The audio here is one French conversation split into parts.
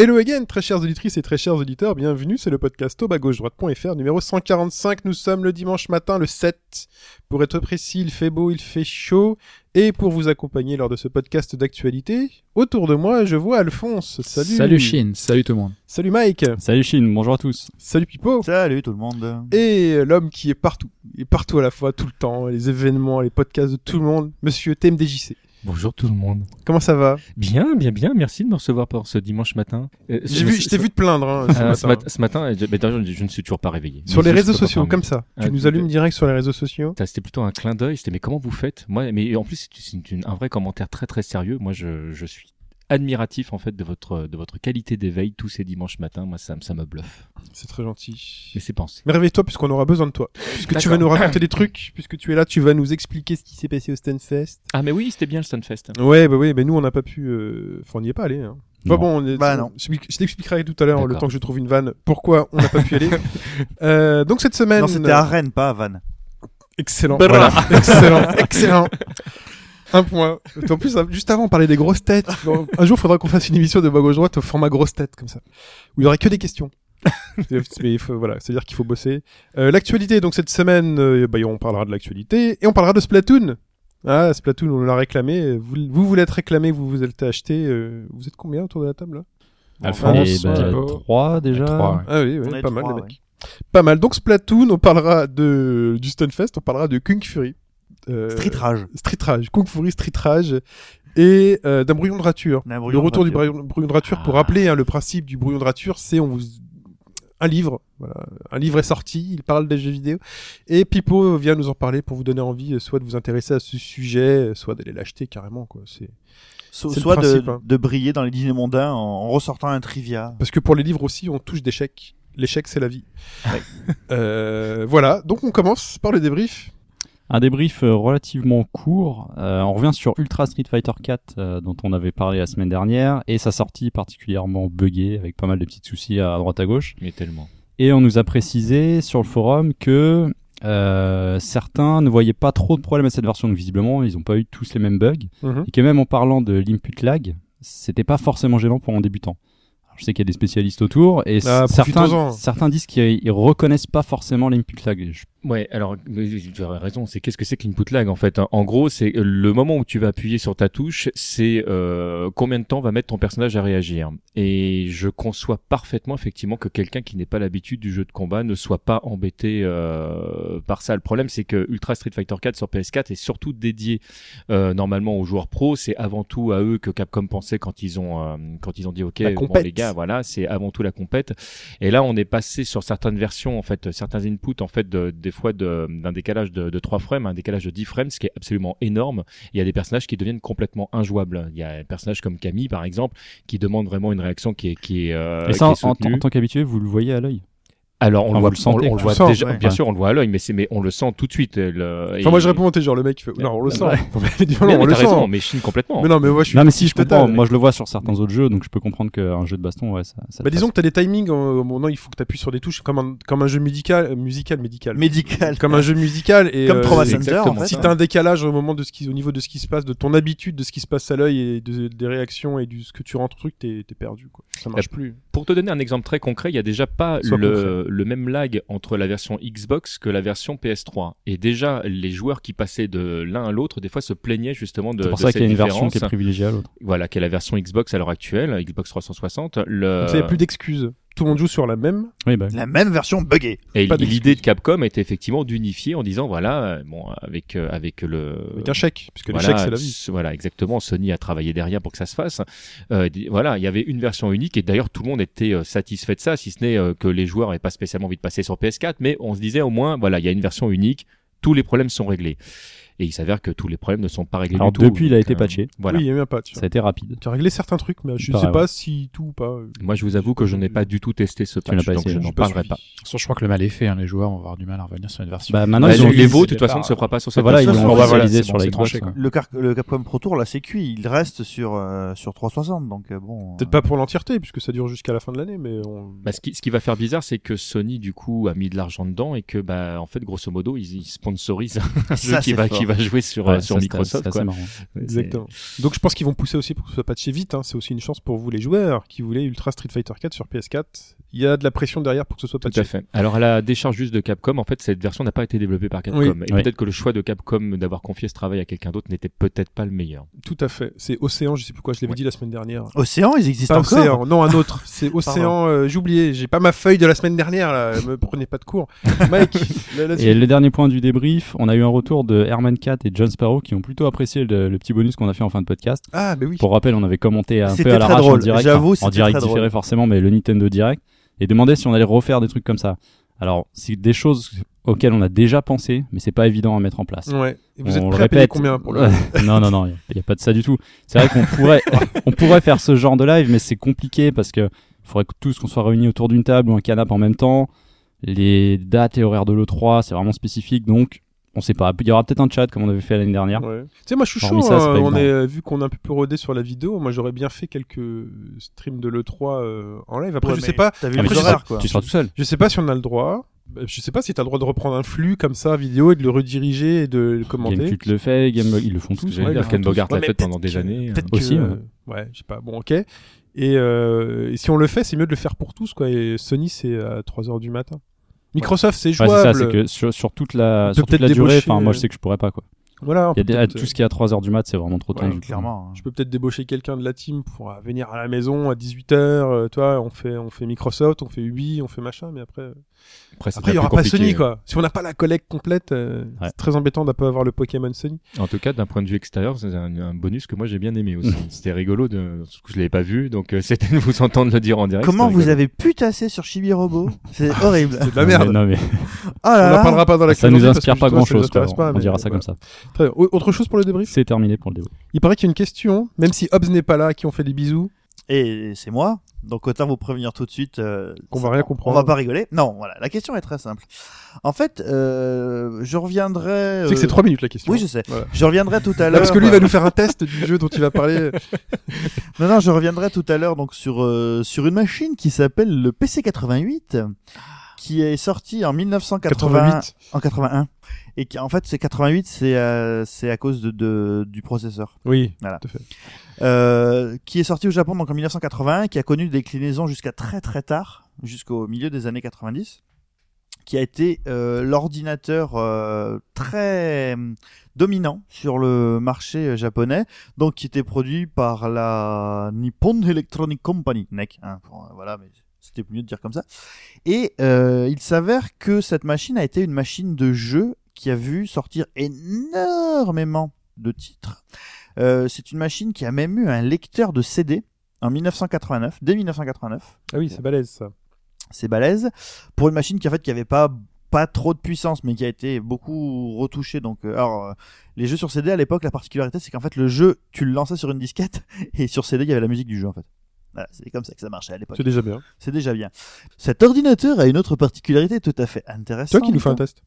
Hello again, très chères auditrices et très chers auditeurs, bienvenue, c'est le podcast au droite.fr numéro 145. Nous sommes le dimanche matin, le 7. Pour être précis, il fait beau, il fait chaud. Et pour vous accompagner lors de ce podcast d'actualité, autour de moi, je vois Alphonse. Salut. Salut Chine, salut tout le monde. Salut Mike. Salut Chine, bonjour à tous. Salut Pipo. Salut tout le monde. Et l'homme qui est partout. Il est partout à la fois, tout le temps. Les événements, les podcasts de tout le monde. Monsieur TMDJC. Bonjour tout le monde. Comment ça va? Bien, bien, bien. Merci de me recevoir pour ce dimanche matin. Euh, J'ai vu, je t'ai vu te plaindre hein, ce Ah, ce, matin. mat- ce matin, euh, je, mais je, je ne suis toujours pas réveillé. Sur les réseaux sociaux, comme ça. Ah, tu nous tout- allumes direct sur les réseaux sociaux? C'était plutôt un clin d'œil. C'était mais comment vous faites? Moi, mais en plus c'est un vrai commentaire très très sérieux. Moi, je, je suis admiratif en fait de votre de votre qualité d'éveil tous ces dimanches matins. Moi, ça, me- ça me bluffe. C'est très gentil. Mais c'est pensé. Mais réveille-toi puisqu'on aura besoin de toi. Puisque tu vas nous raconter des trucs, puisque tu es là, tu vas nous expliquer ce qui s'est passé au Stunfest. Ah mais oui, c'était bien le Stunfest. Ouais, bah oui, mais nous on n'a pas pu. Euh... Enfin, on n'y est pas allé. Hein. Bah bon, on est... Bah non. Je, t'expliquerai tout à l'heure, le temps que je trouve une vanne, pourquoi on n'a pas pu y aller. euh, donc cette semaine. Non, c'était à Rennes, pas à Vannes. Excellent. Voilà. excellent, excellent. Un point. En plus, juste avant, on parlait des grosses têtes. Un jour, il faudra qu'on fasse une émission de bas gauche droite au format grosse tête, comme ça. Où il y aurait que des questions. Mais il faut, voilà, c'est-à-dire qu'il faut bosser. Euh, l'actualité, donc cette semaine, euh, bah, on parlera de l'actualité et on parlera de Splatoon. Ah, Splatoon, on l'a réclamé. Vous, vous voulez être réclamé, vous vous êtes acheté. euh, vous êtes combien autour de la table là? Alphonse, bah, Thibaut. 3 déjà. Trois, ouais. Ah oui, est pas mal les ouais. mecs. Pas mal. Donc Splatoon, on parlera de du Stunfest, on parlera de Kung Fury. Euh, Street Rage. Street Rage, Kung Fury Street Rage et euh, d'un brouillon de rature. Le brouillon de retour du rature. brouillon, brouillon de rature pour Ah. rappeler hein, le principe du brouillon de rature, c'est on vous un livre, voilà, un livre est sorti, il parle des jeux vidéo et Pipo vient nous en parler pour vous donner envie euh, soit de vous intéresser à ce sujet, euh, soit d'aller l'acheter carrément quoi. C'est So- c'est le soit de, hein. de briller dans les dîners mondains en, en ressortant un trivia. parce que pour les livres aussi, on touche d'échecs. L'échec, c'est la vie. Euh, voilà, donc on commence par le débrief. Un débrief euh, relativement court. Euh, on revient sur Ultra Street Fighter 4 euh, dont on avait parlé la semaine dernière et sa sortie particulièrement buggée avec pas mal de petits soucis à droite à gauche. Mais tellement. Et on nous a précisé sur le forum que euh, certains ne voyaient pas trop de problèmes à cette version, donc visiblement ils n'ont pas eu tous les mêmes bugs. Mhm. Et que même en parlant de l'input lag, c'était pas forcément gênant pour un débutant. Je sais qu'il y a des spécialistes autour et Ah, certains, disent qu'ils ils reconnaissent pas forcément l'input lag. Je- Ouais, alors mais tu as raison. C'est qu'est-ce que c'est que l'input lag en fait En gros, c'est euh, le moment où tu vas appuyer sur ta touche, c'est euh, combien de temps va mettre ton personnage à réagir. Et je conçois parfaitement effectivement que quelqu'un qui n'est pas l'habitude du jeu de combat ne soit pas embêté euh, par ça. Le problème, c'est que Ultra Street Fighter 4 sur PS4 est surtout dédié euh, normalement aux joueurs pros. C'est avant tout à eux que Capcom pensait quand ils ont euh, quand ils ont dit OK, bon, les gars, voilà, c'est avant tout la compète. Et là, on est passé sur certaines versions, en fait, certains inputs, en fait, de, des fois de- d'un décalage de, de 3 frames, un décalage de 10 frames, ce qui est absolument énorme. Il y a des personnages qui deviennent complètement injouables. Il y a un personnage comme Camille, par exemple, qui demande vraiment une réaction qui est, qui est, euh, et qui ça, est en, tant qu'habitué, vous le voyez à l'œil? Alors, on Enfin, le voit, le on, on le voit le déjà, sent, bien sûr, on le voit à l'œil, mais c'est, mais on le sent tout de suite. Le, Enfin, moi je réponds, t'es genre le mec qui fait, non, on le sent. Non, Mais, on le t'as raison, sent. mais Chine complètement. Mais non, mais moi je suis. Non, mais si je total. comprends, moi je le vois sur certains autres jeux, donc je peux comprendre qu'un jeu de baston, ouais, ça. ça Bah disons que t'as des timings, euh, bon, non, il faut que t'appuies sur des touches comme un, comme un jeu musical, euh, musical, médical. Médical. Comme un jeu musical et Comme euh, Trauma et- Center, en exactement. fait. Si hein. t'as un décalage au moment de ce qui, au niveau de ce qui se passe, de ton habitude, de ce qui se passe à l'œil et de- des réactions et du ce que tu rentres truc, t'es t'es perdu quoi. Ça marche Yep. plus. Pour te donner un exemple très concret, il y a déjà pas le, le même lag entre la version Xbox que la version PS3. Et déjà, les joueurs qui passaient de l'un à l'autre, des fois, se plaignaient justement de, C'est pour de ça qu'il y a une version qui est privilégiée à l'autre. Voilà, qui est la version Xbox à l'heure actuelle, Xbox 360. Le... Donc a plus d'excuses. Tout le monde joue sur la même. Oui, bah. La même version buggée. Et l'idée de Capcom était effectivement d'unifier en disant voilà, euh, bon, avec euh, avec le Avec un chèque, puisque voilà, c'est la vie. Voilà, exactement. Sony a travaillé derrière pour que ça se fasse. Euh, voilà, il y avait une version unique et d'ailleurs tout le monde était euh, satisfait de ça, si ce n'est euh, que les joueurs n'avaient pas spécialement envie de passer sur PS4, mais on se disait au moins, voilà, il y a une version unique, tous les problèmes sont réglés. Et il s'avère que tous les problèmes ne sont pas réglés Alors du tout. depuis, il a été euh, patché. Voilà. Oui, il y a eu un patch. Ça a été rapide. Qui a réglé certains trucs, mais je ne sais pas si tout ou pas. Moi, je vous avoue que je n'ai pas du tout testé ce Tu patch, donc je n'en parlerai pas. Je crois que le mal est fait. hein. Les joueurs vont avoir du mal à revenir sur une version. Bah maintenant ils ont dit- de toute façon, ne se fera pas sur cette Voilà, ils c'est sur la Xbox. Le, Capcom Pro Tour, là, c'est cuit. Il reste sur, euh, sur 360, donc euh, bon. Peut-être pas pour l'entièreté, puisque ça dure jusqu'à la fin de l'année, mais on... Bah, ce, qui, ce qui va faire bizarre, c'est que Sony, du coup, a mis de l'argent dedans et que, bah, en fait, grosso modo, ils, ils sponsorisent un jeu qui va, qui va jouer sur, Ouais, euh, sur ça, c'est- Microsoft. quoi. marrant. Exactement. Donc je pense qu'ils vont pousser aussi pour que ce soit patché vite. Hein. C'est aussi une chance pour vous les joueurs qui voulaient Ultra Street Fighter 4 sur PS4. Il y a de la pression derrière pour que ce soit Tout patché. à fait. Alors à la décharge juste de Capcom, en fait, cette version n'a pas été développée par Capcom. Oui. Et Oui. peut-être que le choix de Capcom d'avoir confié ce travail à quelqu'un d'autre n'était peut-être pas le meilleur. Tout à fait. C'est Océan, je sais plus quoi, je l'avais Ouais. dit la semaine dernière. Océan, ils existent Pas encore Océan, non un autre. C'est Océan. euh, J'ai oublié. J'ai pas ma feuille de la semaine dernière. Là. Me prenez pas de cours. Mike, là. Et le dernier point du débrief, on a eu un retour de Herman Cat et John Sparrow qui ont plutôt apprécié le, le petit bonus qu'on a fait en fin de podcast. Ah, mais oui. Pour rappel, on avait commenté un peu à l'arrache en direct, J'avoue, enfin, en direct différé drôle. forcément, mais le Nintendo Direct, et demandait si on allait refaire des trucs comme ça. Alors, c'est des choses auxquelles on a déjà pensé, mais c'est pas évident à mettre en place. Ouais. Et vous On êtes le prêts à payer combien pour le Non, non, non, il n'y a, pas de ça du tout. C'est vrai qu'on pourrait, on pourrait faire ce genre de live, mais c'est compliqué parce que faudrait que tous qu'on soit réunis autour d'une table ou un canapé en même temps. Les dates et horaires de l'E3, c'est vraiment spécifique, donc on sait pas. Il y aura peut-être un chat comme on avait fait l'année dernière. Ouais. Tu sais, moi je suis chaud. Hormis ça, c'est hein, on est, vu qu'on est un peu plus rodé sur la vidéo, moi j'aurais bien fait quelques streams de l'E3 euh, en live. Après, Ouais, je sais pas. T'as vu Ah, les tu, horaires, seras, quoi. tu seras tout seul. Je sais pas si on a le droit. Euh, Je sais pas si t'as le droit de reprendre un flux comme ça vidéo et de le rediriger et de le commenter. Gamecult le fait, Game... ils le font tous. Ouais, dire Ken Bogart l'a Ouais, fait mais pendant des que- années. Peut-être Aussi, que, ouais. euh, ouais, je sais pas. Bon, ok. Et, euh, et si on le fait, c'est mieux de le faire pour tous, quoi. Et Sony, c'est à 3 heures du matin. Microsoft, c'est Ouais, jouable. c'est ça, c'est que sur, sur toute la, sur toute la durée, enfin, moi euh, je sais que je pourrais pas quoi. Voilà. Il y a peut des- tout ce qui est à 3h du mat, c'est vraiment trop Ouais, tendu. Clairement. Je peux peut-être débaucher quelqu'un de la team pour euh, venir à la maison à 18h. toi, on fait, on fait Microsoft, on fait Ubi, on fait machin, mais après. Après, il y un aura pas. Sony, quoi. Si on n'a pas la collecte complète, euh, Ouais. c'est très embêtant de pas avoir le Pokémon Sony. En tout cas, d'un point de vue extérieur, c'est un, un bonus que moi j'ai bien aimé aussi. C'était rigolo, de, parce que je l'avais pas vu, donc euh, c'était de vous entendre le dire en direct. Comment vous avez putassé sur Chibi Robo C'est horrible. C'est de la merde. Non, mais Oh On là n'en parlera pas dans la ça nous calendrier parce inspire pas grand nous chose. pas, on dira ça voilà. comme ça. Très bien. Au- Autre chose pour le débrief C'est terminé pour le débat. Il paraît qu'il y a une question, même si Hobbs n'est pas là, qui on fait des bisous. Et c'est moi. Donc autant vous prévenir tout de suite. euh, Qu'on va rien On comprendre. va pas rigoler. Non, voilà. La question est très simple. En fait, euh, je reviendrai. Tu sais que c'est euh, 3 minutes la question. Oui, je sais. Voilà. Je reviendrai tout à l'heure. parce que lui il va nous faire un test du jeu dont il va parler. Non, non, je reviendrai tout à l'heure donc sur euh, sur une machine qui s'appelle le PC88, qui est sorti en 1980, 88. en 81, et qui en fait c'est 88, c'est euh, c'est à cause de, de du processeur, Oui, Voilà. tout à fait. euh, qui est sorti au Japon donc en 1981, qui a connu des déclinaisons jusqu'à très très tard, jusqu'au milieu des années 90, qui a été euh, l'ordinateur euh, très euh, dominant sur le marché japonais, donc qui était produit par la Nippon Electronic Company, NEC, hein, voilà, mais c'était mieux de dire comme ça. Et euh, il s'avère que cette machine a été une machine de jeu qui a vu sortir énormément de titres. Euh, c'est une machine qui a même eu un lecteur de CD en 1989, dès 1989 Ah oui, c'est balèze ça. c'est balèze pour une machine qui en fait qui avait pas pas trop de puissance mais qui a été beaucoup retouchée donc euh, alors euh, les jeux sur CD à l'époque la particularité c'est qu'en fait le jeu tu le lançais sur une disquette et sur CD il y avait la musique du jeu en fait voilà, c'est comme ça que ça marchait à l'époque C'est déjà bien. c'est déjà bien cet ordinateur a une autre particularité tout à fait C'est intéressante toi qui nous fais un test.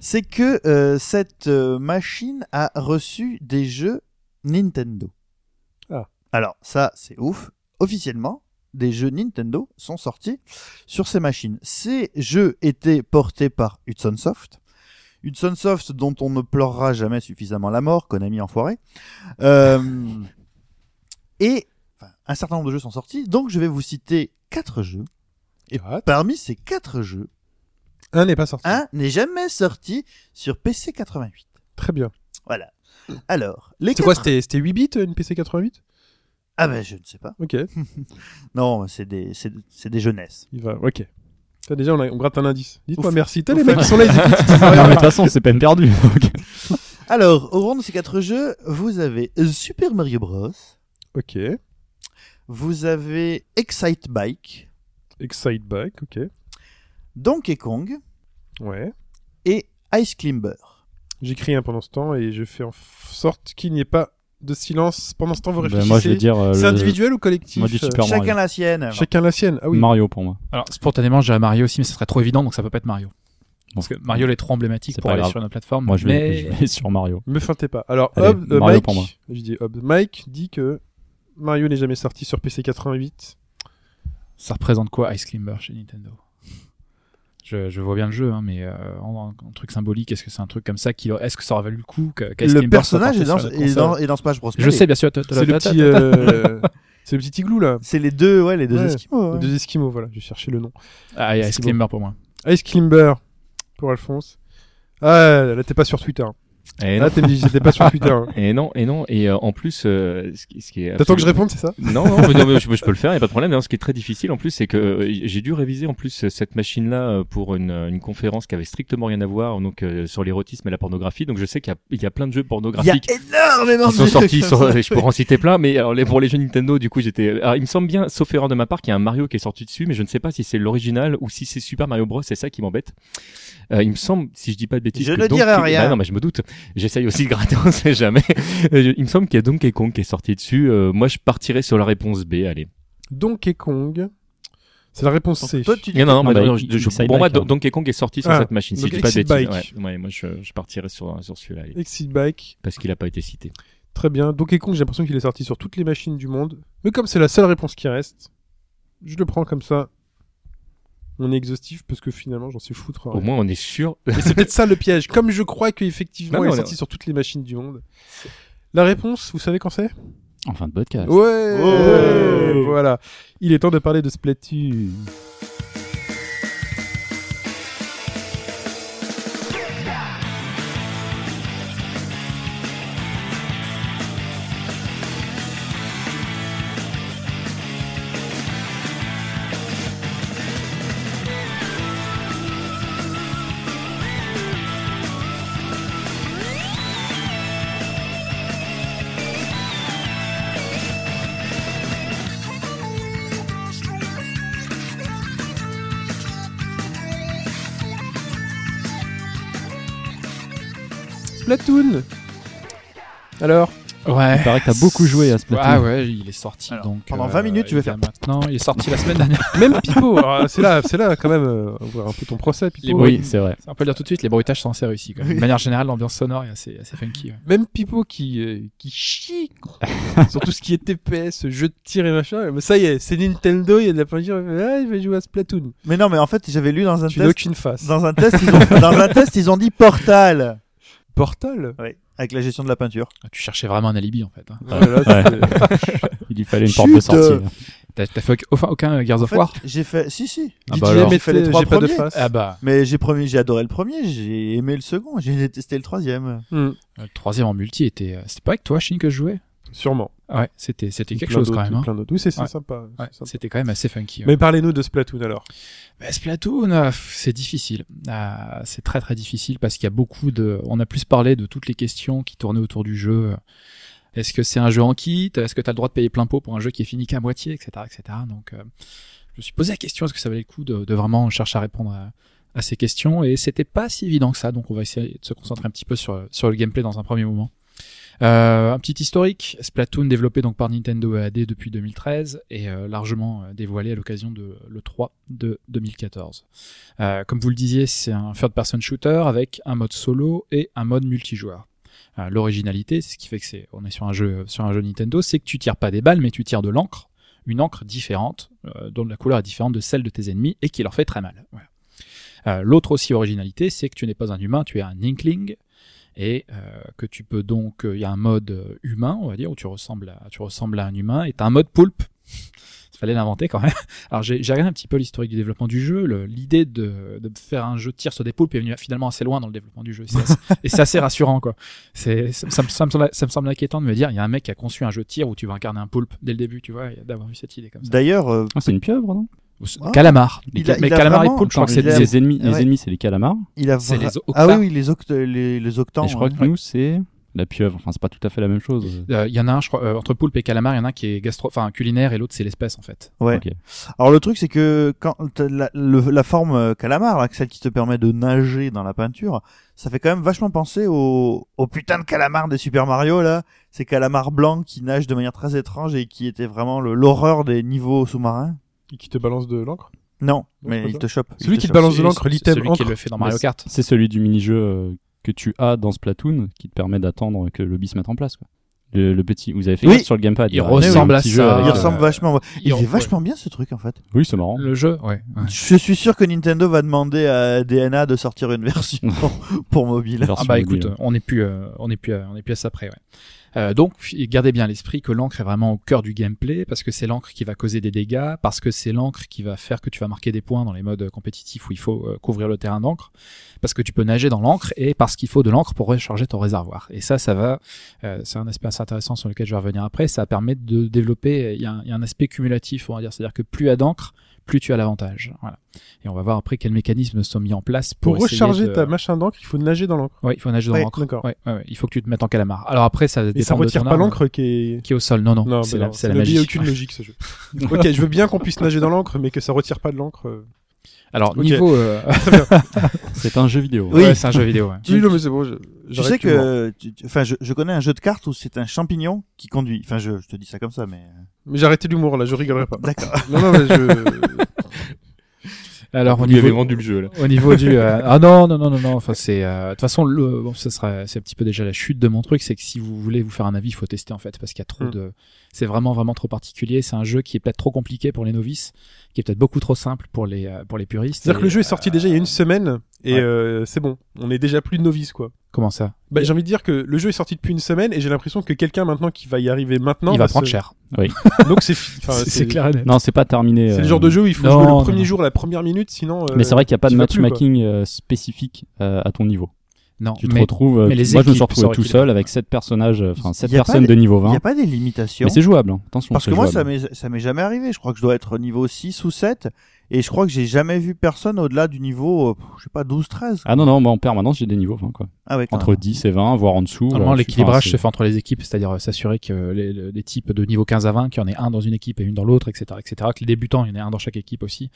c'est que euh, cette euh, machine a reçu des jeux Nintendo. Ah. Alors ça, c'est ouf. Officiellement, des jeux Nintendo sont sortis sur ces machines. Ces jeux étaient portés par Hudson Soft. Hudson Soft dont on ne pleurera jamais suffisamment la mort, Konami enfoiré. Euh, et un certain nombre de jeux sont sortis, donc je vais vous citer quatre jeux. Et parmi ces quatre jeux, Un n'est pas sorti. un n'est jamais sorti sur PC 88. Très bien. Voilà. Alors, les C'est quoi quatre- C'était c'était 8 bits une PC 88 Ah ben je ne sais pas. Ok, Non, c'est des c'est c'est des jeunesses. il va. Ok. Ça, déjà, on, a- on gratte un indice. Dites-moi Ouf. merci. T'as les Ouf. mecs qui sont là, ils écoutent. non, mais de toute façon, c'est peine perdue. donc. Alors, au rang de ces quatre jeux, vous avez Super Mario Bros, Ok. Vous avez Excite Bike, Excite Bike, ok. Donkey Kong Ouais. et Ice Climber. J'écris un pendant ce temps et je fais en sorte qu'il n'y ait pas de silence pendant ce temps. Vous Bah, réfléchissez. moi, je vais dire. euh, C'est le- individuel ou collectif Moi, du euh, Super Chacun Mario. la sienne. Chacun la sienne. Ah oui. Mario pour moi. Alors, spontanément, je dirais Mario aussi, mais ce serait trop évident, donc ça peut pas être Mario. Parce que Mario il est trop emblématique C'est pour pas aller grave. sur une plateforme. Moi, je vais, mais... je vais sur Mario. Me feintez pas. Alors, Allez, euh, Mario Mike, pour moi. je dis. Mike dit que Mario n'est jamais sorti sur PC 88. Ça représente quoi Ice Climber chez Nintendo? Je, je vois bien le jeu, hein, mais euh, en, en truc symbolique, est-ce que c'est un truc comme ça qui, est-ce que ça aurait valu le coup que Le personnage est dans, est dans, est dans Smash Bros. Je sais bien sûr. C'est le petit, euh, c'est le petit igloo là. C'est les deux, ouais, les deux Ouais. Esquimaux. ouais. Les deux Esquimaux, voilà. J'ai cherché le nom. Ah, il y a C'est Ice. Climber pour moi. Ice Climber pour Alphonse. Ah, là t'es pas sur Twitter. Et t'es j'étais pas sur Twitter. hein. et non, et non, et euh, en plus, euh, ce qui, ce qui est T'attends que je réponde, c'est ça? Non, non, mais, non, mais je, je peux le faire, y a pas de problème. Non, ce qui est très difficile en plus, c'est que euh, j'ai dû réviser en plus euh, cette machine-là euh, pour une, une conférence qui avait strictement rien à voir, donc euh, sur l'érotisme et la pornographie. Donc je sais qu'il y a, il y a plein de jeux Il y a pornographiques énormément qui sont de sortis. jeux Sur, je pourrais en citer plein, mais alors les, pour les jeux Nintendo, du coup, j'étais. Alors, il me semble bien, sauf erreur de ma part, qu'il y a un Mario qui est sorti dessus, mais je ne sais pas si c'est l'original ou si c'est Super Mario Bros. C'est ça qui m'embête. Euh, il me semble, si je dis pas de bêtises, Je que ne dirai Donkey- rien. Bah non, mais je me doute. J'essaye aussi de gratter, on sait jamais. Euh, je- il me semble qu'il y a Donkey Kong qui est sorti dessus. Euh, moi, je partirais sur la réponse B. Allez. Donkey Kong. C'est la réponse C. Donc, toi, tu dis Non, non, non, bah, non, je- pour moi, hein. Don- Donkey Kong est sorti sur Ah, cette machine. Si je dis pas de Exit bêtises. Bike. Ouais, ouais, moi, je, je partirais sur, sur celui-là. allez. Exit Bike. Parce qu'il a pas été cité. Très bien. Donkey Kong, j'ai l'impression qu'il est sorti sur toutes les machines du monde. Mais comme c'est la seule réponse qui reste, je le prends comme ça. On est exhaustif parce que finalement, j'en sais foutre. Au moins, on est sûr. Et c'est peut-être ça le piège. Comme je crois qu'effectivement, il est on est- sorti sur toutes les machines du monde. La réponse, vous savez quand c'est? En fin de podcast. Ouais, Ouais. Voilà. Il est temps de parler de Splatoon. Splatoon Alors Ouais. Il paraît que t'as beaucoup joué à Splatoon. Ah ouais, il est sorti Alors, donc. pendant euh, 20 minutes, tu vas faire- Maintenant, il est sorti la semaine dernière. Même Pipo alors, C'est là, c'est là quand même, euh, on va voir un peu ton procès, Pipo. Oui, c'est vrai. On peut le dire tout de suite, les bruitages sont assez réussis. Quoi. De manière générale, l'ambiance sonore est assez, assez funky. ouais. Même Pipo qui, euh, qui chie quoi. sur tout ce qui est TPS, jeu de tir et machin. Mais ça y est, c'est Nintendo, il y a de la peinture. Ah, il va jouer à Splatoon. Mais non, mais en fait, j'avais lu dans un Tu n'as test. aucune face. Dans un test, ils ont, dans un test, ils ont dit Portal. Portal Oui, avec la gestion de la peinture. Ah, Tu cherchais vraiment un alibi en fait. hein. Là, c'est- Il lui fallait une porte de Chut, sortie. euh. T'as t'as fait aucun, aucun Gears En of fait, War j'ai fait. Si, si. Ah bah alors. J'ai fait les trois j'ai pas de premiers. face. Ah bah, Mais j'ai promis, j'ai adoré le premier, j'ai aimé le second, j'ai détesté le troisième. Hmm, le troisième en multi était. euh, C'était pas avec toi, Shin, que je jouais? Sûrement. Ouais, c'était c'était quelque chose quand même. hein. Plein d'autres. Oui, c'est Ouais. sympa. Ouais, c'était quand même assez funky. Mais parlez-nous de Splatoon alors. Bah, Splatoon, euh, c'est difficile. Euh, c'est très très difficile parce qu'il y a beaucoup de. On a plus parlé de toutes les questions qui tournaient autour du jeu. Est-ce que c'est un jeu en kit? Est-ce que tu as le droit de payer plein pot pour un jeu qui est fini qu'à moitié, etc., etc. Donc, euh, je me suis posé la question est-ce que ça valait le coup de, de vraiment chercher à répondre à, à ces questions? Et c'était pas si évident que ça. Donc, on va essayer de se concentrer un petit peu sur sur le gameplay dans un premier moment. Euh, un petit historique, Splatoon développé donc par Nintendo EAD depuis 2013 et euh, largement euh, dévoilé à l'occasion de le 3 de 2014. Euh, comme vous le disiez, c'est un third-person shooter avec un mode solo et un mode multijoueur. L'originalité, c'est ce qui fait que c'est, on est sur un jeu sur un jeu Nintendo, c'est que tu tires pas des balles, mais tu tires de l'encre, une encre différente, dont la couleur est différente de celle de tes ennemis et qui leur fait très mal. L'autre aussi originalité, c'est que tu n'es pas un humain, tu es un inkling et euh, que tu peux donc, il y a un mode euh, humain, on va dire, où tu ressembles à, tu ressembles à un humain, et t'as un mode poulpe. Il fallait l'inventer quand même. Alors j'ai regardé un petit peu l'historique du développement du jeu. L'idée de, de faire un jeu de tir sur des poulpes est venue finalement assez loin dans le développement du jeu. Et c'est assez rassurant quoi. C'est ça, me- ça semble, ça me semble inquiétant de me dire il y a un mec qui a conçu un jeu de tir où tu vas incarner un poulpe dès le début, tu vois, d'avoir eu cette idée comme ça. D'ailleurs, euh, Ah, c'est une pieuvre, non? Ah. Calamar. Il Les- a- mais il a calamar et poulpe, je crois que c'est a- Les ennemis, les ennemis, c'est les calamars. il a C'est vra- les. Ah oui, oui, les, oct les, les octans. Et je crois que nous, c'est la pieuvre. Enfin, c'est pas tout à fait la même chose. Euh, Il y en a un, je crois, euh, entre poulpe et calamar, il y en a un qui est gastro, enfin culinaire et l'autre c'est l'espèce en fait. Ouais. Ok. Alors le truc c'est que quand la, le- la forme euh, calamar, là, celle qui te permet de nager dans la peinture, ça fait quand même vachement penser au, au putain de calamar des Super Mario là, ces calamars blancs qui nagent de manière très étrange et qui étaient vraiment l'horreur des niveaux sous-marins. Et qui te balance de l'encre. Non, mais il te chope. il Celui te qui te balance de l'encre, l'item Celui qui le fait dans Mario Kart. C'est celui du mini-jeu euh, que tu as dans Splatoon qui te permet d'attendre que le bis se mette en place. Quoi. Le, le petit, vous avez fait Oui. sur le gamepad. Il y a un ressemble à jeu ça. avec, Il euh, ressemble vachement. Il, il- est vachement bien ce truc en fait. Oui, c'est marrant. Le jeu, ouais. ouais. Je suis sûr que Nintendo va demander à DNA de sortir une version pour mobile. Version Ah bah mobile. écoute, on n'est plus, euh, on n'est plus, on est plus à ça près. Ouais. Euh, donc, gardez bien l'esprit que l'encre est vraiment au cœur du gameplay parce que c'est l'encre qui va causer des dégâts, parce que c'est l'encre qui va faire que tu vas marquer des points dans les modes compétitifs où il faut euh, couvrir le terrain d'encre, parce que tu peux nager dans l'encre et parce qu'il faut de l'encre pour recharger ton réservoir. Et ça, ça va, euh, c'est un aspect assez intéressant sur lequel je vais revenir après. Ça permet de développer, il y y a un aspect cumulatif, on va dire, c'est-à-dire que plus il y a d'encre, plus tu as l'avantage. Voilà. Et on va voir après quels mécanismes sont mis en place pour, recharger de- ta machin d'encre, il faut nager dans l'encre. Ouais, il faut nager dans Ouais, l'encre. d'accord. Ouais, ouais, ouais. Il faut que tu te mettes en calamar. Alors après, ça Et dépend ça de retire ton pas l'encre qui est. qui est au sol. Non, non, Non, c'est bah la, la ça n'a magie. aucune logique ce jeu. ok, je veux bien qu'on puisse nager dans l'encre, mais que ça retire pas de l'encre. euh. Alors Ok. niveau, euh, C'est un jeu vidéo. Oui. ouais, c'est un jeu vidéo. Ouais. Oui, non, mais c'est bon. je- Tu sais que, tu- tu- enfin, je, je connais un jeu de cartes où c'est un champignon qui conduit. Enfin, je, je te dis ça comme ça, mais. Mais j'ai arrêté l'humour là, je rigolerai pas. D'accord. Non, non, mais je. Alors au lui niveau, vendu le jeu là. au niveau du, euh, ah non, non, non, non, non. Enfin, c'est, euh, de toute façon, le, bon, ça sera, c'est un petit peu déjà la chute de mon truc, c'est que si vous voulez vous faire un avis, il faut tester en fait, parce qu'il y a trop Mm. de, c'est vraiment, vraiment trop particulier. C'est un jeu qui est peut-être trop compliqué pour les novices, qui est peut-être beaucoup trop simple pour les, euh, pour les puristes. C'est-à-dire que le jeu est sorti euh, déjà il y a une semaine et ouais. euh, c'est bon. On est déjà plus de novices quoi. Comment ça Bah, j'ai envie de dire que le jeu est sorti depuis une semaine et j'ai l'impression que quelqu'un maintenant qui va y arriver maintenant. Il va prendre cher. Donc c'est C'est c'est clair et net. Non, c'est pas terminé. C'est le euh, genre de jeu où il faut non, jouer le premier non. jour, la première minute, sinon. euh, Mais c'est vrai qu'il n'y a pas de matchmaking euh, spécifique euh, à ton niveau. Non, Tu te mais retrouves. euh, mais les moi, je me suis retrouvé tout seul avec 7 personnages, euh, enfin 7 Y a pas personnes des- de niveau Il n'y 20. a pas des limitations. Mais c'est jouable, hein. attention. Parce que moi, jouable. ça m'est, ça m'est jamais arrivé. Je crois que je dois être niveau 6 ou 7. Et je crois que j'ai jamais vu personne au-delà du niveau, euh, je sais pas, 12, 13. Ah non, non, moi en permanence j'ai des niveaux 20 quoi. Ah ouais, quand Entre même. 10 et 20, voire en dessous. Normalement, euh, l'équilibrage se fait entre les équipes, c'est-à-dire euh, s'assurer que les, types de niveau 15 à 20, qu'il y en ait un dans une équipe et une dans l'autre, etc., etc., que les débutants, il y en ait un dans chaque équipe aussi.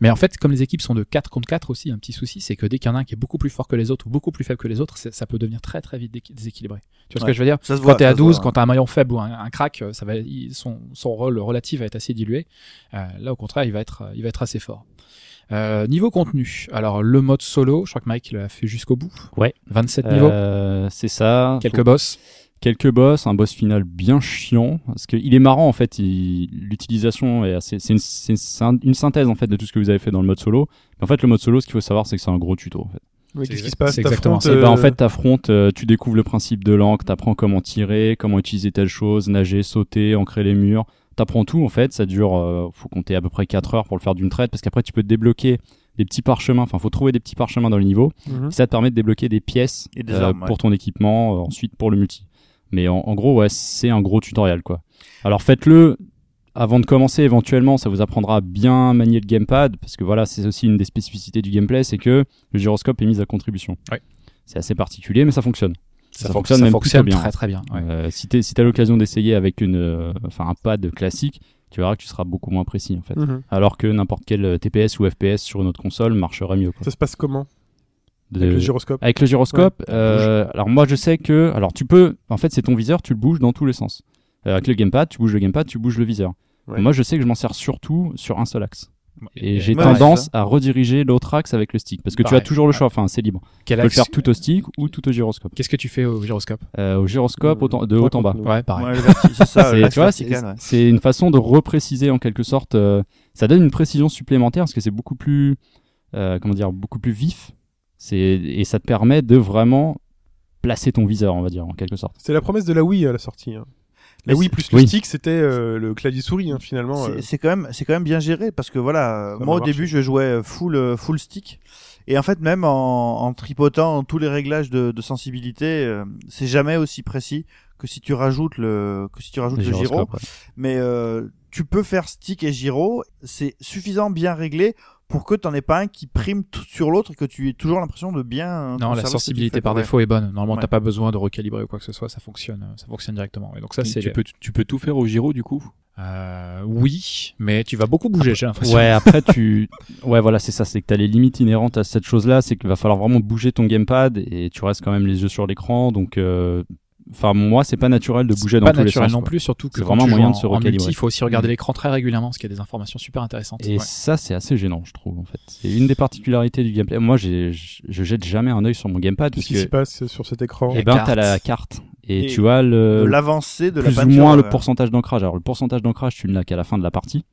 Mais en fait, comme les équipes sont de 4 contre 4 aussi, un petit souci, c'est que dès qu'il y en a un qui est beaucoup plus fort que les autres ou beaucoup plus faible que les autres, ça peut devenir très très vite déséquilibré. Tu vois ce que je veux dire Ça se Quand voit. t'es ça à se 12, voit. quand t'as un maillon faible ou un, un crack, ça va, il- son, son rôle relatif va être assez dilué. Euh, là, au contraire, il va être, il va être assez fort. Euh, niveau contenu, alors le mode solo, je crois que Mike l'a fait jusqu'au bout. Ouais. 27 niveaux, Euh, c'est ça. quelques Faut- boss. quelques boss, un boss final bien chiant parce que il est marrant en fait. il- L'utilisation est assez, c'est une, c'est une- une synthèse en fait de tout ce que vous avez fait dans le mode solo. Mais en fait, le mode solo, ce qu'il faut savoir, c'est que c'est un gros tuto. En fait. Oui, Qu'est-ce qui se passe? Exactement. Et bah, en euh, fait, t'affrontes, euh, tu découvres le principe de l'encre, t'apprends comment tirer, comment utiliser telle chose, nager, sauter, ancrer les murs. T'apprends tout en fait. Ça dure, euh, faut compter à peu près 4 heures pour le faire d'une traite parce qu'après tu peux te débloquer des petits parchemins. Enfin, faut trouver des petits parchemins dans le niveau. mhm. Ça te permet de débloquer des pièces Et des euh, armes, ouais. pour ton équipement, euh, ensuite pour le multi. Mais en, en gros, ouais, c'est un gros tutoriel, quoi. Alors faites-le avant de commencer, éventuellement, ça vous apprendra à bien manier le gamepad, parce que voilà, c'est aussi une des spécificités du gameplay, c'est que le gyroscope est mis à contribution. Ouais. C'est assez particulier, mais ça fonctionne. Ça, Ça fonctionne, fonctionne ça même fonctionne plutôt bien. très très bien. ouais. Euh, si si t'as l'occasion d'essayer avec une, euh, enfin un pad classique, tu verras que tu seras beaucoup moins précis en fait. Mhm. Alors que n'importe quel euh, TPS ou FPS sur une autre console marcherait mieux. Quoi. Ça se passe comment De- Avec le gyroscope avec le gyroscope, Ouais, euh, alors moi je sais que, alors tu peux, en fait c'est ton viseur, tu le bouges dans tous les sens. Euh, avec le gamepad, tu bouges le gamepad, tu bouges le viseur. Ouais. Moi je sais que je m'en sers surtout sur un seul axe. Et j'ai Ouais, tendance à rediriger l'autre axe avec le stick, parce que tu as toujours le choix, enfin c'est libre. Tu peux le faire tout au stick ou tout au gyroscope. Qu'est-ce que tu fais au gyroscope Euh, au gyroscope, Euh, autant- de haut en bas. Ouais, pareil. C'est une façon de repréciser en quelque sorte. euh, ça donne une précision supplémentaire parce que c'est beaucoup plus, euh, comment dire, beaucoup plus vif. Et ça te permet de vraiment placer ton viseur, on va dire en quelque sorte. C'est la promesse de la Wii à la sortie. hein. Mais c'est- plus le oui. stick, c'était euh, le clavier souris hein, finalement. C'est- euh. C'est quand même, c'est quand même bien géré parce que voilà, Ça moi au début je jouais full, euh, full stick et en fait même en, en tripotant tous les réglages de, de sensibilité, euh, c'est jamais aussi précis que si tu rajoutes le, que si tu rajoutes le, gyro. ouais. Mais euh, tu peux faire stick et gyro, c'est suffisamment bien réglé pour que t'en aies pas un qui prime tout sur l'autre et que tu aies toujours l'impression de bien. Non, la sensibilité par défaut est bonne. Normalement, Ouais. t'as pas besoin de recalibrer ou quoi que ce soit, ça fonctionne, euh, ça fonctionne directement. Et donc ça, c'est tu, peux, tu peux tout faire au gyro du coup? Euh, oui, mais tu vas beaucoup bouger, j'ai l'impression. Ouais, après tu, ouais, voilà, c'est ça, c'est que t'as les limites inhérentes à cette chose-là, c'est qu'il va falloir vraiment bouger ton gamepad et tu restes quand même les yeux sur l'écran, donc, euh, enfin, moi, c'est pas naturel de bouger dans pas tous les naturel sens. non quoi. plus, surtout que quand vraiment tu moyen joues de se en- en recalibrer. il faut aussi regarder l'écran très régulièrement, parce qu'il y a des informations super intéressantes. Et Ouais. ça, c'est assez gênant, je trouve, en fait. C'est une des particularités du gameplay. Moi, je je jette jamais un œil sur mon gamepad Qu'est-ce parce qui s'y que, passe sur cet écran eh Et ben, carte. t'as la carte et, Et tu vois De le, l'avancée de la plus ou peinture. moins le euh, pourcentage d'ancrage. Alors le pourcentage d'ancrage, tu ne l'as qu'à la fin de la partie.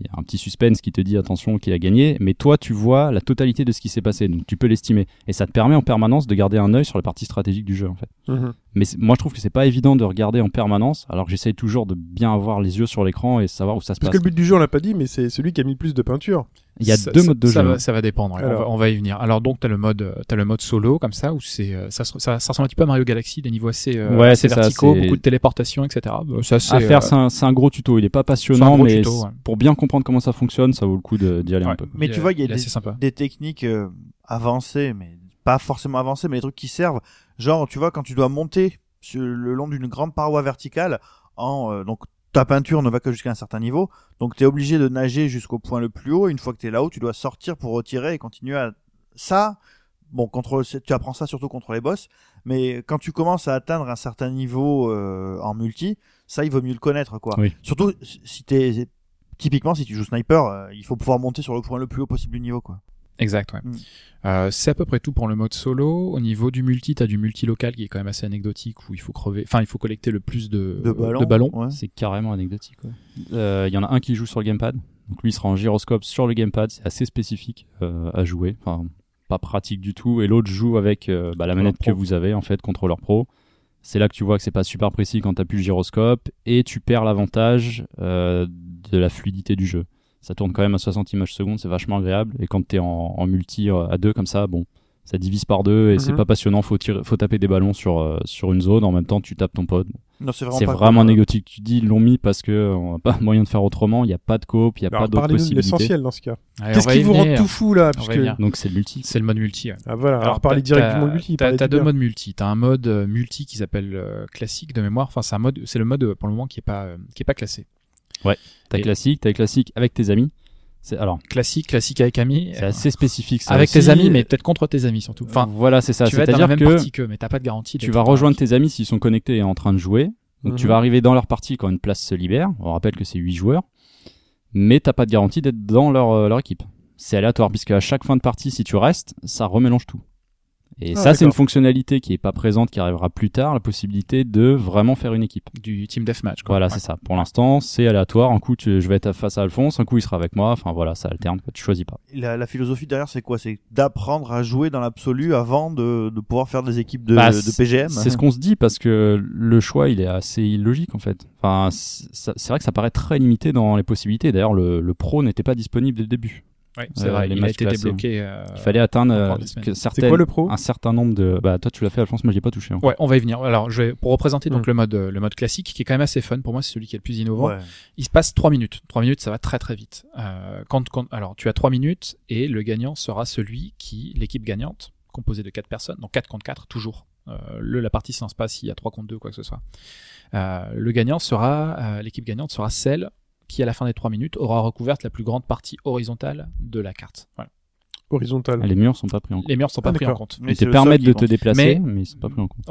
Il y a un petit suspense qui te dit attention qui a gagné, mais toi tu vois la totalité de ce qui s'est passé, donc tu peux l'estimer. Et ça te permet en permanence de garder un œil sur la partie stratégique du jeu en fait. Mhm. Mais moi je trouve que c'est pas évident de regarder en permanence, alors que j'essaye toujours de bien avoir les yeux sur l'écran et savoir où ça se Parce passe. que le but du jeu, on l'a pas dit, mais c'est celui qui a mis le plus de peinture. Il y a Ça- deux ça- modes de ça jeu. Va, ça va dépendre. On, va, on va y venir. Alors donc t'as le mode, t'as le mode solo comme ça où c'est, euh, ça, ça, ça ressemble un petit peu à Mario Galaxy, des niveaux assez, euh, Ouais, assez c'est ça, verticaux, beaucoup de téléportation, etc. Bah, ça, c'est, à faire, euh, c'est un, c'est un gros tuto. Il est pas passionnant, mais tuto, c- ouais. pour bien comprendre comment ça fonctionne, ça vaut le coup d'y aller un peu. Mais il tu est- vois, il y a des, des techniques euh, avancées, mais pas forcément avancées, mais des trucs qui servent. Genre, tu vois, quand tu dois monter sur le long d'une grande paroi verticale, en euh, donc ta peinture ne va que jusqu'à un certain niveau, donc tu es obligé de nager jusqu'au point le plus haut. Une fois que tu es là-haut, tu dois sortir pour retirer et continuer à ça. Bon, contre, tu apprends ça surtout contre les boss, mais quand tu commences à atteindre un certain niveau euh, en multi, ça il vaut mieux le connaître quoi. Oui. Surtout si t'es typiquement si tu joues sniper, euh, il faut pouvoir monter sur le point le plus haut possible du niveau quoi. Exact, ouais. Mm. Euh, c'est à peu près tout pour le mode solo. Au niveau du multi, t'as du multi local qui est quand même assez anecdotique où il faut crever, enfin il faut collecter le plus de, De ballons. ballons. Ouais. C'est carrément anecdotique. ouais. Euh, Il y en a un qui joue sur le gamepad. Donc lui il sera en gyroscope sur le gamepad. C'est assez spécifique euh, à jouer. Enfin, pas pratique du tout. Et l'autre joue avec euh, bah, la manette que vous avez en fait, contrôleur pro. C'est là que tu vois que c'est pas super précis quand t'appuies le gyroscope et tu perds l'avantage euh, de la fluidité du jeu. Ça tourne quand même à 60 images secondes, c'est vachement agréable. Et quand t'es en, en multi euh, à deux comme ça, bon, ça divise par deux et c'est Mhm. pas passionnant. Faut tirer, faut taper des ballons sur euh, sur une zone. En même temps, tu tapes ton pote. Non, c'est vraiment C'est vraiment. Tu dis, ils l'ont mis parce que euh, on n'a pas moyen de faire autrement. Il n'y a pas de coop, il n'y a Alors, pas d'autres possibilités. l'essentiel dans ce cas. Allez, Qu'est-ce qui vous rend tout fou là? Venir. Donc c'est le multi. C'est le mode multi. ouais. Ah voilà, alors, Alors, parlez t'as- direct du t'as- mode multi. T'as deux bien. modes multi. T'as un mode multi qui s'appelle euh, classique de mémoire. Enfin, c'est un mode, c'est le mode pour le moment qui est pas euh, qui est pas classé. T'as Et- classique, t'as classique avec tes amis. C'est alors Classique, classique avec amis. c'est euh, assez spécifique. ça avec aussi. tes amis, mais peut-être contre tes amis surtout. Enfin, voilà, c'est ça. C'est-à-dire même que partie qu'eux, mais t'as pas de garantie. tu vas rejoindre tes amis s'ils sont connectés et en train de jouer. Donc tu Mhm. vas arriver dans leur partie quand une place se libère. On rappelle que c'est 8 joueurs. Mais t'as pas de garantie d'être dans leur, euh, leur équipe. C'est aléatoire puisque à chaque fin de partie, si tu restes, ça remélange tout. Et Ah, ça, c'est une fonctionnalité qui est pas présente, qui arrivera plus tard, la possibilité de vraiment faire une équipe. du team deathmatch. quoi. Voilà, Ouais. c'est ça. Pour l'instant, c'est aléatoire. Un coup, tu- je vais être face à Alphonse, un coup, il sera avec moi. Enfin, voilà, ça alterne. quoi. Tu choisis pas. La, la philosophie derrière, c'est quoi? C'est d'apprendre à jouer dans l'absolu avant de, de pouvoir faire des équipes de, Bah, de PGM. C'est ce qu'on se dit parce que le choix, il est assez illogique en fait. Enfin, c'est vrai que ça paraît très limité dans les possibilités. D'ailleurs, le, le pro n'était pas disponible dès le début. C'est Euh, vrai. les Il a été classés. débloqué. euh, Il fallait atteindre euh, que C'est certaines, quoi le pro un certain nombre de. Bah, toi, tu l'as fait, Alphonse. Moi, j'ai pas touché. encore. Ouais, on va y venir. Alors, je vais pour représenter donc Mm. le mode le mode classique qui est quand même assez fun pour moi, c'est celui qui est le plus innovant. Ouais. Il se passe trois minutes. Trois minutes, ça va très très vite. Euh, quand, quand alors tu as trois minutes et le gagnant sera celui qui l'équipe gagnante composée de quatre personnes, donc 4 contre 4 toujours. Euh, le la partie se lance pas s'il y a 3 contre 2 quoi que ce soit. Euh, le gagnant sera euh, l'équipe gagnante sera celle qui à la fin des trois minutes aura recouvert la plus grande partie horizontale de la carte. Voilà. Horizontal. Les murs sont pas pris en compte. Les murs sont pas Ah, pris en compte. Mais Ils te permettent de compte. te déplacer, Mais- mais, ils sont pas pris en compte.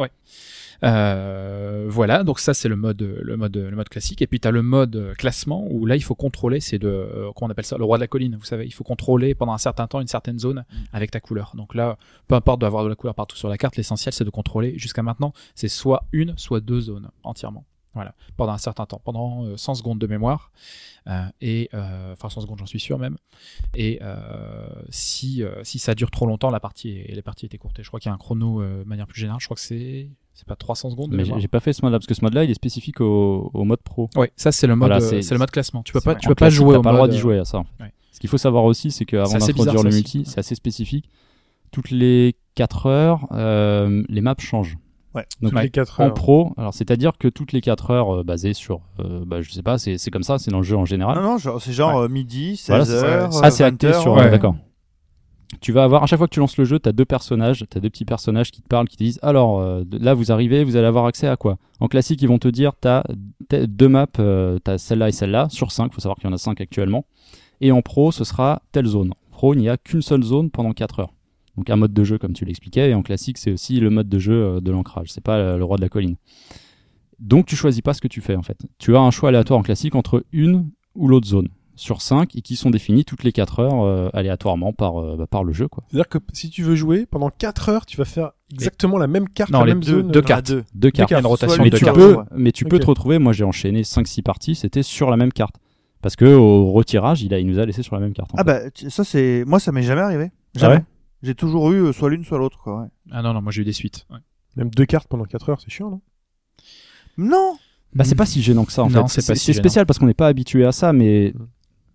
Euh, voilà, donc ça c'est le mode, le mode, le mode classique. Et puis tu as le mode classement où là il faut contrôler, c'est de, euh, comment on appelle ça, le roi de la colline. Vous savez, il faut contrôler pendant un certain temps une certaine zone avec ta couleur. Donc là, peu importe d'avoir de la couleur partout sur la carte, l'essentiel c'est de contrôler. Jusqu'à maintenant, c'est soit une, soit deux zones entièrement. Voilà, pendant un certain temps, pendant euh, 100 secondes de mémoire, euh, et euh, enfin 100 secondes, j'en suis sûr même. Et euh, si euh, si ça dure trop longtemps, la partie est, la partie est écourtée. Je crois qu'il y a un chrono euh, de manière plus générale. Je crois que c'est c'est pas 300 secondes. de Mais j'ai pas fait ce mode-là parce que ce mode-là, il est spécifique au, au mode pro. Ouais, ça c'est le mode, Voilà, euh, c'est- c'est le mode classement. Tu peux pas, tu peux pas jouer au pas le droit d'y jouer à ça. ouais. Ce qu'il faut savoir aussi, c'est qu'avant d'introduire le multi, c'est assez spécifique. Toutes les 4 heures, euh, les maps changent. Toutes Ouais. les 4 En heures. pro, alors c'est-à-dire que toutes les 4 heures euh, basées sur, euh, bah, je sais pas, c'est c'est comme ça, c'est dans le jeu en général? Non, non, genre, c'est genre euh, midi, 16 Voilà, heures. Ah, c'est 20 acté heures, sur. ouais. ouais, D'accord. Tu vas avoir, à chaque fois que tu lances le jeu, tu as deux personnages, tu as deux petits personnages qui te parlent, qui te disent Alors, euh, là, vous arrivez, vous allez avoir accès à quoi? En classique, ils vont te dire Tu as deux maps, tu as celle-là et celle-là, sur 5, faut savoir qu'il y en a 5 actuellement. Et en pro, ce sera telle zone. En pro, il n'y a qu'une seule zone pendant 4 heures. Donc, un mode de jeu, comme tu l'expliquais, et en classique, c'est aussi le mode de jeu euh, de l'ancrage, c'est pas euh, le roi de la colline. Donc, tu choisis pas ce que tu fais, en fait. Tu as un choix aléatoire en classique entre une ou l'autre zone sur 5 et qui sont définis toutes les 4 heures euh, aléatoirement par, euh, bah, par le jeu. Quoi. C'est-à-dire que si tu veux jouer, pendant 4 heures, tu vas faire exactement la même carte, Non, la les même deux- zone. deux cartes. deux. Deux cartes. cartes. Une rotation Mais de tu, cartes. peux, ouais. mais tu peux te retrouver, moi j'ai enchaîné 5-6 parties, c'était sur la même carte. Parce que au retirage, il, a, il nous a laissé sur la même carte. Ah fait. bah, ça c'est. Moi, ça m'est jamais arrivé. Ah Jamais. ouais? J'ai toujours eu euh, soit l'une, soit l'autre, quoi. ouais. Ah non, non, moi j'ai eu des suites. ouais. Même deux cartes pendant 4 heures, c'est chiant, non? Non Bah, c'est pas si gênant que ça en Non, fait. c'est pas si C'est gênant. spécial parce qu'on n'est pas habitué à ça, mais Mm.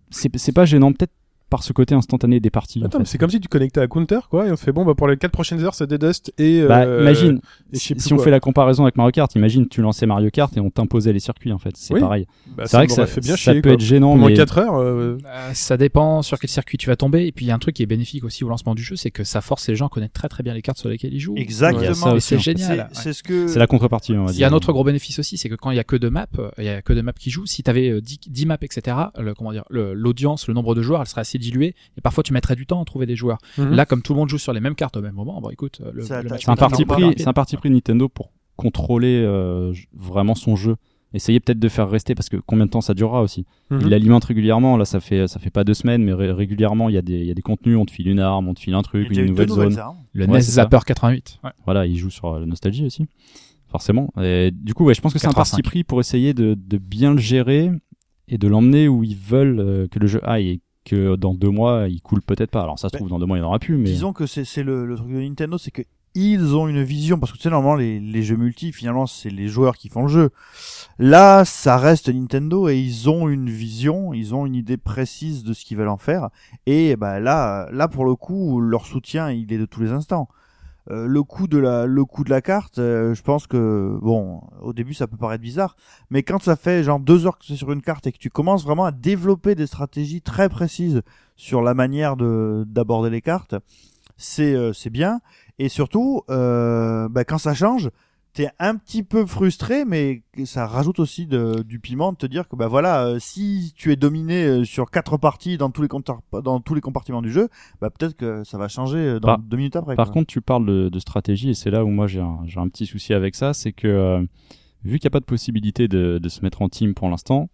c'est c'est pas gênant peut-être par ce côté instantané des parties. en Attends, fait. mais c'est comme si tu connectais à Counter, quoi, et on te fait bon, bah pour les 4 prochaines heures, c'est des Dust et. Bah, euh, imagine, et je sais si, on fait la comparaison avec Mario Kart, imagine tu lançais Mario Kart et on t'imposait les circuits en fait. C'est Oui. pareil. Bah, C'est vrai que ça, fait bien ça chier, peut quoi. être gênant, Pendant mais 4 heures, euh, Euh, ça dépend sur quel circuit tu vas tomber. Et puis il y a un truc qui est bénéfique aussi au lancement du jeu, c'est que ça force les gens à connaître très très bien les cartes sur lesquelles ils jouent. Exactement. C'est génial. C'est ouais. c'est ce que. c'est la contrepartie. On va Il y a un autre gros bénéfice aussi, c'est que quand il y a que deux maps, euh, il y a que deux maps qui jouent. Si tu avais 10, 10 maps, etc., le, comment dire, l'audience, le, nombre de joueurs, elle serait assez diluée. Et parfois, tu mettrais du temps à trouver des joueurs. mhm. Là, comme tout le monde joue sur les mêmes cartes au même moment, bon, écoute, le, le t'as- match C'est un parti rapide. c'est un parti pris Nintendo pour contrôler euh, vraiment son jeu. Essayer peut-être de faire rester parce que combien de temps ça durera aussi? Mhm. Il l'alimente régulièrement. Là, ça fait ça fait pas deux semaines, mais ré- régulièrement il y a des il y a des contenus. On te file une arme, on te file un Il y a truc, une nouvelle zone. Le Ouais, NES. Zapper 88. Ouais. Voilà, il joue sur euh, la nostalgie aussi, forcément. Et du coup, ouais, je pense que c'est un 85. parti pris pour essayer de, de bien le gérer et de l'emmener où ils veulent euh, que le jeu aille et que dans deux mois il coule peut-être pas. Alors ça se Ben, trouve dans deux mois il n'y en aura plus, mais Disons que c'est c'est le, le truc de Nintendo, c'est que ils ont une vision parce que tu sais normalement les, les jeux multi finalement c'est les joueurs qui font le jeu. Là, ça reste Nintendo et ils ont une vision, ils ont une idée précise de ce qu'ils veulent en faire et bah là là pour le coup leur soutien il est de tous les instants. Euh, le coût de la le coût de la carte, euh, je pense que bon au début ça peut paraître bizarre, mais quand ça fait genre deux heures que c'est sur une carte et que tu commences vraiment à développer des stratégies très précises sur la manière de d'aborder les cartes, c'est euh, c'est bien. Et surtout, euh, bah, quand ça change, t'es un petit peu frustré, mais ça rajoute aussi de, du piment de te dire que bah voilà, euh, si tu es dominé euh, sur quatre parties dans tous les dans tous les compartiments du jeu, bah peut-être que ça va changer euh, dans Par- deux minutes après. Par quoi. contre, tu parles de, de stratégie et c'est là où moi j'ai un, un petit souci avec ça, c'est que euh, vu qu'il n'y a pas de possibilité de, de se mettre en team pour l'instant,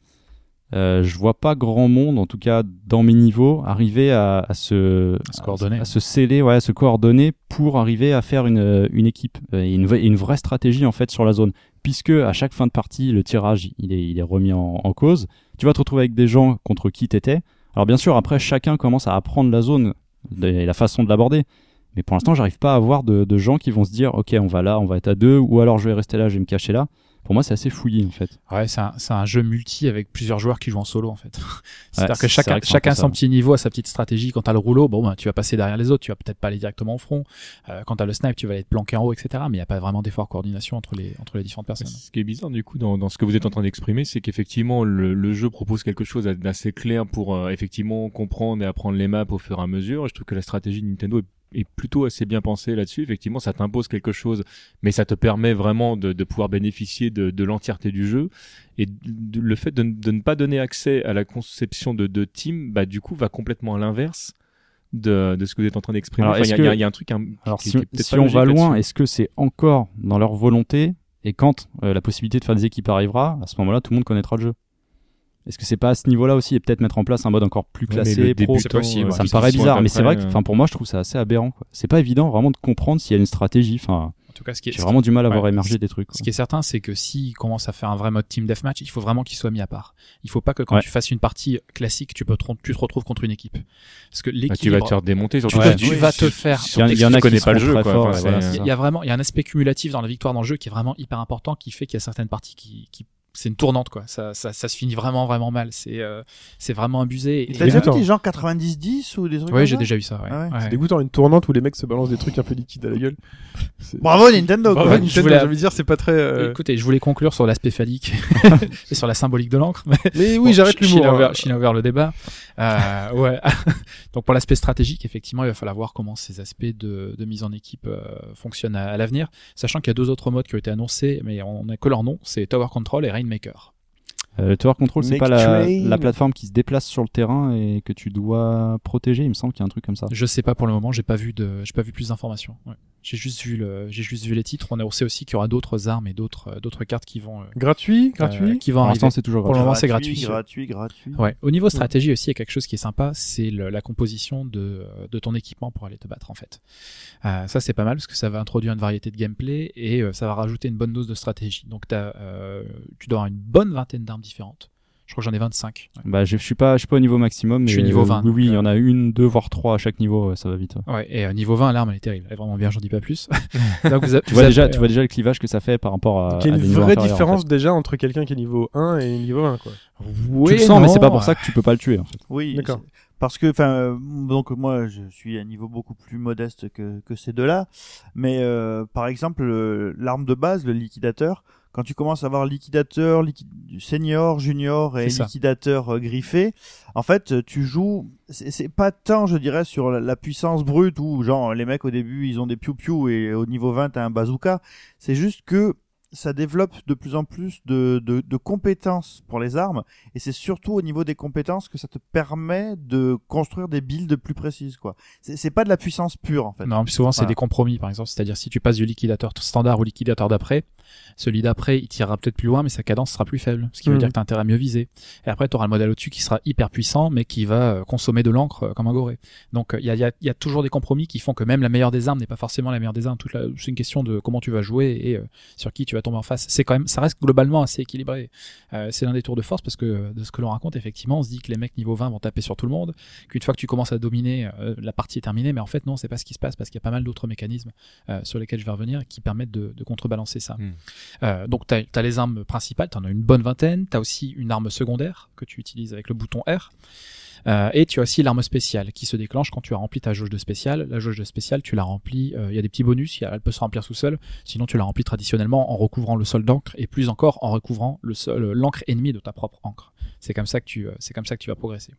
euh, je vois pas grand monde, en tout cas dans mes niveaux, arriver à, à se, À se coordonner. à, se sceller, ouais, à se coordonner pour arriver à faire une, une équipe euh, et une, vraie- une vraie stratégie en fait sur la zone. Puisque à chaque fin de partie, le tirage il est, il est remis en, en cause. Tu vas te retrouver avec des gens contre qui t'étais. Alors bien sûr, après chacun commence à apprendre la zone et la façon de l'aborder. Mais pour l'instant, j'arrive pas à avoir de, de gens qui vont se dire, ok, on va là, on va être à deux, ou alors je vais rester là, je vais me cacher là. Pour moi, c'est assez fouillé en fait. Ouais, c'est un, c'est un jeu multi avec plusieurs joueurs qui jouent en solo en fait. C'est-à-dire c'est- que chacun, que chacun son petit niveau, a sa petite stratégie. Quand t'as le rouleau, bon, ben, tu vas passer derrière les autres, tu vas peut-être pas aller directement au front. Euh, quand t'as le snipe, tu vas aller te planquer en haut, etc. Mais il n'y a pas vraiment d'effort de coordination entre les, entre les différentes personnes. Ce qui est bizarre du coup dans, dans ce que vous êtes en train d'exprimer, c'est qu'effectivement le, le jeu propose quelque chose d'assez clair pour euh, effectivement comprendre et apprendre les maps au fur et à mesure. Je trouve que la stratégie de Nintendo est, est plutôt assez bien pensée là-dessus. Effectivement, ça t'impose quelque chose, mais ça te permet vraiment de, de pouvoir bénéficier de, de l'entièreté du jeu. Et de- le fait de, ne- pas donner accès à la conception de, de team, bah du coup va complètement à l'inverse. De, de ce que vous êtes en train d'exprimer. Enfin, Il y, y a- y un truc hein, qui- Alors qui- si, qui on va loin, est-ce que c'est encore dans leur volonté et quand euh, la possibilité de faire des équipes arrivera, à ce moment-là, tout le monde connaîtra le jeu? Est-ce que c'est pas à ce niveau-là aussi et peut-être mettre en place un mode encore plus Ouais, classé, le pro débutant, c'est possible, Ça me paraît bizarre, mais c'est vrai que, enfin, pour moi, je trouve ça assez aberrant. quoi. C'est pas évident vraiment de comprendre s'il y a une stratégie. Enfin, En tout cas, ce qui est, j'ai vraiment du mal à voir ouais, émerger des trucs. Ce qui est certain, c'est que s'il commence à faire un vrai mode team deathmatch, il faut vraiment qu'il soit mis à part. Il faut pas que quand Ouais. tu fasses une partie classique, tu, peux te, tu te retrouves contre une équipe. Parce que Bah, tu vas te faire démonter sur tu, Ouais. tu vas te faire. Il y en- il y en a tu qui connais sont pas le jeu quoi. Enfin, ouais, voilà, il y a vraiment, il y a un aspect cumulatif dans la victoire dans le jeu qui est vraiment hyper important, qui fait qu'il y a certaines parties qui, qui c'est une tournante quoi. Ça, ça, ça se finit vraiment vraiment mal. C'est euh, c'est vraiment abusé. Et- T'as déjà vu des gens 90-10 ou des trucs comme j'ai déjà eu ça. Ouais. Ah ouais, Ouais. C'est dégoûtant une tournante où les mecs se balancent des trucs un peu liquides à la gueule. Bravo Nintendo Bravo, quoi. je Nintendo, voulais- j'ai envie de dire, c'est pas très. euh, Écoutez, je voulais conclure sur l'aspect phallique et sur la symbolique de l'encre. mais- Mais oui, Bon, j'arrête Chine l'humour. a ouvert- hein. Chine a ouvert le débat. Euh, ouais. Donc pour l'aspect stratégique, effectivement, il va falloir voir comment ces aspects de, de mise en équipe euh, fonctionnent à, à l'avenir, sachant qu'il y a deux autres modes qui ont été annoncés, mais on n'a que leur nom, c'est Tower Control et Rainmaker. Euh, le Tower Control, c'est pas la, plateforme qui se déplace sur le terrain et que tu dois protéger. Il me semble qu'il y a un truc comme ça. Je sais pas pour le moment, j'ai pas vu de, j'ai pas vu plus d'informations. Ouais. J'ai juste vu le, j'ai juste vu les titres. On a on sait aussi qu'il y aura d'autres armes et d'autres, euh, d'autres cartes qui vont, euh, Gratuit, euh, gratuit. qui vont Pour l'instant, c'est toujours Pour le gratuit. moment, c'est gratuit. Gratuit, gratuit. Ouais. Au niveau stratégie aussi, il y a quelque chose qui est sympa, c'est le- la composition de, de ton équipement pour aller te battre en fait. Euh, ça c'est pas mal parce que ça va introduire une variété de gameplay et euh, ça va rajouter une bonne dose de stratégie. Donc t'as, euh, tu dois avoir une bonne vingtaine d'armes différentes. Je crois que j'en ai 25. Ouais. Bah, je je suis pas, je suis pas au niveau maximum. Je suis mais, niveau euh, 20, Oui, oui, il y en a une, deux, voire trois à chaque niveau. Ça va vite. ouais. Et euh, niveau 20, l'arme elle est terrible. Elle est vraiment bien, j'en dis pas plus. Donc, vous a- Tu vois déjà, tu vois déjà le clivage que ça fait par rapport à. Il y a une vraie en différence fait. déjà entre quelqu'un qui est niveau 1 et niveau 1, quoi. Oui, Tu le sens, mais c'est pas pour ça que tu peux pas le tuer. En fait. Oui, D'accord. Parce que, enfin, euh, donc moi, je suis à un niveau beaucoup plus modeste que, que ces deux-là, mais euh, par exemple, euh, l'arme de base, le liquidateur, quand tu commences à avoir liquidateur, liqui- senior, junior et liquidateur euh, griffé, en fait, euh, tu joues. C'est pas tant, je dirais, sur la, la puissance brute où, genre, les mecs au début, ils ont des piou-piou et au niveau 20, t'as un bazooka. C'est juste que ça développe de plus en plus de, de, de compétences pour les armes et c'est surtout au niveau des compétences que ça te permet de construire des builds plus précises quoi. C'est pas de la puissance pure en fait. Non, puis souvent c'est des compromis, par exemple. C'est-à-dire si tu passes du liquidateur standard au liquidateur d'après, celui d'après il tirera peut-être plus loin, mais sa cadence sera plus faible, ce qui veut Mhm. dire que t'as intérêt à mieux viser. Et après, tu auras le modèle au-dessus qui sera hyper puissant, mais qui va euh, consommer de l'encre euh, comme un goré. Donc il y, a, y a- y a toujours des compromis qui font que même la meilleure des armes n'est pas forcément la meilleure des armes. Toute la- C'est une question de comment tu vas jouer et euh, sur qui tu vas tomber en face. C'est quand même, ça reste globalement assez équilibré. Euh, c'est l'un des tours de force parce que euh, de ce que l'on raconte, effectivement, on se dit que les mecs niveau 20 vont taper sur tout le monde, qu'une fois que tu commences à dominer, euh, la partie est terminée, mais en fait non, c'est pas ce qui se passe parce qu'il y a pas mal d'autres mécanismes euh, sur lesquels je vais revenir qui permettent de, de contrebalancer ça. Hmm. Euh, donc tu as, les armes principales, tu en as une bonne vingtaine, tu as aussi une arme secondaire que tu utilises avec le bouton R. Euh, et tu as aussi l'arme spéciale qui se déclenche quand tu as rempli ta jauge de spécial. La jauge de spécial, tu la remplis, euh, il y a des petits bonus, elle peut se remplir tout seul. Sinon, tu la remplis traditionnellement en recouvrant le sol d'encre et plus encore en recouvrant le sol- euh, l'encre ennemie de ta propre encre. C'est comme ça que tu, c'est comme ça que tu vas progresser.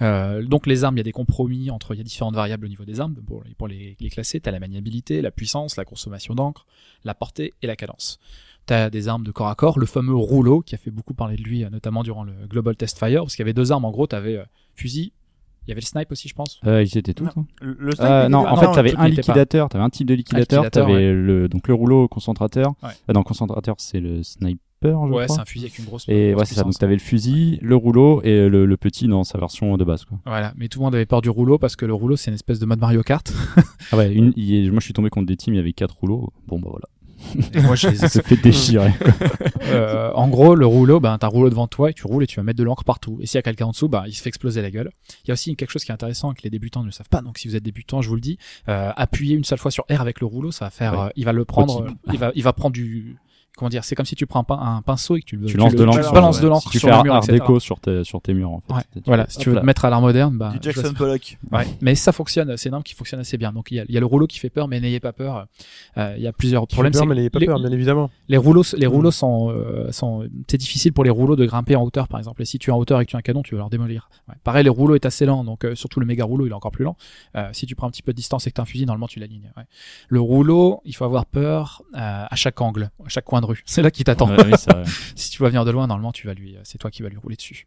Donc les armes, il y a des compromis entre, il y a différentes variables au niveau des armes pour les, les classer. T'as la maniabilité, la puissance, la consommation d'encre, la portée et la cadence. T'as des armes de corps à corps, le fameux rouleau qui a fait beaucoup parler de lui, euh, notamment durant le Global Test Fire, parce qu'il y avait deux armes. En gros, t'avais euh, fusil, il y avait le snipe aussi, je pense. Euh, ils étaient tous. Non. hein. Le, Euh, non, est- en fait, t'avais un liquidateur, t'avais un type de liquidateur, t'avais le donc le rouleau concentrateur. Ouais. Euh, non, concentrateur, c'est le sniper, je Ouais, c'est un fusil avec une grosse. Et grosse ouais, c'est ça. Donc t'avais le fusil, le rouleau et le, le petit dans sa version de base. Quoi. Voilà, mais tout le monde avait peur du rouleau parce que le rouleau c'est une espèce de mode Mario Kart. Ah ouais, une, a- moi je suis tombé contre des teams, il y avait quatre rouleaux. Bon bah voilà, Et moi je les ai ça se fait déchirer. Euh, en gros, le rouleau, ben, t'as un rouleau devant toi et tu roules et tu vas mettre de l'encre partout. Et s'il y a quelqu'un en dessous, ben, il se fait exploser la gueule. Il y a aussi quelque chose qui est intéressant que les débutants ne le savent pas. Donc, si vous êtes débutant, je vous le dis, euh, appuyez une seule fois sur R avec le rouleau, ça va faire, Ouais. euh, il va le prendre, Au-dessus. il va, il va prendre du, comment dire, c'est comme si tu prends un, pin- un pinceau et que tu le, tu lances le- de l'encre. tu balances de l'encre Si tu sur fais art mur, art déco sur tes, sur tes murs en fait. Ouais, Tu- Voilà, si tu veux là. te mettre à l'art moderne, bah, Du Jackson Pollock. Ouais, mais ça fonctionne, c'est une arme qui fonctionne assez bien. Donc il y a, il y a le rouleau qui fait peur, mais n'ayez pas peur. Euh, il y a plusieurs Problème, problèmes. c'est mais n'ayez pas les- peur, bien évidemment. Les rouleaux, les Mm. rouleaux sont, euh, sont, c'est difficile pour les rouleaux de grimper en hauteur, par exemple. Et si tu es en hauteur et que tu as un canon, tu vas leur démolir. Ouais. Pareil, le rouleau est assez lent, donc euh, surtout le méga rouleau, il est encore plus lent. Euh, si tu prends un petit peu de distance et que tu as un fusil, normalement tu l'alignes. Ouais. Le rouleau, il faut avoir peur euh, à chaque angle, à chaque coin de rue. C'est là qui t'attend. Ouais, oui, si tu vas venir de loin, normalement tu vas lui, c'est toi qui vas lui rouler dessus.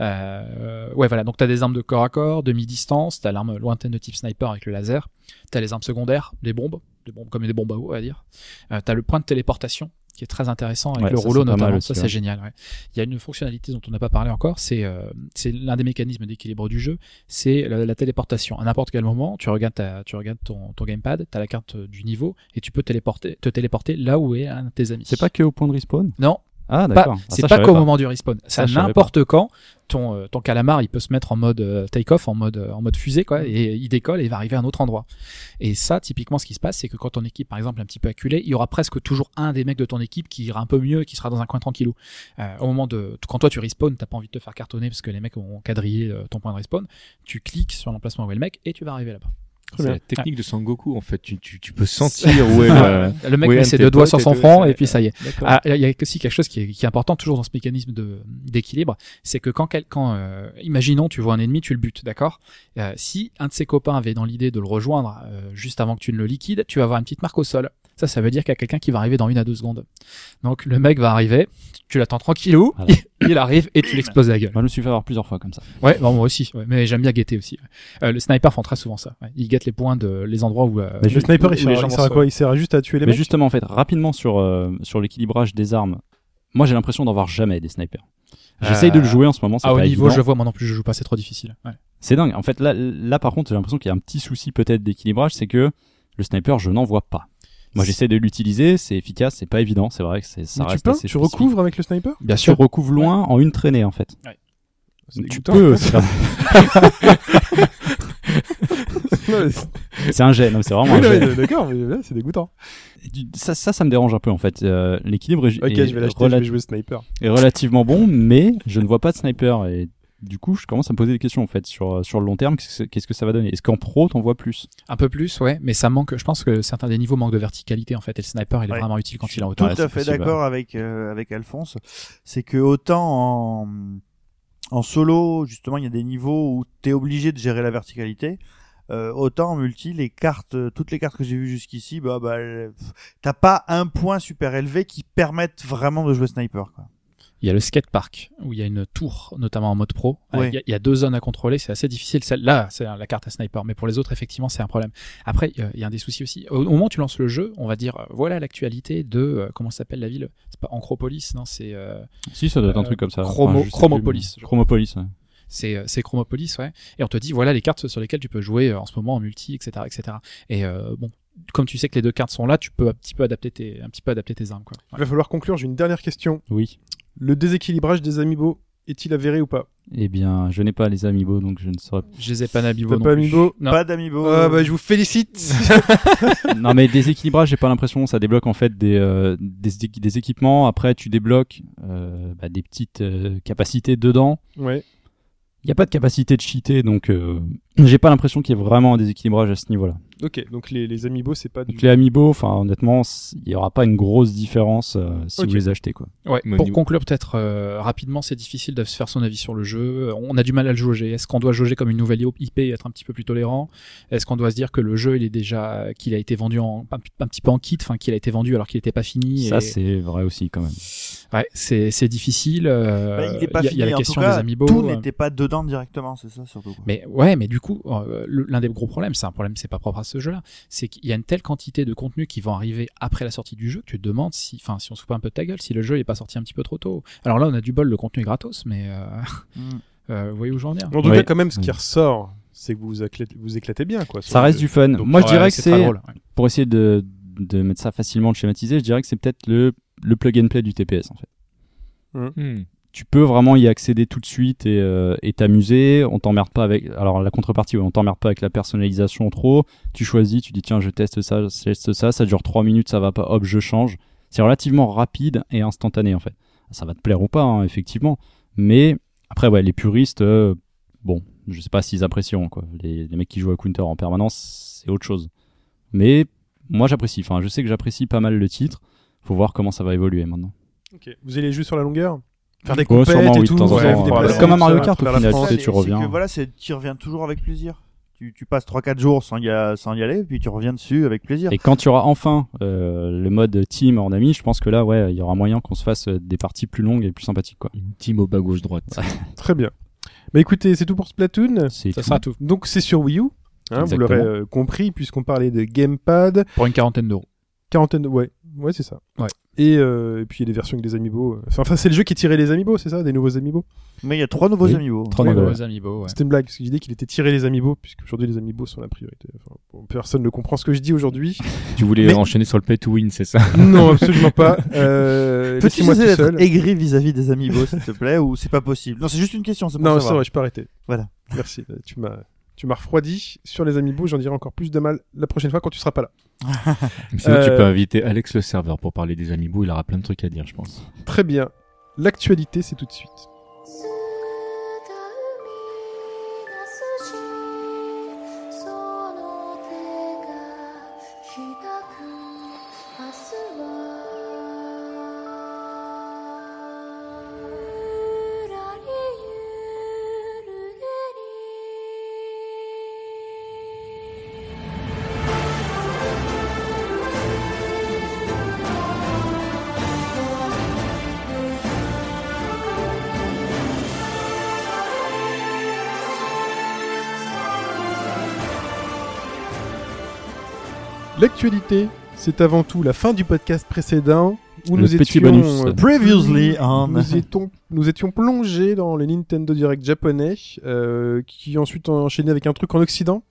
Euh, ouais, voilà. Donc t'as des armes de corps à corps, de mi-distance, t'as l'arme lointaine de type sniper avec le laser, t'as les armes secondaires, les bombes, des bombes comme des bombes à eau, on va dire. Euh, t'as le point de téléportation qui est très intéressant avec Ouais, le ça, rouleau notamment. aussi, ça c'est ouais. génial. Ouais. Il y a une fonctionnalité dont on n'a pas parlé encore, c'est euh, c'est l'un des mécanismes d'équilibre du jeu, c'est la, la téléportation. À n'importe quel moment, tu regardes ta, tu regardes ton, ton gamepad, t'as la carte du niveau et tu peux téléporter, te téléporter là où est un de tes amis. C'est pas que au point de respawn? Non, Ah, Pas- d'accord. Ah, c'est pas qu'au moment du respawn. C'est Ça, savais n'importe quand. Ton, euh, ton calamar, il peut se mettre en mode euh, take-off, en mode, euh, en mode fusée, quoi, et il décolle et il va arriver à un autre endroit. Et ça, typiquement, ce qui se passe, c'est que quand ton équipe, par exemple, est un petit peu acculée, il y aura presque toujours un des mecs de ton équipe qui ira un peu mieux, et qui sera dans un coin tranquillou. Euh, au moment de, quand toi tu respawn, t'as pas envie de te faire cartonner parce que les mecs ont quadrillé euh, ton point de respawn. Tu cliques sur l'emplacement où est le mec et tu vas arriver là-bas. C'est la technique de Sangoku en fait. Tu, tu, tu peux sentir où est le. Le mec met ses deux doigts sur son front et puis ça y est. Ah, il y a aussi quelque chose qui est, qui est important toujours dans ce mécanisme de d'équilibre, c'est que quand, quel- quand euh, imaginons tu vois un ennemi, tu le butes, d'accord? Euh, Si un de ses copains avait dans l'idée de le rejoindre euh, juste avant que tu ne le liquides, tu vas avoir une petite marque au sol. Ça, ça veut dire qu'il y a quelqu'un qui va arriver dans une à deux secondes. Donc le mec va arriver, tu l'attends tranquillou, Voilà. il arrive et tu l'exploses la gueule. Moi, je me suis fait avoir plusieurs fois comme ça. Ouais, bon, moi aussi, ouais, mais j'aime bien guetter aussi. Euh, les snipers font très souvent ça. Ouais. Ils guettent les points de les endroits où. euh, Mais Le sniper, où il sert, gens il vont sert à quoi? Il sert juste à tuer les Mais mecs? justement, en fait, rapidement sur, euh, sur l'équilibrage des armes, moi j'ai l'impression d'avoir jamais des snipers. J'essaye de le jouer en ce moment, haut pas niveau, évident. je vois, moi non plus, je joue pas, c'est trop difficile. Ouais. C'est dingue. En fait, là, là par contre, j'ai l'impression qu'il y a un petit souci peut-être d'équilibrage, c'est que le sniper, je n'en vois pas. Moi, j'essaie de l'utiliser, c'est efficace, c'est pas évident, c'est vrai que c'est, ça Mais tu reste peux assez Tu spécifique. recouvres avec le sniper? Bien Tu recouvres loin en une traînée, en fait. C'est Tu peux. c'est- Ouais, un jet, non, c'est vraiment Oui, un jet. D'accord, mais là, c'est dégoûtant. Ça, ça, ça me dérange un peu, en fait. Euh, l'équilibre est, Ok, est je vais l'acheter, je rela- vais jouer sniper. est relativement bon, mais je ne vois pas de sniper et du coup, je commence à me poser des questions en fait sur sur le long terme. Qu'est-ce que, ça va donner? Est-ce qu'en pro, t'en vois plus? Un peu plus, ouais, mais ça manque. Je pense que certains des niveaux manquent de verticalité en fait, et le sniper il est Ouais. vraiment utile quand il est en Tout hauteur. Ouais, à c'est fait d'accord avec euh, avec Alphonse. C'est que autant en en solo, justement, il y a des niveaux où t'es obligé de gérer la verticalité. Euh, autant en multi, les cartes, euh, toutes les cartes que j'ai vues jusqu'ici, bah, bah, t'as pas un point super élevé qui permette vraiment de jouer sniper. Quoi. Il y a le skatepark où il y a une tour, notamment en mode pro. Euh. Il, y a, il y a deux zones à contrôler, c'est assez difficile. Celle-là, c'est la carte à sniper, mais pour les autres, effectivement, c'est un problème. Après, il y a un des soucis aussi. Au, au moment où tu lances le jeu, on va dire, euh, voilà l'actualité de euh, comment s'appelle la ville? C'est pas Ancropolis, non C'est euh, Si, ça doit être un truc comme ça. Chromo- Chromopolis. Chromopolis. ouais. c'est c'est Chromopolis, ouais. Et on te dit voilà les cartes sur lesquelles tu peux jouer en ce moment en multi, etc., etc. Et euh, bon, comme tu sais que les deux cartes sont là, tu peux un petit peu adapter tes, un petit peu adapter tes armes, quoi. Il va falloir conclure. J'ai une dernière question. Oui. Le déséquilibrage des amiibo est-il avéré ou pas? Eh bien, je n'ai pas les amiibo, donc je ne saurais. Je les ai pas non pas plus. amiibo Non. Pas d'amiibo. Ah bah je vous félicite. non, mais déséquilibrage, j'ai pas l'impression. Ça débloque en fait des euh, des, équi- des équipements. Après, tu débloques euh, bah, des petites euh, capacités dedans. ouais. Il n'y a pas de capacité de cheater, donc euh, j'ai pas l'impression qu'il y ait vraiment un déséquilibrage à ce niveau-là. Ok. Donc les, les amiibo c'est pas du. Donc les amiibo, enfin honnêtement, il y aura pas une grosse différence euh, si Ok. vous les achetez quoi. Ouais, Mais pour niveau- conclure peut-être euh, rapidement, c'est difficile de se faire son avis sur le jeu. On a du mal à le jauger. Est-ce qu'on doit jauger comme une nouvelle IP et être un petit peu plus tolérant? Est-ce qu'on doit se dire que le jeu, il est déjà, qu'il a été vendu en, un, un petit peu en kit, enfin qu'il a été vendu alors qu'il n'était pas fini Ça et- c'est vrai aussi quand même. ouais, c'est c'est difficile. euh, Bah, il est pas y a, fini. y a la en question tout cas, des amiibo. tout euh, n'était pas dedans directement, c'est ça surtout. quoi. Mais ouais, mais du coup, euh, l'un des gros problèmes, c'est un problème, c'est pas propre à ce jeu-là, c'est qu'il y a une telle quantité de contenu qui vont arriver après la sortie du jeu que tu te demandes si, enfin, si on se fout pas un peu de ta gueule, si le jeu est pas sorti un petit peu trop tôt. Alors là, on a du bol, le contenu est gratos, mais euh, Mm. euh, vous voyez où je veux en tout Oui. cas, quand même, ce qui Oui. ressort, c'est que vous vous éclatez, vous éclatez bien, quoi. Ça reste du fun. Donc, Moi je Ouais, dirais que c'est ouais. pour essayer de de mettre ça facilement de schématiser, je dirais que c'est peut-être le le plug and play du TPS en fait. Hmm. Tu peux vraiment y accéder tout de suite et euh, t'amuser. On t'emmerde pas avec. Alors la contrepartie, on t'emmerde pas avec la personnalisation trop. Tu choisis, tu dis tiens, je teste ça, je teste ça. Ça dure 3 minutes, ça va pas. Hop, je change. C'est relativement rapide et instantané en fait. Ça va te plaire ou pas, hein, effectivement. Mais après, ouais, les puristes, euh, bon, je sais pas s'ils apprécieront quoi. Les, les mecs qui jouent à Counter en permanence, c'est autre chose. Mais moi, j'apprécie. Enfin, je sais que j'apprécie pas mal le titre. Faut voir comment ça va évoluer maintenant. Ok. Vous allez jouer sur la longueur? Faire des Ouais, sûrement, et oui, de temps en ouais, temps. vous déplacez Comme un tout Mario à Kart, au final, France. tu sais, tu reviens. que voilà, tu reviens toujours avec plaisir. Tu, tu passes 3-4 jours sans y, a- sans y aller, puis tu reviens dessus avec plaisir. Et quand tu auras enfin euh, le mode team en ami, je pense que là, ouais, il y aura moyen qu'on se fasse euh, des parties plus longues et plus sympathiques, quoi. Une team au bas gauche droite. Très bien. Bah écoutez, c'est tout pour Splatoon. C'est Ça tout. sera tout. Donc c'est sur Wii U. hein, vous l'aurez euh, compris puisqu'on parlait de gamepad, Pour une quarantaine d'euros. quarantaine, ouais, Ouais, c'est ça. Ouais. Et, euh, et puis il y a des versions avec des amiibo. Enfin, enfin, c'est le jeu qui tirait les amiibo, c'est ça Des nouveaux amiibo? Mais il y a trois nouveaux Oui. amiibo. Trois Ouais, nouveaux, Nouveaux amiibo, ouais. C'était une blague, parce que j'ai dit qu'il était tiré les amiibo, puisque aujourd'hui les amiibo sont la priorité. Enfin, bon, personne ne comprend ce que je dis aujourd'hui. Tu voulais Mais- enchaîner sur le pay to win, c'est ça? Non, absolument pas. Euh, Peux-tu seul. aigri vis-à-vis des amiibo, s'il te plaît, ou c'est pas possible? Non, c'est juste une question, c'est pour Non, c'est vrai, je peux arrêter. Voilà. Merci. euh, Tu m'as, tu m'as refroidi sur les amiibo. J'en dirai encore plus de mal la prochaine fois quand tu seras pas là. Sinon, tu Euh, peux inviter Alex le serveur pour parler des amiibo, il aura plein de trucs à dire, je pense. Très bien. L'actualité, c'est tout de suite.「L'actualité, c'est avant tout la fin du podcast précédent où Le nous petit étions bonus. euh, Previously on- nous étions nous étions plongés dans les Nintendo Direct japonais euh, qui ensuite ont enchaîné avec un truc en Occident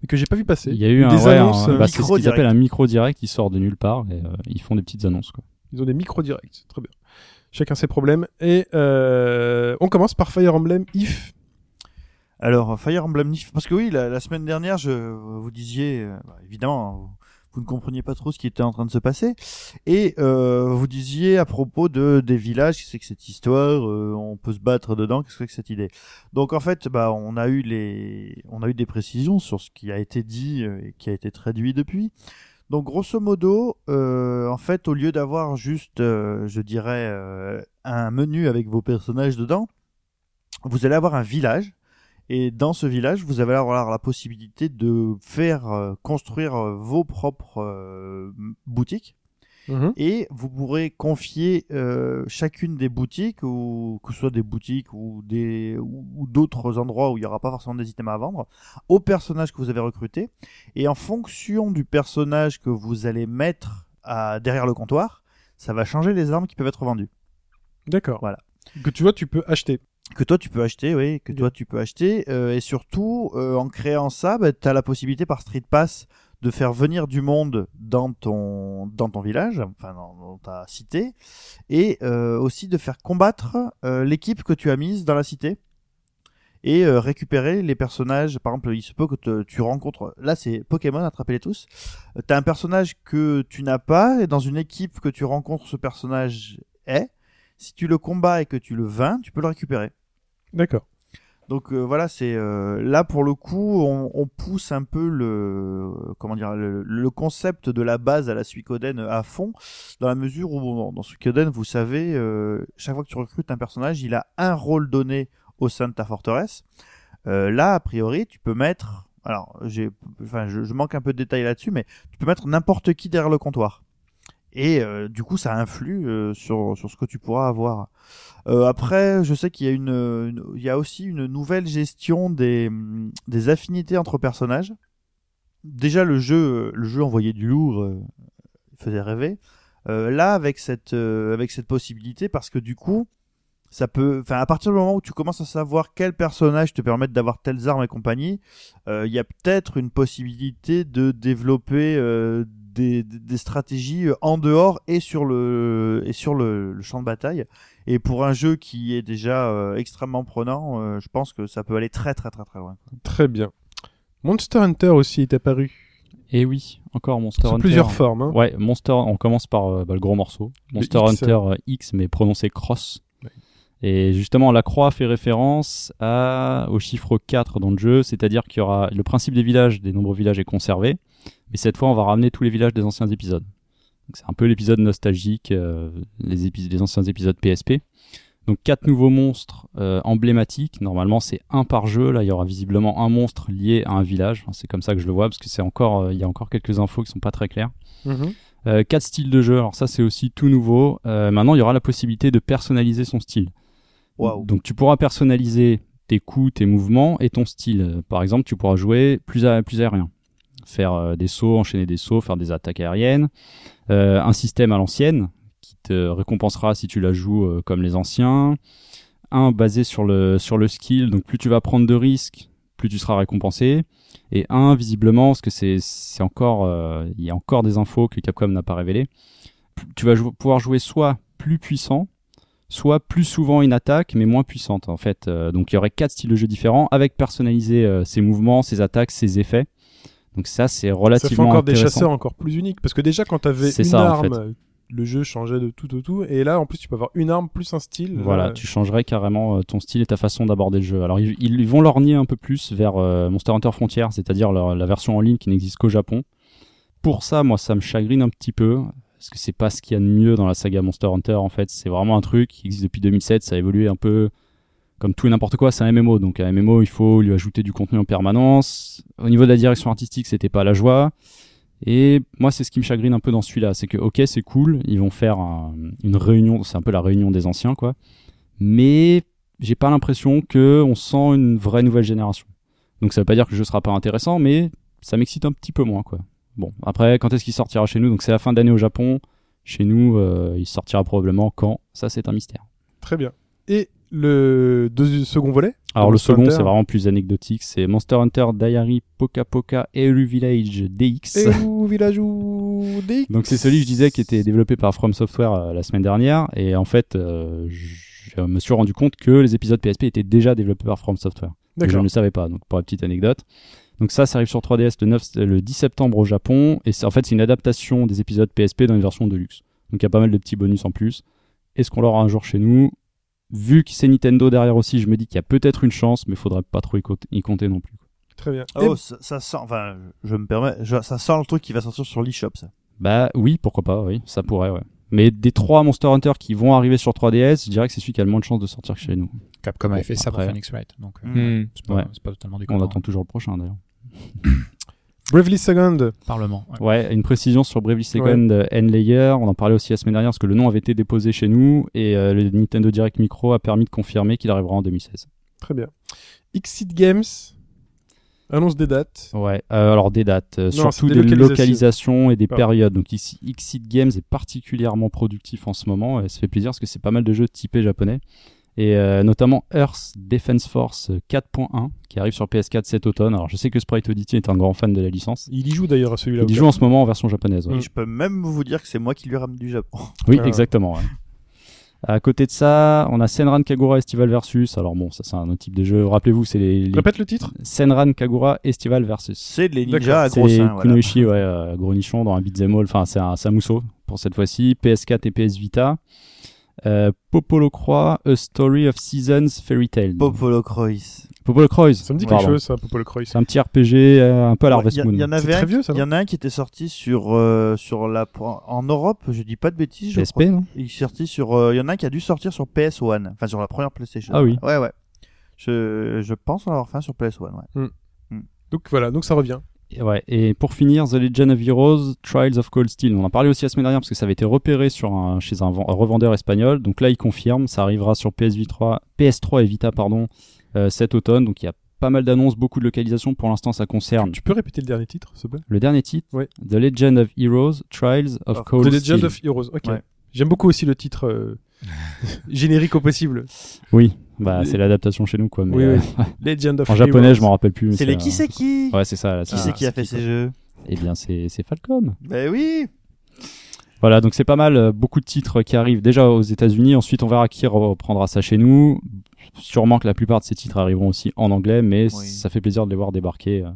mais que j'ai pas vu passer. Il y a eu un, des ouais, annonces. un- euh, bah, c'est ce qu'ils appellent un micro direct, ils sortent de nulle part et euh, ils font des petites annonces. Quoi. Ils ont des micro directs, très bien. Chacun ses problèmes et euh, on commence par Fire Emblem If. Alors, Fire Emblem Nif, parce que oui, la, la semaine dernière, je vous disiez, euh, bah, évidemment, vous, ne compreniez pas trop ce qui était en train de se passer, et euh, vous disiez à propos de des villages, qu'est-ce que c'est que cette histoire, euh, on peut se battre dedans, qu'est-ce que c'est que cette idée? Donc en fait, bah, on a eu les, on a eu des précisions sur ce qui a été dit euh, et qui a été traduit depuis. Donc grosso modo, en fait, au lieu d'avoir juste, je dirais, un menu avec vos personnages dedans, vous allez avoir un village et dans ce village, vous allez avoir la possibilité de faire euh, construire euh, vos propres euh, boutiques. Et vous pourrez confier euh, chacune des boutiques, ou que ce soit des boutiques ou des ou, ou d'autres endroits où il n'y aura pas forcément des items à vendre, au personnage que vous avez recruté. Et en fonction du personnage que vous allez mettre à, derrière le comptoir, ça va changer les armes qui peuvent être vendues. D'accord. Voilà. Que tu vois, tu peux acheter. Que toi tu peux acheter, oui, que toi tu peux acheter, euh, et surtout euh, en créant ça, bah, tu as la possibilité par Street Pass de faire venir du monde dans ton dans ton village, enfin dans, dans ta cité, et euh, aussi de faire combattre euh, l'équipe que tu as mise dans la cité et euh, récupérer les personnages. Par exemple, il se peut que te- tu rencontres. Là, c'est Pokémon, attrapez-les tous. T'as un personnage que tu n'as pas, et dans une équipe que tu rencontres, ce personnage est. Si tu le combats et que tu le vains, tu peux le récupérer. D'accord. Donc euh, voilà, c'est euh, là pour le coup, on, pousse un peu le comment dire le, concept de la base à la Suikoden à fond, dans la mesure où dans Suikoden, vous savez, euh, chaque fois que tu recrutes un personnage, il a un rôle donné au sein de ta forteresse. Euh, là, a priori, tu peux mettre, alors j'ai, enfin, je manque un peu de détails là-dessus, mais tu peux mettre n'importe qui derrière le comptoir. Et euh, du coup, ça influe euh, sur sur ce que tu pourras avoir. Euh, après, je sais qu'il y a une, y a aussi une nouvelle gestion des, hum, des affinités entre personnages. Déjà, le jeu, le jeu envoyait du lourd, faisait rêver. Là, avec cette, avec cette possibilité, parce que du coup, ça peut, à partir du moment où tu commences à savoir quels personnages te permettent d'avoir telles armes et compagnie, il y a peut-être une possibilité de développer des, stratégies euh, en dehors et sur le et sur le, le champ de bataille. Et pour un jeu qui est déjà euh, extrêmement prenant, euh, je pense que ça peut aller très très très très loin. Très bien. Monster Hunter aussi est apparu. Et oui, encore Monster Sous Hunter. plusieurs formes. Hein. Ouais, Monster, on commence par euh, bah, le gros morceau. Monster X. Hunter euh, X, mais prononcé Cross. Ouais. Et justement, la croix fait référence à, au chiffre 4 dans le jeu, c'est-à-dire qu'il y aura le principe des villages, des nombreux villages est conservé, mais cette fois, on va ramener tous les villages des anciens épisodes. C'est un peu l'épisode nostalgique, euh, les, épis- les anciens épisodes PSP. Donc quatre nouveaux monstres euh, emblématiques. Normalement, c'est un par jeu. Là, il y aura visiblement un monstre lié à un village. Enfin, c'est comme ça que je le vois parce que c'est encore, euh, il y a encore quelques infos qui sont pas très claires. Euh, quatre styles de jeu. Alors ça, c'est aussi tout nouveau. Maintenant, il y aura la possibilité de personnaliser son style. Donc, tu pourras personnaliser tes coups, tes mouvements et ton style. Par exemple, tu pourras jouer plus, a- plus aérien. Faire euh, des sauts, enchaîner des sauts, faire des attaques aériennes. Euh, un système à l'ancienne qui te récompensera si tu la joues euh, comme les anciens. Un basé sur le sur le skill, donc plus tu vas prendre de risques, plus tu seras récompensé. Et un visiblement, parce que c'est encore il y a encore des infos que Capcom n'a pas révélées. Tu vas pouvoir jouer soit plus puissant, soit plus souvent une attaque mais moins puissante en fait. Donc il y aurait quatre styles de jeu différents avec personnaliser ses mouvements, ses attaques, ses effets. Donc ça c'est Ça fait relativement encore des chasseurs encore plus uniques. Parce que déjà, quand t'avais C'est une ça, en arme, fait. le jeu changeait de tout au tout. Et là, en plus, tu peux avoir une arme plus un style. Voilà, Euh, tu changerais carrément euh, ton style et ta façon d'aborder le jeu. Alors ils, ils vont lorgner un peu plus vers euh, Monster Hunter Frontier, c'est-à-dire la version en ligne qui n'existe qu'au Japon. Pour ça, moi, ça me chagrine un petit peu parce que c'est pas ce qu'il y a de mieux dans la saga Monster Hunter. En fait, c'est vraiment un truc qui existe depuis 2007. Ça a évolué un peu comme tout et n'importe quoi. C'est un MMO, donc un MMO, il faut lui ajouter du contenu en permanence. Au niveau de la direction artistique, c'était pas la joie. Et moi, c'est ce qui me chagrine un peu dans celui-là, c'est que ok, c'est cool, ils vont faire un- une réunion, c'est un peu la réunion des anciens, quoi mais j'ai pas l'impression que on sent une vraie nouvelle génération. Donc ça veut pas dire que le jeu sera pas intéressant, mais ça m'excite un petit peu moins quoi. Bon, après quand est-ce qu'il sortira chez nous? Donc c'est la fin d'année au Japon. Chez nous, euh, il sortira probablement quand? Ça c'est un mystère. Très bien. Et le deux- second volet? Alors le Monster second, c'est vraiment plus anecdotique, c'est Monster Hunter Diary Poka Poka Eru Village DX. Où Village ou DX Donc c'est celui que je disais qui était développé par From Software euh, la semaine dernière et en fait euh, je me suis rendu compte que les épisodes PSP étaient déjà développés par From Software. Je ne le savais pas, donc pour la petite anecdote. Donc ça, ça arrive sur 3DS le, 9, le 10 septembre au Japon, et en fait c'est une adaptation des épisodes PSP dans une version de luxe. Donc il y a pas mal de petits bonus en plus. Est-ce qu'on l'aura un jour chez nous? Vu que c'est Nintendo derrière aussi, je me dis qu'il y a peut-être une chance, mais faudrait pas trop y, co- y compter non plus. Très bien. Oh, ça, ça sent, enfin, je me permets, je- ça sent le truc qui va sortir sur l'eShop, ça. Bah oui, pourquoi pas, oui, ça pourrait, ouais. Mais des trois Monster Hunter qui vont arriver sur 3DS, je dirais que c'est celui qui a le moins de chances de sortir chez nous. Capcom Bon, avait fait ça pour après- Phoenix Wright, donc euh, Hmm. c'est pas, Ouais. pas totalement On déconnant. attend toujours le prochain d'ailleurs. Bravely Second. Parlement. ouais. Ouais, une précision sur Bravely Second euh, N-Layer. On en parlait aussi la semaine dernière parce que le nom avait été déposé chez nous et euh, le Nintendo Direct Micro a permis de confirmer qu'il arrivera en 2016. Très bien. Exit Games. Annonce des dates. Ouais, euh, alors des dates, euh, Non, surtout des des localisations et des Ah. périodes. Donc ici, Xseed Games est particulièrement productif en ce moment et ça fait plaisir parce que c'est pas mal de jeux typés japonais. Et euh, notamment Earth Defense Force 4.1 qui arrive sur PS4 cet automne. Alors je sais que Sprite Oddity est un grand fan de la licence. Il y joue d'ailleurs à celui-là. Il y joue en ce moment en version japonaise. ouais. Et je peux même vous dire que c'est moi qui lui ramène du Japon. Oui, Ah. exactement. ouais. À côté de ça, on a Senran Kagura Estival Versus. Alors bon, ça c'est un autre type de jeu. Rappelez-vous, c'est les, les Répète le titre. Senran Kagura Estival Versus. C'est les ninjas à C'est gros voilà. Kunoichi, ouais, euh, gros nichon dans un beat'em all. Enfin, c'est un Samuso pour cette fois-ci. PS4 et PS Vita. Euh, Popolo Croix, A Story of Seasons Fairy Tale. Popolo Croix. Popolo Croix. Ça me dit quelque chose, ça, Popol Croix. C'est un petit RPG euh, un peu à la Ouais, Harvest y Moon. en avait très un- vieux, ça, Il y en a un qui était sorti sur euh, sur la en Europe, je dis pas de bêtises, je PSP, crois. non Il est sorti sur euh, il y en a un qui a dû sortir sur PS1, enfin sur la première PlayStation. Ah oui. Ouais ouais. Je je pense en avoir fait un sur PS1, ouais. Donc voilà, donc ça revient. Et Ouais, et pour finir, The Legend of Heroes, Trials of Cold Steel. On en parlait aussi la semaine dernière parce que ça avait été repéré sur un, chez un, ven- un revendeur espagnol. Donc là, il confirme, ça arrivera sur PS3, PS3 et Vita pardon, euh, cet automne. Donc il y a pas mal d'annonces, beaucoup de localisations. Pour l'instant, ça concerne Tu peux répéter le dernier titre, s'il te plaît? le dernier titre, Ouais. The Legend of Heroes, Trials of Cold The Legend Steel. of Heroes. Ok. Ouais. J'aime beaucoup aussi le titre euh, générique au possible. Oui, bah Les- c'est l'adaptation chez nous quoi. Mais Oui, euh, oui. Legend of en japonais, Heroes. je m'en rappelle plus. C'est les qui c'est qui Ouais, c'est ça. là, Qui c'est qui a fait ces jeux Eh bien, c'est c'est Falcom. Ben oui. Voilà, donc c'est pas mal, euh, beaucoup de titres qui arrivent déjà aux États-Unis. Ensuite, on verra qui reprendra ça chez nous. Sûrement que la plupart de ces titres arriveront aussi en anglais, mais Oui. ça fait plaisir de les voir débarquer. euh,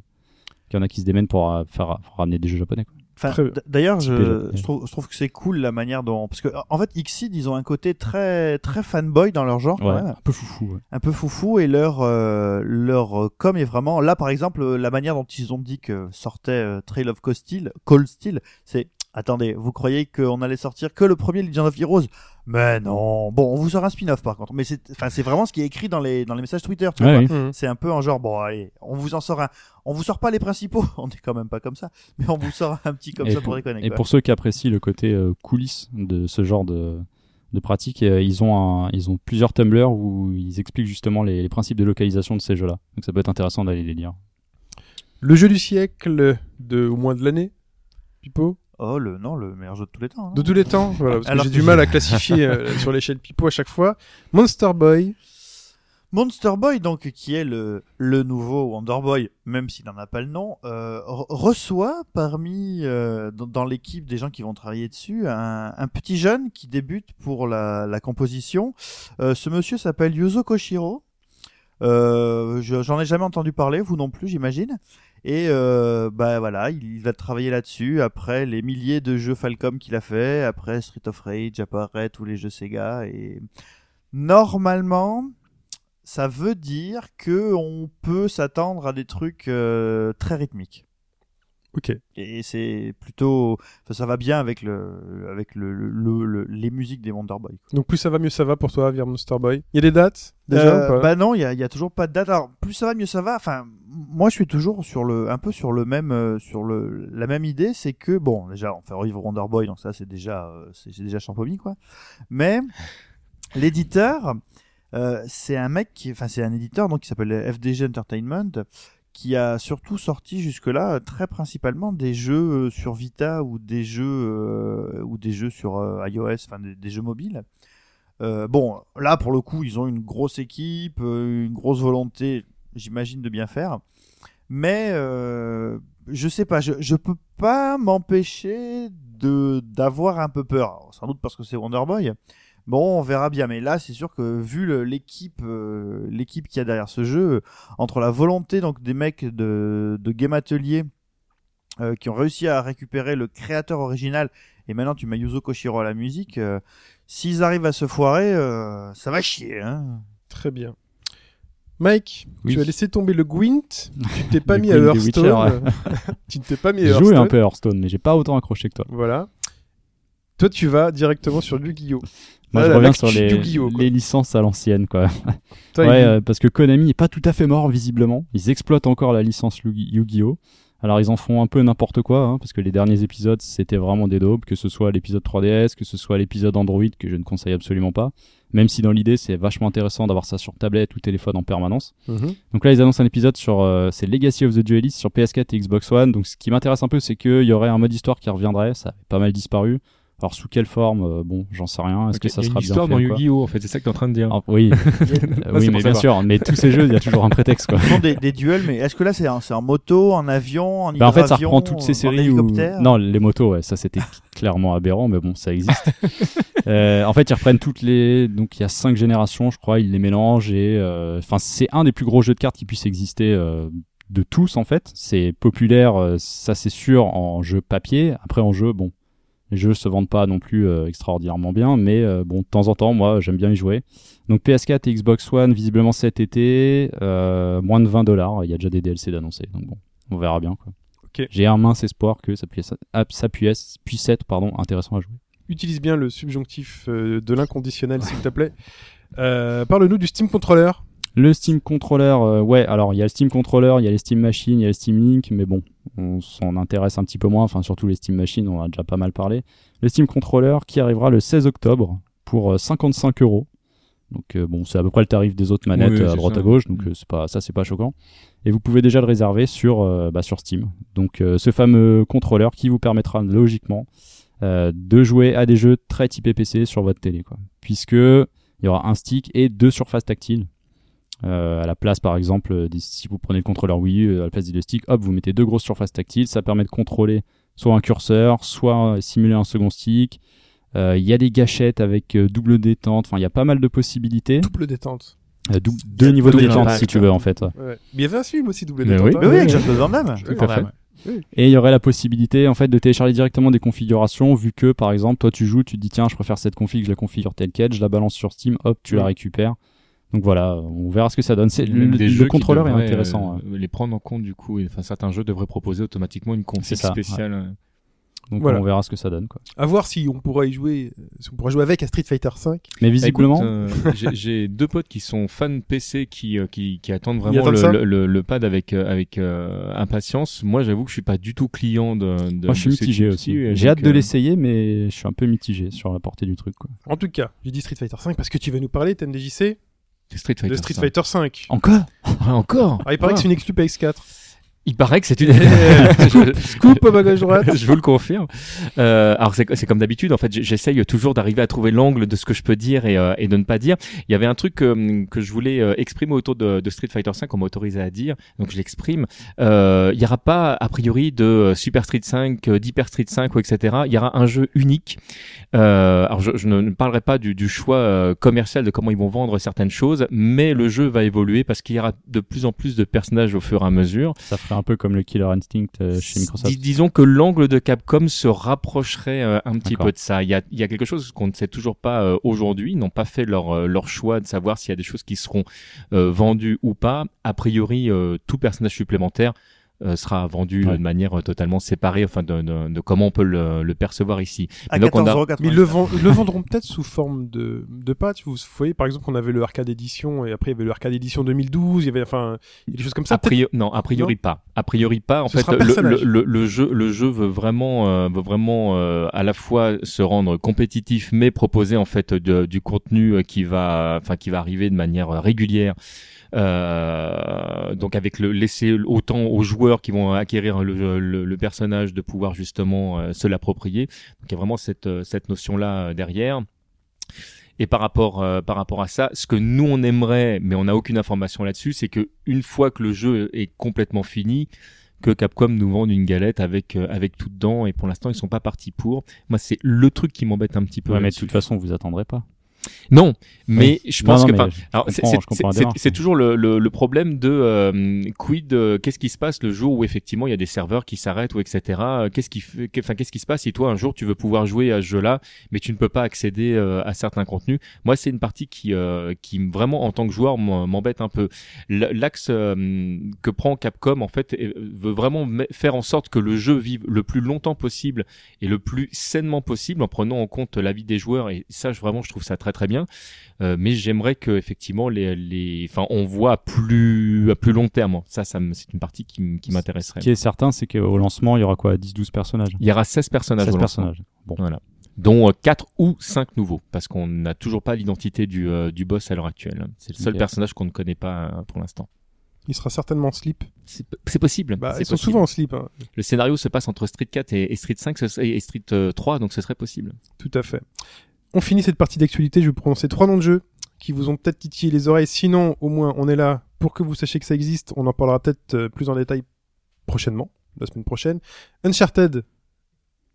qu'il y en a qui se démènent pour, euh, faire, pour ramener des jeux japonais. quoi. Enfin, D'ailleurs, je, je, trouve, je trouve que c'est cool la manière dont parce que en fait Xseed ils ont un côté très très fanboy dans leur genre quand même. un peu foufou. ouais. un peu foufou et leur euh, leur euh, com est vraiment là par exemple euh, la manière dont ils ont dit que sortait euh, Trail of Cold Steel, Cold Steel c'est attendez vous croyez qu'on allait sortir que le premier Legend of Heroes? Mais non bon on vous sort un spin-off par contre mais c'est enfin c'est vraiment ce qui est écrit dans les dans les messages Twitter tu Ouais, vois. oui. Mhm. c'est un peu en genre bon allez on vous en sort un on vous sort pas les principaux on est quand même pas comme ça mais on vous sort un petit comme Et ça pour- pour déconner Et quoi. pour ceux qui apprécient le côté euh, coulisses de ce genre de, de pratique, euh, ils, ont un, ils ont plusieurs Tumblr où ils expliquent justement les, les principes de localisation de ces jeux-là. Donc ça peut être intéressant d'aller les lire. Le jeu du siècle de au moins de l'année, Pipo? Oh, le, non, le meilleur jeu de tous les temps. De tous les temps, voilà, parce que Alors j'ai que du j'ai- mal à classifier euh, sur l'échelle Pipo à chaque fois. Monster Boy, Monster Boy, donc, qui est le, le nouveau Wonder Boy, même s'il n'en a pas le nom, euh, re- reçoit parmi, euh, dans, dans l'équipe des gens qui vont travailler dessus, un, un petit jeune qui débute pour la, la composition. Euh, ce monsieur s'appelle Yuzo Koshiro. Je- J'en ai jamais entendu parler, vous non plus, j'imagine. Et euh, bah voilà, il, va travailler là-dessus. Après les milliers de jeux Falcom qu'il a fait, après Street of Rage, apparaît tous les jeux Sega. Et normalement, ça veut dire que on peut s'attendre à des trucs euh, très rythmiques. Ok. Et c'est plutôt, enfin, ça va bien avec le, avec le, le- le- le- les musiques des Wonder Boy. quoi. Donc plus ça va, mieux ça va pour toi, vers Monster Boy. Il y a des dates déjà Euh, ou pas? bah non, il y a, y a toujours pas de date. Alors plus ça va, mieux ça va. Enfin, moi je suis toujours sur le, un peu sur le même, euh, sur le, la même idée, c'est que bon, déjà on fait revivre Wonder Boy, donc ça c'est déjà, euh, c'est déjà champomis quoi. Mais l'éditeur, euh, c'est un mec qui, enfin c'est un éditeur donc qui s'appelle FDG Entertainment, qui a surtout sorti jusque-là euh, très principalement des jeux euh, sur Vita ou des jeux euh, sur iOS, enfin des, jeux mobiles. Bon, là pour le coup, ils ont une grosse équipe, une grosse volonté, j'imagine, de bien faire. Mais je sais pas, je, je peux pas m'empêcher d'avoir un peu peur. Sans doute parce que c'est Wonder Boy. Bon, on verra bien. Mais là, c'est sûr que vu l'équipe, euh, l'équipe qu'il y a derrière ce jeu, entre la volonté donc des mecs de, de Game Atelier euh, qui ont réussi à récupérer le créateur original et maintenant tu mets Yuzo Koshiro à la musique, euh, s'ils arrivent à se foirer, euh, ça va chier. Hein. Très bien. Mike, Oui. tu as laissé tomber le Gwent, tu t'es pas mis à Hearthstone. Tu ne t'es pas mis à J'ai Hearthstone. joué un peu à Hearthstone, mais j'ai pas autant accroché que toi. Voilà. Toi, tu vas directement sur Yu-Gi-Oh! Moi, Voilà, je reviens sur les, licences à l'ancienne, quoi. Toi, ouais, euh, parce que Konami est pas tout à fait mort, visiblement. Ils exploitent encore la licence Yu- Yu-Gi-Oh! Alors, ils en font un peu n'importe quoi, hein, parce que les derniers épisodes, c'était vraiment des daubes, que ce soit l'épisode 3DS, que ce soit l'épisode Android, que je ne conseille absolument pas. Même si dans l'idée, c'est vachement intéressant d'avoir ça sur tablette ou téléphone en permanence. Mhm. Donc là, ils annoncent un épisode sur euh, c'est Legacy of the Duelist sur PS4 et Xbox One. Donc ce qui m'intéresse un peu, c'est qu'il y aurait un mode histoire qui reviendrait. Ça a pas mal disparu. Alors sous quelle forme euh, Bon, j'en sais rien. Est-ce que ça il y a sera une bien histoire fait dans Yu-Gi-Oh! En fait, c'est ça que t'es en train de dire. Ah, Oui, c'est oui, mais savoir. bien sûr. Mais tous ces jeux, il y a toujours un prétexte, quoi. Ce sont des, des duels, mais est-ce que là c'est en, c'est en moto, en avion, en Bah, en fait, ça reprend toutes ces séries où... Non, les motos, ouais, ça c'était clairement aberrant, mais bon, ça existe. Euh, en fait, ils reprennent toutes les... Donc, il y a cinq générations, je crois, ils les mélangent et... euh, Enfin, c'est un des plus gros jeux de cartes qui puisse exister euh, de tous, en fait. C'est populaire, euh, ça c'est sûr, en jeu papier. Après, en jeu, bon, les jeux se vendent pas non plus euh, extraordinairement bien, mais euh, bon, de temps en temps, moi, j'aime bien y jouer. Donc, PS4 et Xbox One, visiblement cet été, euh, moins de 20 dollars. Il y a déjà des DLC d'annoncer, donc bon, on verra bien, quoi. J'ai un mince espoir que ça puisse, ah, ça puisse, puisse être pardon, intéressant à jouer. Utilise bien le subjonctif de l'inconditionnel, s'il te plaît. Euh, Parle-nous du Steam Controller. Le Steam Controller, euh, ouais, alors il y a le Steam Controller, il y a les Steam Machines, il y a le Steam Link, mais bon, on s'en intéresse un petit peu moins, enfin surtout les Steam Machines, on en a déjà pas mal parlé. Le Steam Controller qui arrivera le 16 octobre pour euh, 55 euros. Donc euh, bon, c'est à peu près le tarif des autres manettes Oui, euh, à droite ça. à gauche, donc euh, c'est pas ça c'est pas choquant. Et vous pouvez déjà le réserver sur euh, bah, sur Steam. Donc euh, ce fameux contrôleur qui vous permettra logiquement euh, de jouer à des jeux très typés PC sur votre télé, quoi. Puisque il y aura un stick et deux surfaces tactiles. Euh, à la place, par exemple, euh, des- si vous prenez le contrôleur Wii U, euh, à la place des deux sticks, hop, vous mettez deux grosses surfaces tactiles. Ça permet de contrôler soit un curseur, soit simuler un second stick. Euh, Il y a des gâchettes avec double détente. Enfin, il y a pas mal de possibilités. Double détente. Euh, dou- deux niveaux de double détente, si tu veux, en fait. ouais. Ouais. Mais il y avait un film aussi, double Mais détente. oui. hein. Mais oui, avec Jean-Claude Van Damme. Oui, Tout à fait. Ouais. Et il y aurait la possibilité en fait de télécharger directement des configurations vu que par exemple toi tu joues, tu te dis tiens je préfère cette config, je la configure telle quelle, je la balance sur Steam, hop tu la récupères. Donc voilà, on verra ce que ça donne. C'est le, contrôleur est intéressant. euh, les prendre en compte du coup. et, Enfin, certains jeux devraient proposer automatiquement une config ça, spéciale. euh. Donc Voilà. on verra ce que ça donne quoi. À voir si on pourra y jouer, si on pourra jouer avec à Street Fighter 5. Mais visiblement, euh, j'ai- deux potes qui sont fans PC qui qui, qui attendent vraiment attendent le, le, le- le pad avec avec euh, impatience. Moi, j'avoue que je suis pas du tout client de. de moi je suis mitigé aussi. J'ai hâte de l'essayer mais je suis un peu mitigé sur la portée du truc quoi. En tout cas, j'ai dit Street Fighter 5 parce que tu vas nous parler, TMDJC, Street Fighter. de Street 5. Fighter 5. Encore? Encore? Ah, il paraît que c'est une exclu PS4. Il paraît que c'est une. Scoop, gauche droite. je vous le confirme. Euh, alors c'est c'est comme d'habitude en fait, j'essaye toujours d'arriver à trouver l'angle de ce que je peux dire et, euh, et de ne pas dire. Il y avait un truc euh, que je voulais euh, exprimer autour de, de Street Fighter 5 qu'on m'a autorisé à dire, donc je l'exprime. Euh, il y aura pas a priori de euh, Super Street 5, euh, d'Hyper Street 5 ou etc. Il y aura un jeu unique. Euh, alors je, je ne parlerai pas du, du choix commercial de comment ils vont vendre certaines choses, mais le jeu va évoluer parce qu'il y aura de plus en plus de personnages au fur et à mesure. Ça un peu comme le Killer Instinct euh, chez Microsoft. Dis- disons que l'angle de Capcom se rapprocherait euh, un petit peu de ça. Il y a, il y a quelque chose qu'on ne sait toujours pas euh, aujourd'hui. Ils n'ont pas fait leur, leur choix de savoir s'il y a des choses qui seront vendues ou pas. A priori, tout personnage supplémentaire sera vendu Ouais. euh, de manière euh, totalement séparée, enfin de, de, de comment on peut le, le percevoir ici. À Et donc, on a- 14,99€. Mais ils le, vend- le vendront peut-être sous forme de, de patch. Vous voyez, par exemple, on avait le arcade édition et après il y avait le arcade édition 2012. Il y avait, enfin, il y a des choses comme ça. A priori, non, a priori pas. A priori pas. En Ce fait, le, le, le, le jeu, le jeu veut vraiment, euh, veut vraiment euh, à la fois se rendre compétitif, mais proposer en fait de- du contenu euh, qui va, enfin qui va arriver de manière euh, régulière. Euh, donc avec le laisser autant aux joueurs qui vont acquérir le, le, le personnage de pouvoir justement euh, se l'approprier. Donc il y a vraiment cette euh, cette notion là derrière. Et par rapport euh, par rapport à ça, ce que nous on aimerait, mais on n'a aucune information là-dessus, c'est que une fois que le jeu est complètement fini, que Capcom nous vende une galette avec euh, avec tout dedans. Et pour l'instant, ils sont pas partis pour. Moi, c'est le truc qui m'embête un petit peu. Ouais, mais de toute façon, vous attendrez pas. Non, mais je pense non, que alors comprends- c'est- toujours le, le, le problème de euh, quid euh, qu'est-ce qui se passe le jour où effectivement il y a des serveurs qui s'arrêtent ou etc. Qu'est-ce qui enfin qu'est-ce qui se passe si toi un jour tu veux pouvoir jouer à ce jeu-là mais tu ne peux pas accéder euh, à certains contenus? Moi c'est une partie qui euh, qui vraiment en tant que joueur m'embête un peu. L'axe que prend Capcom en fait veut vraiment me- faire en sorte que le jeu vive le plus longtemps possible et le plus sainement possible en prenant en compte l'avis des joueurs et ça je, vraiment je trouve ça très très bien. Euh, mais j'aimerais que effectivement les, les, enfin, on voit à plus à plus long terme. Ça, ça me- c'est une partie qui, qui Ce m'intéresserait. qui est certain, c'est qu'au lancement, il y aura quoi 10-12 personnages? Il y aura 16 personnages. 16 au lancement. personnages. Bon. Voilà. Dont 4 ou 5 nouveaux, parce qu'on n'a toujours pas l'identité du, euh, du boss à l'heure actuelle. C'est le seul personnage qu'on ne connaît pas euh, pour l'instant. Il sera certainement en slip. C'est possible. Bah, ils sont souvent en slip. hein. Le scénario se passe entre Street 4 et, et Street 5 ce serait- et Street euh, 3, donc ce serait possible. Tout à fait. On finit cette partie d'actualité. Je vais vous prononcer trois noms de jeux qui vous ont peut-être titillé les oreilles. Sinon, au moins, on est là pour que vous sachiez que ça existe. On en parlera peut-être euh, plus en détail prochainement, la semaine prochaine. Uncharted,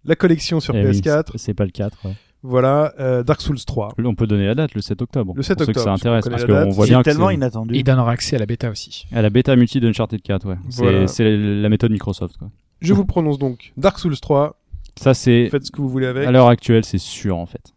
la collection sur Eh oui, PS4. c'est- c'est pas le 4. ouais. Voilà, euh, Dark Souls 3. On peut donner la date, le 7 octobre. Le 7 pour ceux que ça octobre, intéresse, parce qu'on voit C'est bien que tellement inattendu. Il donnera accès à la bêta aussi. à la bêta multi d'Uncharted 4, ouais. C'est Voilà. c'est la méthode Microsoft, quoi. Je vous prononce donc Dark Souls 3. Ça, c'est Faites ce que vous voulez avec. à l'heure actuelle, c'est sûr en fait.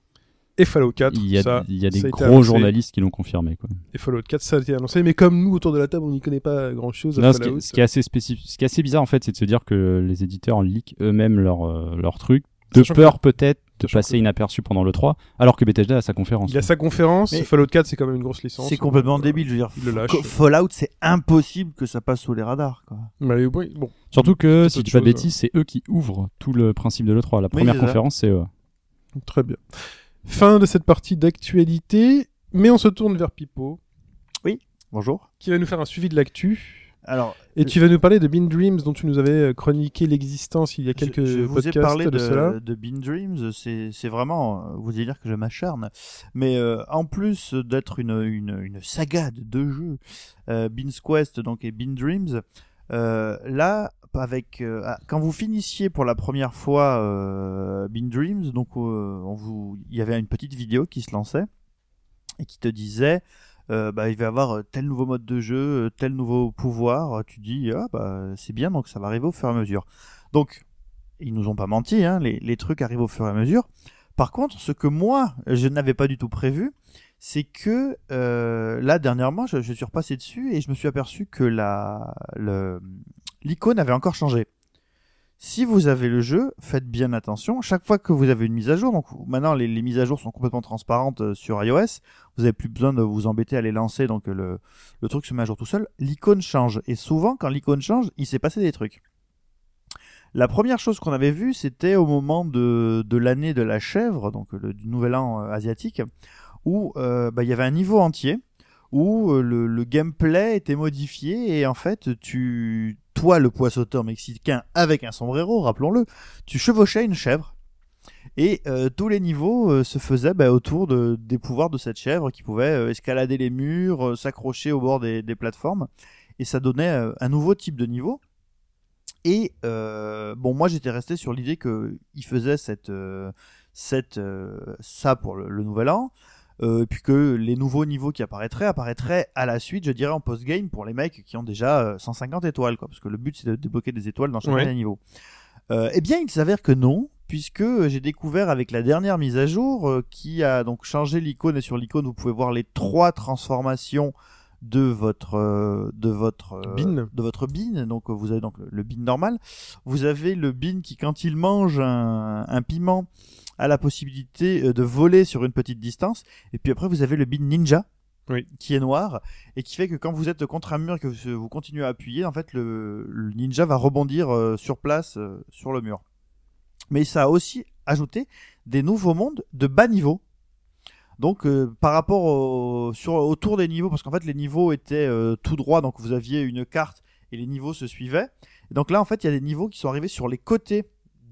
Et Fallout 4. Il y a, ça, il y a ça des gros annoncé. journalistes qui l'ont confirmé, quoi. Et Fallout 4, ça a été annoncé. Mais comme nous, autour de la table, on n'y connaît pas grand chose à Non, ce, qui, Fallout. ce qui est assez spécifique, ce qui est assez bizarre en fait, c'est de se dire que les éditeurs leak eux-mêmes leur euh, leur truc, de peur peut-être de passer que- inaperçu pendant le 3, alors que Bethesda a sa conférence. Il a sa conférence. Mais- Fallout 4, c'est quand même une grosse licence. C'est complètement Donc, débile, je veux dire. le lâche. Fallout, c'est impossible que ça passe sous les radars, quoi. Mais oui, bon. Surtout que, si je autre dis pas de chose, bêtises, c'est eux qui ouvrent tout le principe de l'E3. La première conférence, c'est eux. Très bien. Fin de cette partie d'actualité. Mais on se tourne vers Pipo, Bonjour. qui va nous faire un suivi de l'actu. Alors, Et tu vas nous parler de Bean Dreams, dont tu nous avais euh, chroniqué l'existence il y a quelques je, je vous podcasts ai parlé de, de, cela. de Bean Dreams, c'est vraiment, euh, vous allez dire que je m'acharne, mais euh, en plus d'être une, une, une saga de deux jeux, euh, Bean's Quest donc et Bean Dreams, euh, là, avec euh, ah, quand vous finissiez pour la première fois euh, Bean Dreams, donc euh, il y avait une petite vidéo qui se lançait et qui te disait euh, bah, il va y avoir tel nouveau mode de jeu, tel nouveau pouvoir. Tu dis, ah, bah, c'est bien, donc ça va arriver au fur et à mesure. Donc, ils nous ont pas menti, hein, les, trucs arrivent au fur et à mesure. Par contre, ce que moi, je n'avais pas du tout prévu, c'est que là, dernièrement, je, suis repassé dessus et je me suis aperçu que la, l'icône avait encore changé. Si vous avez le jeu, faites bien attention. Chaque fois que vous avez une mise à jour, donc maintenant les, mises à jour sont complètement transparentes euh, sur iOS, vous avez plus besoin de vous embêter à les lancer, donc euh, le, truc se met à jour tout seul. L'icône change et souvent quand l'icône change, il s'est passé des trucs. La première chose qu'on avait vue, c'était au moment de, l'année de la chèvre, donc le, du nouvel an euh, asiatique, où euh, bah, il y avait un niveau entier où euh, le, gameplay était modifié et en fait tu toi, le poissoteur mexicain, avec un sombrero, rappelons-le, tu chevauchais une chèvre. Et euh, tous les niveaux euh, se faisaient bah, autour de, des pouvoirs de cette chèvre qui pouvait escalader les murs, s'accrocher au bord des, plateformes. Et ça donnait un nouveau type de niveau. Et bon, moi j'étais resté sur l'idée que il faisait cette, cette, ça pour le nouvel an. Euh, et puis que les nouveaux niveaux qui apparaîtraient apparaîtraient à la suite, je dirais en post-game pour les mecs qui ont déjà euh, 150 étoiles, quoi, parce que le but c'est de débloquer des étoiles dans chacun Ouais. des niveaux. Euh, eh bien, il s'avère que non, puisque j'ai découvert avec la dernière mise à jour euh, qui a donc changé l'icône et sur l'icône vous pouvez voir les trois transformations de votre euh, de votre euh, Bean. de votre bean donc euh, vous avez donc le, le bean normal vous avez le bean qui quand il mange un, un piment a la possibilité euh, de voler sur une petite distance et puis après vous avez le bean ninja Oui. qui est noir et qui fait que quand vous êtes contre un mur et que vous, vous continuez à appuyer en fait le, le ninja va rebondir euh, sur place euh, sur le mur mais ça a aussi ajouté des nouveaux mondes de bas niveau donc euh, par rapport au, sur, autour des niveaux, parce qu'en fait les niveaux étaient euh, tout droits, donc vous aviez une carte et les niveaux se suivaient. Et donc là en fait il y a des niveaux qui sont arrivés sur les côtés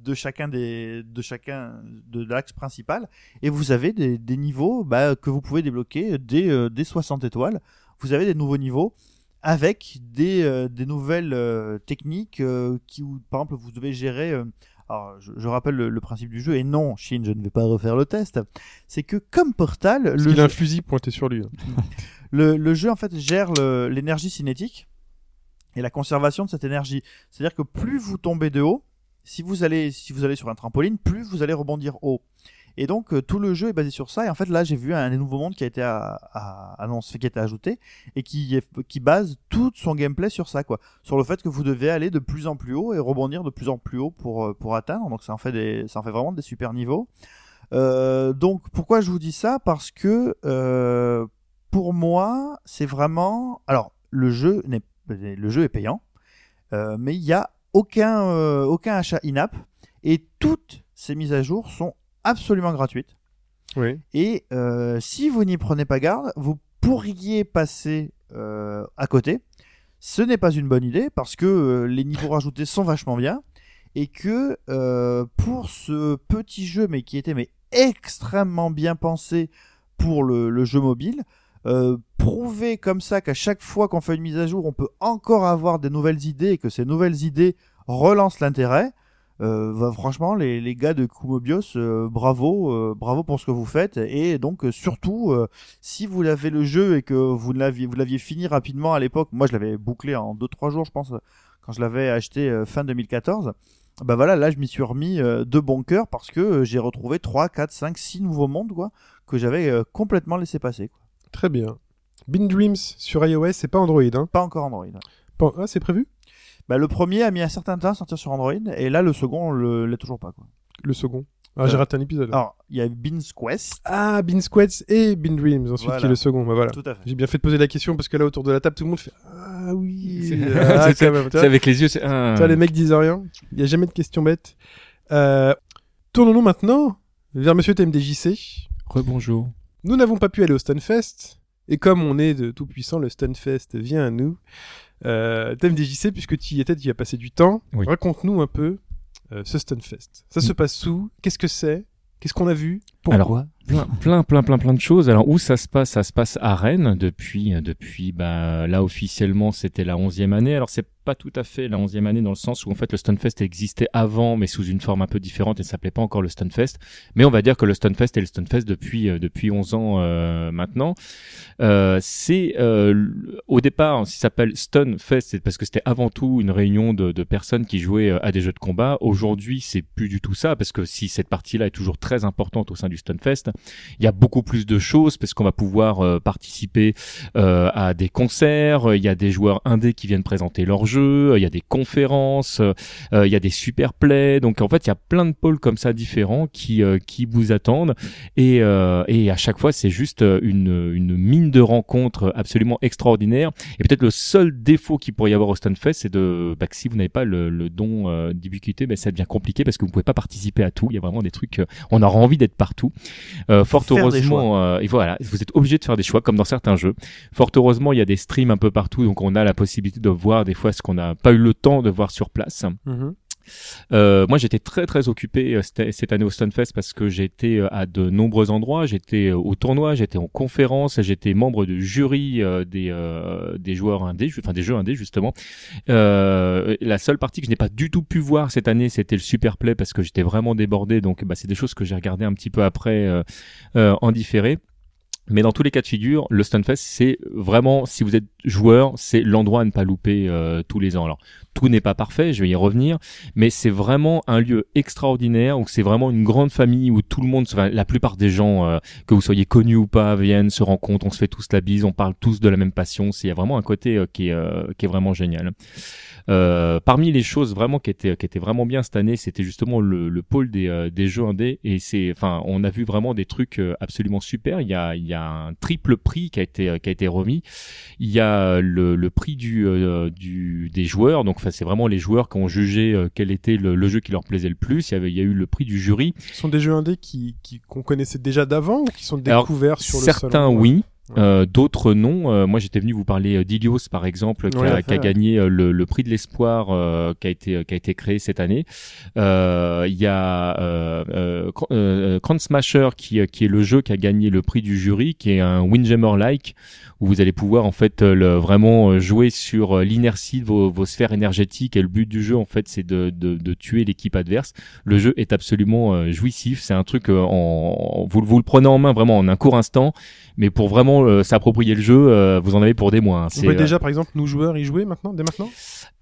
de chacun des de chacun de l'axe principal et vous avez des, des niveaux bah, que vous pouvez débloquer dès, euh, dès 60 étoiles. Vous avez des nouveaux niveaux avec des, euh, des nouvelles euh, techniques euh, qui, où, par exemple, vous devez gérer. euh, alors, je, je rappelle le, le principe du jeu, et non, Shin, je ne vais pas refaire le test. C'est que comme Portal, Parce le a un fusil pointé sur lui. hein. le, le jeu en fait gère l'énergie cinétique et la conservation de cette énergie. C'est-à-dire que plus vous tombez de haut, si vous allez si vous allez sur un trampoline, plus vous allez rebondir haut. Et donc euh, tout le jeu est basé sur ça. Et en fait là j'ai vu un des nouveaux mondes qui a été annoncé, qui a été ajouté et qui qui base tout son gameplay sur ça quoi, sur le fait que vous devez aller de plus en plus haut et rebondir de plus en plus haut pour euh, pour atteindre. Donc ça en fait des ça en fait vraiment des super niveaux. Euh, donc pourquoi je vous dis ça? Parce que pour moi, c'est vraiment. Alors, le jeu n'est le jeu est payant, mais il y a aucun euh, aucun achat in-app et toutes ces mises à jour sont absolument gratuites. Oui. Et euh, si vous n'y prenez pas garde, vous pourriez passer euh, à côté. Ce n'est pas une bonne idée parce que les niveaux rajoutés sont vachement bien et que pour ce petit jeu, mais qui était mais extrêmement bien pensé pour le, le jeu mobile, prouver comme ça qu'à chaque fois qu'on fait une mise à jour, on peut encore avoir des nouvelles idées et que ces nouvelles idées relancent l'intérêt. Euh, bah, franchement, les, les gars de Kumobios, euh, bravo, euh, bravo pour ce que vous faites. Et donc, euh, surtout, si vous l'avez le jeu et que vous l'aviez, vous l'aviez fini rapidement à l'époque, moi je l'avais bouclé en 2-3 jours, je pense, quand je l'avais acheté fin 2014. Bah voilà, là je m'y suis remis de bon cœur parce que j'ai retrouvé 3, 4, 5, 6 nouveaux mondes quoi, que j'avais complètement laissé passer. Très bien. Bean Dreams sur iOS, c'est pas Android. Hein. Pas encore Android. Pas- Ah, c'est prévu? Bah, le premier a mis un certain temps à sortir sur Android et là le second on le l'est toujours pas. Quoi. Le second. Ah, j'ai Euh, raté un épisode. Alors, il y a Bean's Quest. Ah, Bean Squads et Bean Dreams, ensuite Voilà. qui est le second. Bah, voilà. Tout à fait. J'ai bien fait de poser la question parce que là, autour de la table, tout le monde fait Ah oui. C'est- Ah, c'est- C'est avec les yeux, c'est un. Tu vois, les mecs disent rien. Il n'y a jamais de questions bêtes. Euh, Tournons-nous maintenant vers Monsieur TMDJC. Rebonjour. Nous n'avons pas pu aller au Stunfest. Et comme on est de tout puissant, le Stunfest vient à nous. Euh, TMDJC, puisque tu y étais, tu y as passé du temps. Oui. Raconte-nous un peu euh, ce Stunfest. Ça se passe où? Qu'est-ce que c'est? Qu'est-ce qu'on a vu? Alors, plein, plein, plein, plein, plein de choses. Alors, où ça se passe? Ça se passe à Rennes depuis, euh, depuis, bah, là, officiellement, c'était la onzième année. Alors, c'est pas tout à fait la onzième année dans le sens où, en fait, le Stunfest existait avant, mais sous une forme un peu différente et s'appelait pas encore le Stunfest. Mais on va dire que le Stunfest est le Stunfest depuis, euh, depuis 11 ans, euh, maintenant. Euh, c'est, au départ, ça s'appelle Stunfest, c'est parce que c'était avant tout une réunion de, de personnes qui jouaient à des jeux de combat. Aujourd'hui, c'est plus du tout ça, parce que si cette partie-là est toujours très importante au sein du Stunfest, il y a beaucoup plus de choses parce qu'on va pouvoir euh, participer euh, à des concerts, il y a des joueurs indés qui viennent présenter leurs jeux, il y a des conférences, euh, il y a des super plays. Donc en fait, il y a plein de pôles comme ça différents qui qui vous attendent et et à chaque fois, c'est juste une une mine de rencontres absolument extraordinaire. Et peut-être le seul défaut qu'il pourrait y avoir au Stunfest, c'est de bah, que si vous n'avez pas le, don d'ubiquité, ben ça devient compliqué parce que vous pouvez pas participer à tout. Il y a vraiment des trucs, on aura envie d'être partout Euh, fort Faire heureusement, euh, et voilà, vous êtes obligé de faire des choix comme dans certains jeux. Fort heureusement, il y a des streams un peu partout, donc on a la possibilité de voir des fois ce qu'on n'a pas eu le temps de voir sur place. Mhm. Euh, moi, j'étais très très occupé euh, cette, année au Stunfest parce que j'étais euh, à de nombreux endroits. J'étais euh, au tournoi, j'étais en conférence, j'étais membre du jury des des joueurs indés, enfin des jeux indés justement. La seule partie que je n'ai pas du tout pu voir cette année, c'était le Super Play parce que j'étais vraiment débordé. Donc, bah, c'est des choses que j'ai regardé un petit peu après en différé. Mais dans tous les cas de figure, le Stunfest, c'est vraiment, si vous êtes joueur, c'est l'endroit à ne pas louper euh, tous les ans. Alors, tout n'est pas parfait, je vais y revenir, mais c'est vraiment un lieu extraordinaire où c'est vraiment une grande famille où tout le monde, la plupart des gens, euh, que vous soyez connus ou pas, viennent, se rencontrent, on se fait tous la bise, on parle tous de la même passion. C'est vraiment un côté euh, qui est vraiment génial. Parmi les choses vraiment qui étaient vraiment bien cette année, c'était justement le, le pôle des, des jeux indés et c'est enfin on a vu vraiment des trucs absolument super. Il y a il y a un triple prix qui a été euh, qui a été remis. Il y a le, le prix du euh, du des joueurs donc enfin c'est vraiment les joueurs qui ont jugé euh, quel était le, le jeu qui leur plaisait le plus. Il y avait il y a eu le prix du jury. Ce sont des jeux indés qui qui- qu'on connaissait déjà d'avant ou qui sont Alors, découverts sur le Certains salon oui. Euh, D'autres non. Euh, moi, j'étais venu vous parler euh, d'Ilios, par exemple, qui, Ouais, a, qui gagné le, le prix de l'espoir euh, qui a été qui a été créé cette année. Euh, Il y a euh, euh, Cr- euh, Crown Smasher qui qui est le jeu qui a gagné le prix du jury, qui est un Windjammer like où vous allez pouvoir en fait euh, le, vraiment euh, jouer sur euh, l'inertie de vos, vos sphères énergétiques et le but du jeu en fait c'est de, de, de tuer l'équipe adverse. Le jeu est absolument jouissif, c'est un truc en, vous, vous le prenez en main vraiment en un court instant, mais pour vraiment euh, s'approprier le jeu, euh, vous en avez pour des mois. hein. On peut déjà, par exemple, nous joueurs y jouer maintenant, dès maintenant?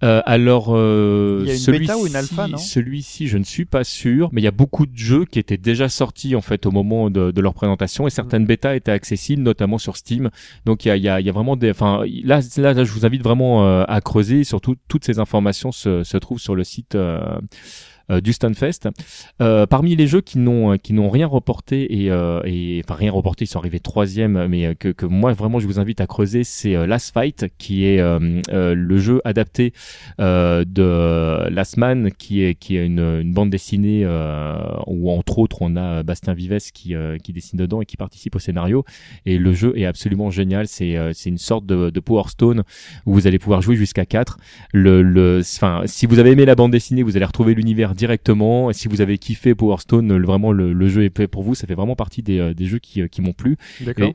Euh, alors, euh, Il y a une celui-ci, bêta ou une alpha, non? Celui-ci, je ne suis pas sûr, mais il y a beaucoup de jeux qui étaient déjà sortis en fait au moment de, de leur présentation et certaines bêtas étaient accessibles, notamment sur Steam. Donc il y a, y a, y a vraiment des, enfin là, là, là, je vous invite vraiment euh, à creuser. Surtout, toutes ces informations se, se trouvent sur le site. Euh, euh, du Stunfest. Euh, parmi les jeux qui n'ont qui n'ont rien reporté et, euh, enfin rien reporté, ils sont arrivés troisième, mais euh, que, moi vraiment je vous invite à creuser, c'est euh, Last Fight, qui est euh, euh, le jeu adapté euh, de Last Man, qui est qui est une, bande dessinée euh, où entre autres on a Bastien Vives qui euh, qui dessine dedans et qui participe au scénario. Et le jeu est absolument génial. C'est euh, c'est une sorte de, de Power Stone où vous allez pouvoir jouer jusqu'à 4 le le enfin si vous avez aimé la bande dessinée vous allez retrouver l'univers directement et si vous avez kiffé Power Stone le- vraiment le, le jeu est fait pour vous ça fait vraiment partie des, euh, des jeux qui, euh, qui m'ont plu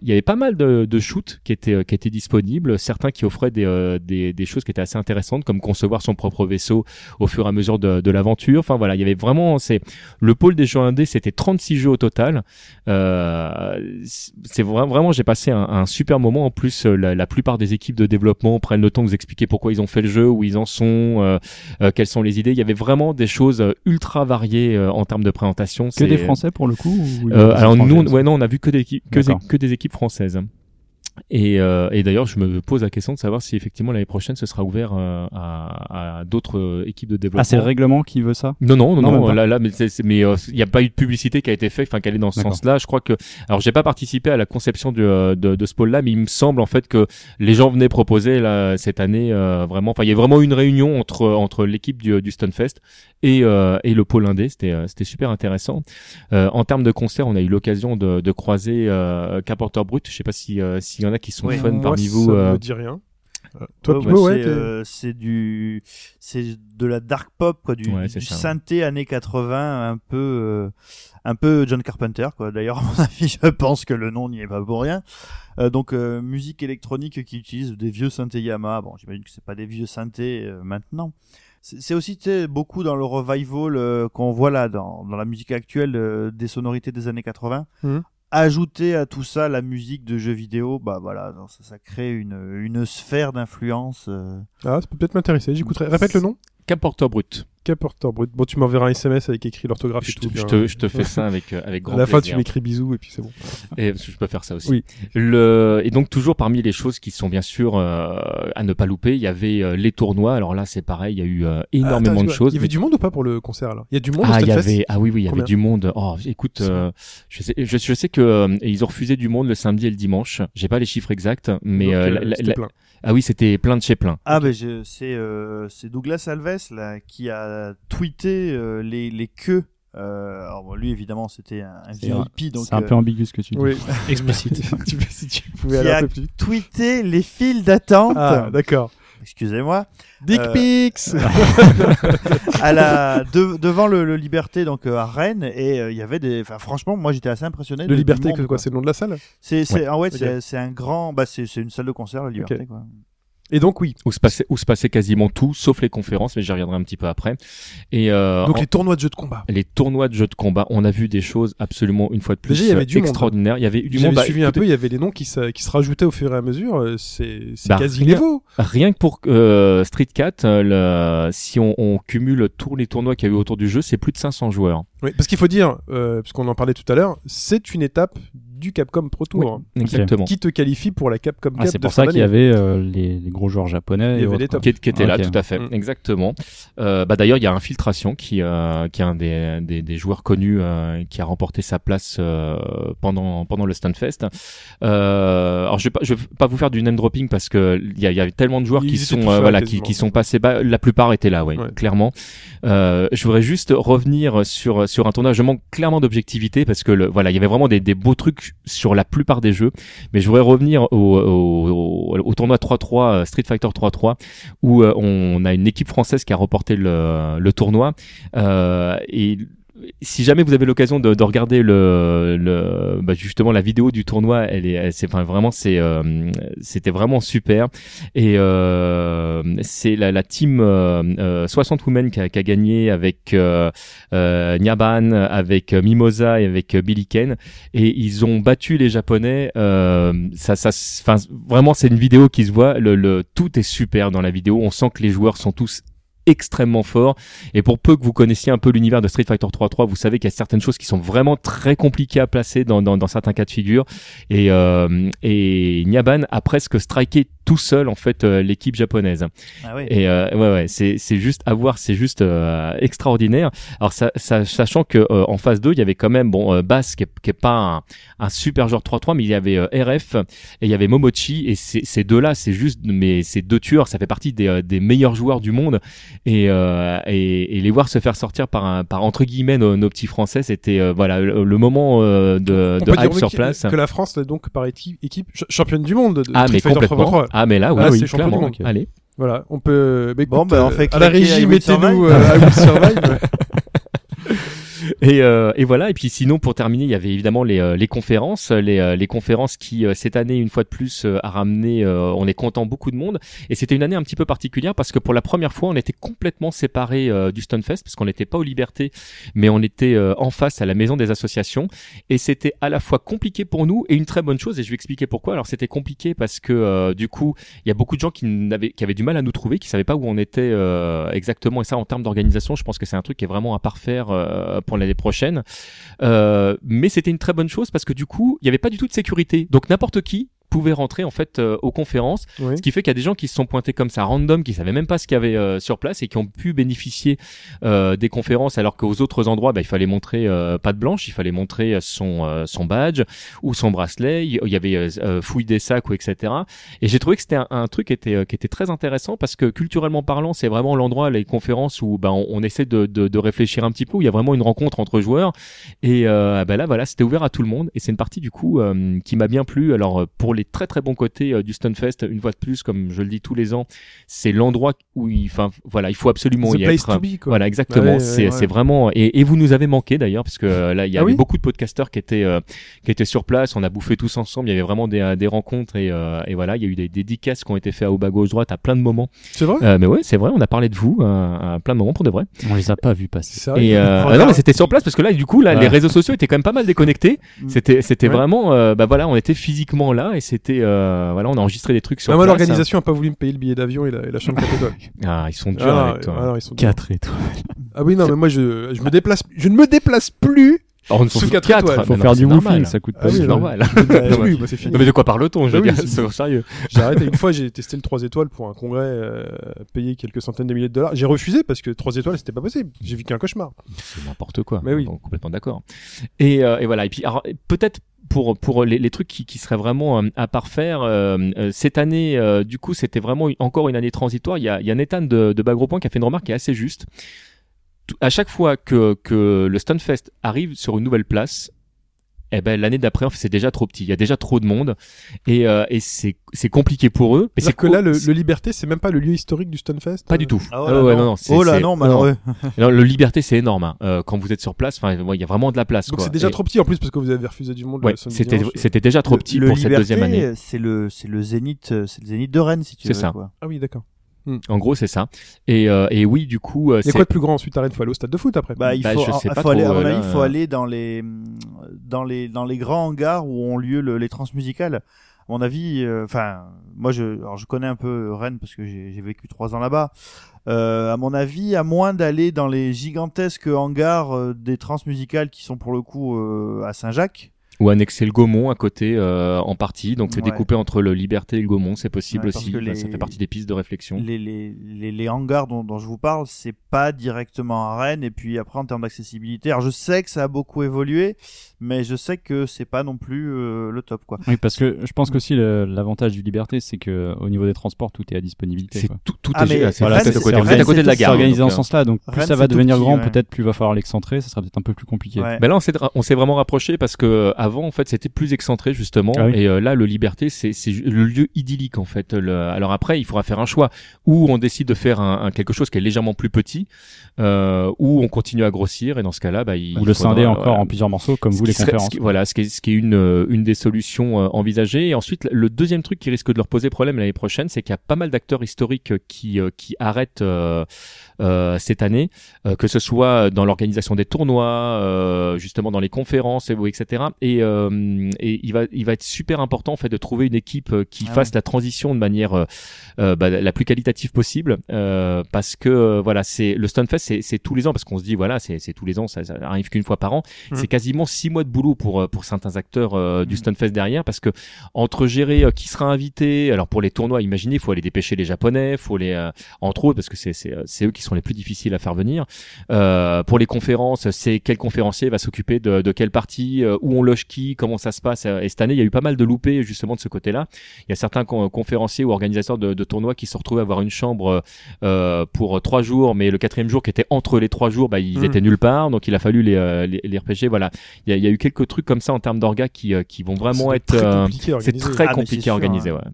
il y avait pas mal de, de shoots qui étaient, euh, qui étaient disponibles, certains qui offraient des, des, des choses qui étaient assez intéressantes, comme concevoir son propre vaisseau au fur et à mesure de, de l'aventure. Enfin voilà, il y avait vraiment, c'est le pôle des jeux indés, c'était 36 jeux au total. Euh, c'est vraiment, vraiment, j'ai passé un, un super moment. En plus, la, la plupart des équipes de développement prennent le temps de vous expliquer pourquoi ils ont fait le jeu, où ils en sont, euh, euh, quelles sont les idées. Il y avait vraiment des choses ultra variées euh, en termes de présentation. Que des Français pour le coup ou euh, alors nous, on- ouais, non, on a vu que des équipes, que, des- que des équipes françaises. Et, euh, et d'ailleurs, je me pose la question de savoir si effectivement l'année prochaine ce sera ouvert euh, à, à d'autres euh, équipes de développement. Ah, c'est le règlement qui veut ça? Non, non, non, Non, là, là, mais euh, il n'y a pas eu de publicité qui a été faite, enfin, qu'elle est dans ce sens-là. Je crois que, alors, j'ai pas participé à la conception du, euh, de, de ce pôle-là, mais il me semble en fait que les gens venaient proposer là cette année euh, vraiment, enfin, il y a vraiment une réunion entre entre l'équipe du, du Stunfest et euh, et le pôle indé. C'était euh, c'était super intéressant. Euh, en termes de concert, on a eu l'occasion de, de croiser euh, Caporteur Brut. Je sais pas si euh, s'il y en a qui sont Oui. fans Moi, parmi ça vous. euh, me dit rien. Euh, Toi, Ouais, bah, ouais, c'est, euh, c'est du, c'est de la dark pop, quoi, du, Ouais, du ça. synthé années 80, un peu, euh, un peu John Carpenter, quoi. D'ailleurs, à mon avis, je pense que le nom n'y est pas pour rien. Euh, donc, euh, musique électronique qui utilise des vieux synthés Yamaha. Bon, j'imagine que c'est pas des vieux synthés euh, maintenant. C'est aussi tu sais, beaucoup dans le revival euh, qu'on voit là, dans, dans la musique actuelle, euh, des sonorités des années 80. Mhm. Ajouter à tout ça la musique de jeux vidéo, bah voilà, donc ça, ça crée une, une sphère d'influence. euh, Ah, ça peut peut-être m'intéresser. J'écouterai. Répète le nom. Caporteur Brut. Caporteur brut. Bon, tu m'enverras un SMS avec écrit l'orthographe et Je tout. te, je te, je te fais ça avec euh, avec grand à la fin, tu plaisir. m'écris bisous et puis c'est bon. Et je peux faire ça aussi. Oui. Le et donc toujours parmi les choses qui sont bien sûr euh, à ne pas louper, il y avait euh, les tournois. Alors là, c'est pareil, il y a eu euh, énormément Ah, de attends, choses. Il y avait du monde ou pas pour le concert alors Il y a du monde ah, il y avait ah oui oui, il y avait du monde. Oh, écoute, euh, je sais je, je sais que euh, ils ont refusé du monde le samedi et le dimanche. J'ai pas les chiffres exacts, mais Donc, la- la- c'était la- plein. ah oui, c'était plein de chez plein. Ah ben je- c'est euh, c'est Douglas Alves là qui a tweeté euh, les les queues Euh, alors bon, lui évidemment c'était un, VIP donc C'est un euh, peu ambigu ce que tu dis. Oui. Explicite. tu, peux- si tu pouvais Qui aller a- un peu plus. tweeté les files d'attente. Ah, d'accord. Excusez-moi. Dick Euh, pics. à la de- devant le, le Liberté donc à Rennes et euh, il y avait des enfin franchement moi j'étais assez impressionné Le Liberté, monde, c'est quoi C'est le nom de la salle? C'est c'est ah ouais, c'est un grand bah c'est c'est une salle de concert la Liberté quoi. Et donc oui. Où se passait, où se passait quasiment tout, sauf les conférences, mais j'y reviendrai un petit peu après. Et euh, Donc en- les tournois de jeux de combat. les tournois de jeux de combat, on a vu des choses absolument une fois de plus Déjà, il y avait du monde. extraordinaires. Il y avait J'avais monde. Bah, suivi un peu, il y avait les noms qui, se- qui se rajoutaient au fur et à mesure. euh, C'est Bah, quasi rien. l'évo. Rien que pour euh, Street Cat, euh, le- si on, on cumule tous les tournois qu'il y a eu autour du jeu, c'est plus de 500 joueurs. Oui, parce qu'il faut dire, euh, parce qu'on en parlait tout à l'heure, c'est une étape du Capcom Pro Tour. hein, Exactement. Qui te qualifie pour la Capcom Ah, Cup c'est pour ça qu'il y avait euh, les, les gros joueurs japonais. Il y avait les qui, qui était là, tout à fait, Mm. exactement. Euh, bah d'ailleurs, il y a Infiltration qui, euh, qui est un des, des, des joueurs connus euh, qui a remporté sa place euh, pendant pendant le Stunfest. Euh, alors je vais pas, je vais pas vous faire du name dropping parce que il y a, il y a tellement de joueurs Ils qui étaient sont euh, voilà qui, qui sont passés. Bah, la plupart étaient là, ouais, Ouais. clairement. Euh, je voudrais juste revenir sur sur un tournoi. Je manque clairement d'objectivité parce que le, voilà, il y avait vraiment des, des beaux trucs sur la plupart des jeux. Mais je voudrais revenir au, au, au, tournoi 3-3 euh, Street Fighter 3-3 où euh, on a une équipe française qui a remporté le, le tournoi euh, et si jamais vous avez l'occasion de, de regarder le, le bah justement la vidéo du tournoi, elle est, c'est enfin vraiment c'est euh, c'était vraiment super et euh, c'est la, la team euh, euh, 60 Women qui a, qui a gagné avec euh, euh, Nyaban, avec euh, Mimosa et avec euh, Billy Ken et ils ont battu les Japonais. Euh, ça, ça, enfin vraiment c'est une vidéo qui se voit. Le, le tout est super dans la vidéo. On sent que les joueurs sont tous extrêmement forts et pour peu que vous connaissiez un peu l'univers de Street Fighter 3.3 vous savez qu'il y a certaines choses qui sont vraiment très compliquées à placer dans, dans, dans certains cas de figure et, euh, et Nyaban a presque striké tout seul en fait euh, l'équipe japonaise Ah oui. et euh, ouais, ouais, c'est c'est juste à voir, c'est juste euh, extraordinaire. Alors ça, ça- sachant que euh, en phase 2, il y avait quand même bon euh, Bass qui est, qui est pas un, un super joueur 3-3, mais il y avait RF et il y avait Momochi et ces ces deux-là, c'est juste mais ces deux tueurs, ça fait partie des, des meilleurs joueurs du monde et, euh, et et les voir se faire sortir par un par entre guillemets nos, nos petits français, c'était euh, voilà le, le moment euh, de, On de hype sur place. que la France est donc par équipe, équipe ch- championne du monde de Ah Street mais Fighter complètement. 3. Ah mais là oui, Ah, oui c'est champion du clairement. monde. Allez. Voilà, on peut. bah, Bon, bah, on euh, fait à la régie, Will mettez-nous Survive. euh, I Will Survive. Et, euh, et voilà. Et puis sinon, pour terminer, il y avait évidemment les, euh, les conférences, les, euh, les conférences qui euh, cette année, une fois de plus, a ramené. on est content beaucoup de monde. Et c'était une année un petit peu particulière parce que pour la première fois, on était complètement séparés du Stunfest parce qu'on n'était pas aux Libertés, mais on était en face à la maison des associations. Et c'était à la fois compliqué pour nous et une très bonne chose. Et je vais expliquer pourquoi. Alors c'était compliqué parce que du coup, il y a beaucoup de gens qui, n'avaient, qui avaient du mal à nous trouver, qui savaient pas où on était exactement. Et ça, en termes d'organisation, je pense que c'est un truc qui est vraiment à parfaire euh, l'année prochaine. Euh, mais c'était une très bonne chose parce que du coup, il n'y avait pas du tout de sécurité. Donc n'importe qui pouvait rentrer en fait euh, aux conférences. Oui. ce qui fait qu'il y a des gens qui se sont pointés comme ça random qui savaient même pas ce qu'il y avait euh, sur place et qui ont pu bénéficier euh, des conférences alors qu'aux autres endroits bah, il fallait montrer euh, patte blanche il fallait montrer euh, son euh, son badge ou son bracelet. Il y avait fouille des sacs ou etc et j'ai trouvé que c'était un, un truc qui était euh, qui était très intéressant parce que culturellement parlant c'est vraiment l'endroit les conférences où bah, on, on essaie de, de, de réfléchir un petit peu où il y a vraiment une rencontre entre joueurs. Et euh, bah là voilà c'était ouvert à tout le monde. Et c'est une partie du coup euh, qui m'a bien plu. Alors euh, pour les très très bons côtés euh, du Stunfest une fois de plus comme je le dis tous les ans c'est l'endroit où il enfin voilà il faut absolument The y place être to be, quoi. voilà exactement Ouais, c'est ouais. vraiment et, et vous nous avez manqué d'ailleurs parce que euh, là il y Ah avait oui beaucoup de podcasteurs qui étaient euh, qui étaient sur place on a bouffé tous ensemble il y avait vraiment des, des rencontres et, euh, et voilà il y a eu des dédicaces qui ont été faites à haut bas gauche droite à plein de moments C'est vrai Euh, mais ouais c'est vrai on a parlé de vous euh, à plein de moments pour de vrai On les a pas vus passer. Et euh, ah non mais c'était sur place parce que là du coup là Ouais. les réseaux sociaux étaient quand même pas mal déconnectés Mm. c'était c'était Ouais. vraiment euh, bah voilà on était physiquement là et c'était euh, voilà on a enregistré des trucs sur moi, place l'organisation a pas voulu me payer le billet d'avion et la, et la chambre 4 étoiles. ah ils sont durs Ah, avec toi ah, non, ils sont durs. 4 étoiles. Ah oui, non, mais moi, je, je me déplace, je ne me déplace plus. Alors, Sous faut quatre quatre, étoiles. mais Faut faire du normal. woofing, ça coûte Ah pas oui, c'est normal moi, c'est fini. non mais de quoi parle-t-on je veux oui, dire c'est- sérieux J'ai arrêté. Une fois, j'ai testé le 3 étoiles pour un congrès, euh, payé quelques centaines de milliers de dollars. J'ai refusé parce que 3 étoiles, c'était pas possible. J'ai vu qu'un cauchemar. c'est n'importe quoi. Mais oui. Donc, complètement d'accord. Et, euh, et voilà. Et puis alors, peut-être pour pour les, les trucs qui, qui seraient vraiment euh, à parfaire euh, euh, cette année, euh, du coup, c'était vraiment une- encore une année transitoire. Il y a, il y a Nathan de, de Bagro Point qui a fait une remarque qui est assez juste. À chaque fois que, que le Stunfest arrive sur une nouvelle place, eh ben l'année d'après en fait, c'est déjà trop petit. Il y a déjà trop de monde et, euh, et c'est c'est compliqué pour eux. Mais C'est c'est que là, le, c'est- le Liberté, c'est même pas le lieu historique du Stunfest pas euh, du tout. Ah, oh Ah là, ouais, non. non, c'est- Oh là c'est- non, malheureux. Non, le Liberté c'est énorme. hein. Euh, quand vous êtes sur place, enfin il y a vraiment de la place. Donc c'est déjà Et- trop petit en plus parce que vous avez refusé du monde Ouais, c'était c'était déjà trop petit le pour cette Liberté, deuxième année. C'est le, c'est le zénith, euh, c'est le zénith de Rennes, si tu C'est veux. ça. Quoi. Ah oui, d'accord. En gros c'est ça. Et euh, et oui du coup euh, Il y a c'est quoi de plus grand ensuite à Rennes Faut aller au stade de foot après? Bah, il Bah, faut, je sais pas faut aller, à trop, mon euh, avis, là, il faut euh. aller dans les, dans les, dans les grands hangars où ont lieu le- les transmusicales. À mon avis, euh, enfin, moi, je, alors je connais un peu Rennes parce que j'ai j'ai vécu trois ans là-bas. Euh, à mon avis, à moins d'aller dans les gigantesques hangars euh, des transmusicales qui sont pour le coup euh, à Saint-Jacques. Ou annexer le Gaumont à côté euh, en partie. Donc c'est Ouais. découpé entre le Liberté et le Gaumont, c'est possible Ouais, aussi. que Bah, les- Ça fait partie des pistes de réflexion. Les, les, les, les hangars dont, dont je vous parle, c'est pas directement à Rennes. Et puis après, en termes d'accessibilité, alors je sais que ça a beaucoup évolué, mais je sais que c'est pas non plus euh, le top, quoi. Oui, parce que je pense qu'aussi le- l'avantage du Liberté, c'est que au niveau des transports, tout est à disponibilité. C'est quoi. tout, tout Ah, est, mais c'est Rennes, à côté. Rennes, Vous êtes à côté de la c'est- gare. C'est organisé dans euh, ce sens-là, donc plus Rennes, ça va devenir petit, grand, ouais. peut-être plus va falloir l'excentrer, ça sera peut-être un peu plus compliqué. Ben là, on s'est, on s'est vraiment rapproché parce que euh, avant, en fait, c'était plus excentré justement, Ah oui. et euh, là, le Liberté, c'est, le lieu idyllique en fait. Le- alors après, il faudra faire un choix ou on décide de faire un, un quelque chose qui est légèrement plus petit, euh, ou on continue à grossir, et dans ce cas-là, bah, il Ou le scinder encore en plusieurs morceaux, comme vous les serait- conférences. ce qui- voilà, ce qui est, ce qui est une, euh, une des solutions euh, envisagées. Et ensuite, le deuxième truc qui risque de leur poser problème l'année prochaine, c'est qu'il y a pas mal d'acteurs historiques qui, qui arrêtent euh, cette année, que ce soit dans l'organisation des tournois, justement dans les conférences, et, etc. Et, euh, et il va, il va être super important en fait de trouver une équipe euh, qui Ah fasse la transition de manière euh, bah, la plus qualitative possible, euh, parce que voilà, c'est le Stunfest, c'est, c'est tous les ans, parce qu'on se dit voilà, c'est, tous les ans, ça, ça arrive qu'une fois par an. Mhm. C'est quasiment six mois de boulot pour pour certains acteurs euh, du. Stunfest derrière, parce que entre gérer qui sera invité, alors pour les tournois, imaginez, il faut aller dépêcher les Japonais, faut les entre autres parce que c'est c'est eux qui sont les plus difficiles à faire venir. Pour les conférences, c'est quel conférencier va s'occuper de, de quelle partie, où on loge qui, comment ça se passe. euh, Et cette année, il y a eu pas mal de loupés justement de ce côté-là. Il y a certains con- conférenciers ou organisateurs de, de tournois qui se retrouvaient à avoir une chambre euh, pour trois jours, mais le quatrième jour qui était entre les trois jours, bah, ils Mhm. étaient nulle part, donc il a fallu les, euh, les, les repêcher. Voilà, il y a, il y a eu quelques trucs comme ça en termes d'orgas qui, euh, qui vont vraiment C'est être très euh, compliqué à c'est organiser. très Ah, compliqué à organiser, hein. ouais.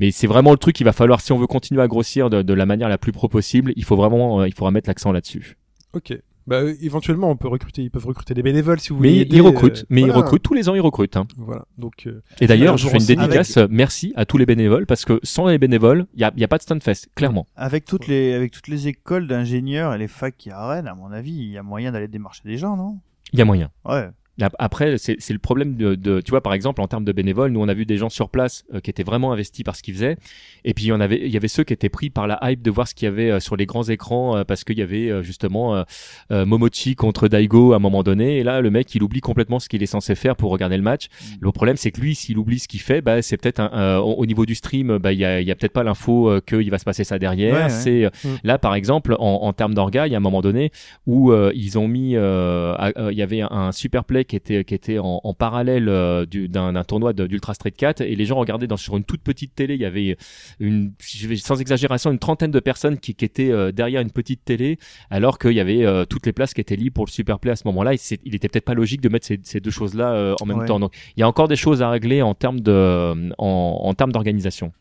Mais c'est vraiment le truc qu'il va falloir, si on veut continuer à grossir de, de la manière la plus pro possible, il faut vraiment, euh, il faudra mettre l'accent là-dessus. Ok. Bah euh, éventuellement on peut recruter, ils peuvent recruter des bénévoles si vous Mais voulez. ils aider, recrutent, euh, mais ils recrutent tous les ans, ils recrutent. hein. Voilà. Donc euh, Et d'ailleurs, je fais une dédicace. euh, Merci à tous les bénévoles parce que sans les bénévoles, il y a, y a pas de Stunfest, clairement. Avec toutes les, avec toutes les écoles d'ingénieurs et les facs qui y a à Rennes, à mon avis, il y a moyen d'aller démarcher des gens, non? Il y a moyen. Ouais. Ap- Après, c'est c'est le problème de, de, tu vois, par exemple, en termes de bénévoles, nous on a vu des gens sur place euh, qui étaient vraiment investis par ce qu'ils faisaient, et puis il y en avait, il y avait ceux qui étaient pris par la hype de voir ce qu'il y avait euh, sur les grands écrans euh, parce qu'il y avait euh, justement euh, euh, Momochi contre Daigo à un moment donné, et là le mec il oublie complètement ce qu'il est censé faire pour regarder le match. Le problème c'est que lui, s'il oublie ce qu'il fait, bah c'est peut-être euh, au au niveau du stream, bah il y a, y a peut-être pas l'info euh, qu'il va se passer ça derrière. Ouais, ouais. C'est Mm. là par exemple en, en termes d'orga, il y a un moment donné où euh, ils ont mis, il y avait un, un super play qui était qui était en, en parallèle euh, du- d'un tournoi d'Ultra Street 4 et les gens regardaient dans sur une toute petite télé. Il y avait une, sans exagération, une trentaine de personnes qui, qui étaient euh, derrière une petite télé, alors qu'il y avait euh, toutes les places qui étaient libres pour le super play à ce moment-là. Il était peut-être pas logique de mettre ces, ces deux choses-là en même Ouais. temps. Donc il y a encore des choses à régler en termes de en, en termes d'organisation.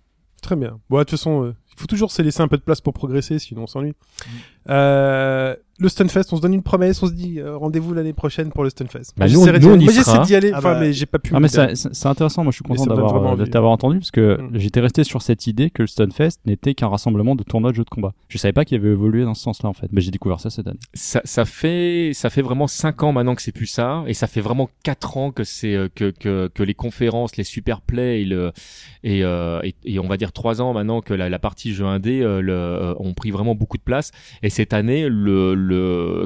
Très bien. Bon, de toute façon, euh, il faut toujours se laisser un peu de place pour progresser, sinon on s'ennuie. Euh, le Stunfest, on se donne une promesse, on se dit euh, rendez-vous l'année prochaine pour le Stunfest. Bah, nous, j'essaierai nous, d'y- on y Moi, j'essaie d'y aller, Ah enfin, bah. mais j'ai pas pu. Ah mais c'est intéressant, moi je suis content d'avoir euh, de t'avoir entendu parce que Mm. j'étais resté sur cette idée que le Stunfest n'était qu'un rassemblement de tournois de jeux de combat. Je savais pas qu'il avait évolué dans ce sens-là en fait, mais j'ai découvert ça cette année. ça, ça fait ça fait vraiment cinq ans maintenant que c'est plus ça et ça fait vraiment quatre ans que c'est euh, que, que que les conférences les super plays et le et, euh, et, et on va dire trois ans maintenant que la, la partie jeu indé euh, le, ont pris vraiment beaucoup de place et cette année le le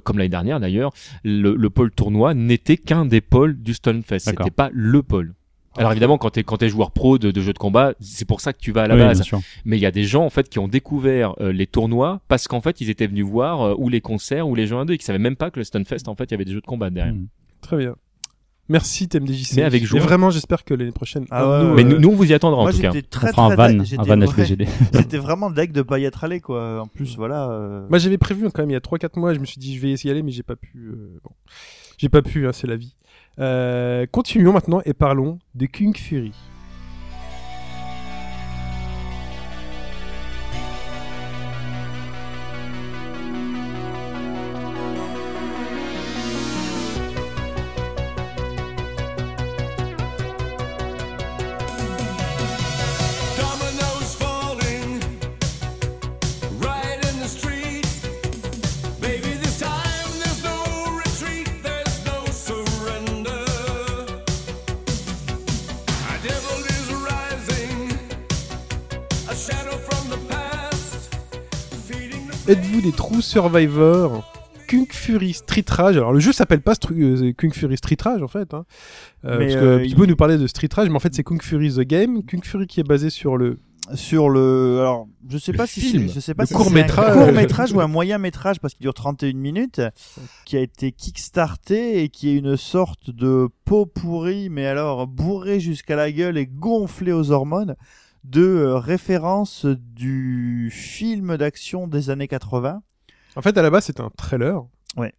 comme l'année dernière d'ailleurs le, le pôle tournoi n'était qu'un des pôles du D'accord. c'était pas le pôle alors évidemment, quand t'es quand t'es joueur pro de, de jeux de combat, c'est pour ça que tu vas à la Oui, base. Mais il y a des gens en fait qui ont découvert euh, les tournois parce qu'en fait ils étaient venus voir euh, ou les concerts ou les jeux indés et qui savaient même pas que le Stunfest en fait il y avait des jeux de combat derrière. Mm. Très bien. Merci TMDJC. Mais avec Et joie. vraiment, j'espère que l'année prochaine. Ah ouais, nous, ouais. Mais euh, nous, nous, on vous y attendra en Moi tout cas. j'étais On très fera un très van, un van ouais, HBGD. J'étais vraiment deg de pas y être allé quoi. En plus voilà. euh, Moi, j'avais prévu quand même il y a 3-4 mois. Je me suis dit, je vais essayer d'y aller, mais j'ai pas pu. euh, bon. J'ai pas pu, hein, c'est la vie. Euh, continuons maintenant et parlons de Kung Fury. Des true survivors Kung Fury Street Rage. Alors le jeu s'appelle pas euh, Kung Fury Street Rage en fait. Hein. Euh, parce euh, que Pipo il- nous parlait de Street Rage, mais en fait c'est Kung Fury the Game. Kung Fury qui est basé sur le. sur le alors je sais Le pas si film. je sais pas Le si court-métrage. c'est un court métrage ou un moyen métrage parce qu'il dure 31 minutes qui a été kickstarté et qui est une sorte de pot pourri mais alors bourré jusqu'à la gueule et gonflé aux hormones de euh, références du film d'action des années 80 En fait à la base c'était un trailer. Ouais.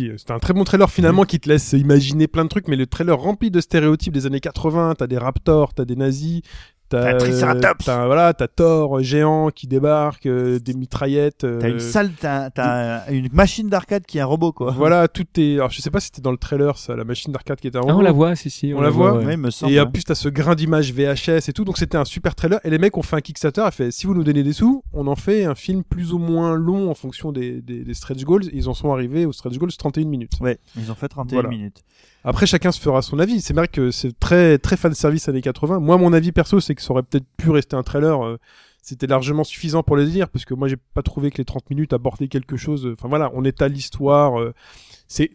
Euh, c'était un très bon trailer finalement qui te laisse imaginer plein de trucs, mais le trailer rempli de stéréotypes des années 80. T'as des raptors, t'as des nazis. T'as Un Triceratops. t'as- voilà, t'as Thor euh, géant qui débarque, euh, des mitraillettes. euh, t'as une salle t'as, t'as une machine d'arcade qui est un robot quoi Voilà, tout est. Alors, je sais pas si c'était dans le trailer, ça, la machine d'arcade qui était en Ah, on haut. la voit, si, si. On la voit. Ouais, il me semble Et en hein. plus, t'as ce grain d'image VHS et tout. Donc, c'était un super trailer. Et les mecs ont fait un Kickstarter. Et fait, si vous nous donnez des sous, on en fait un film plus ou moins long en fonction des, des, des stretch goals. Ils en sont arrivés au stretch goals 31 minutes. ouais ils ont fait 31 Voilà. minutes Après, chacun se fera son avis. C'est vrai que c'est très, très fan service années 80. Moi, mon avis perso, c'est que ça aurait peut-être pu rester un trailer. euh, c'était largement suffisant pour le dire, parce que moi, j'ai pas trouvé que les 30 minutes abordaient quelque chose. Enfin, voilà, on étale l'histoire. euh, c'est,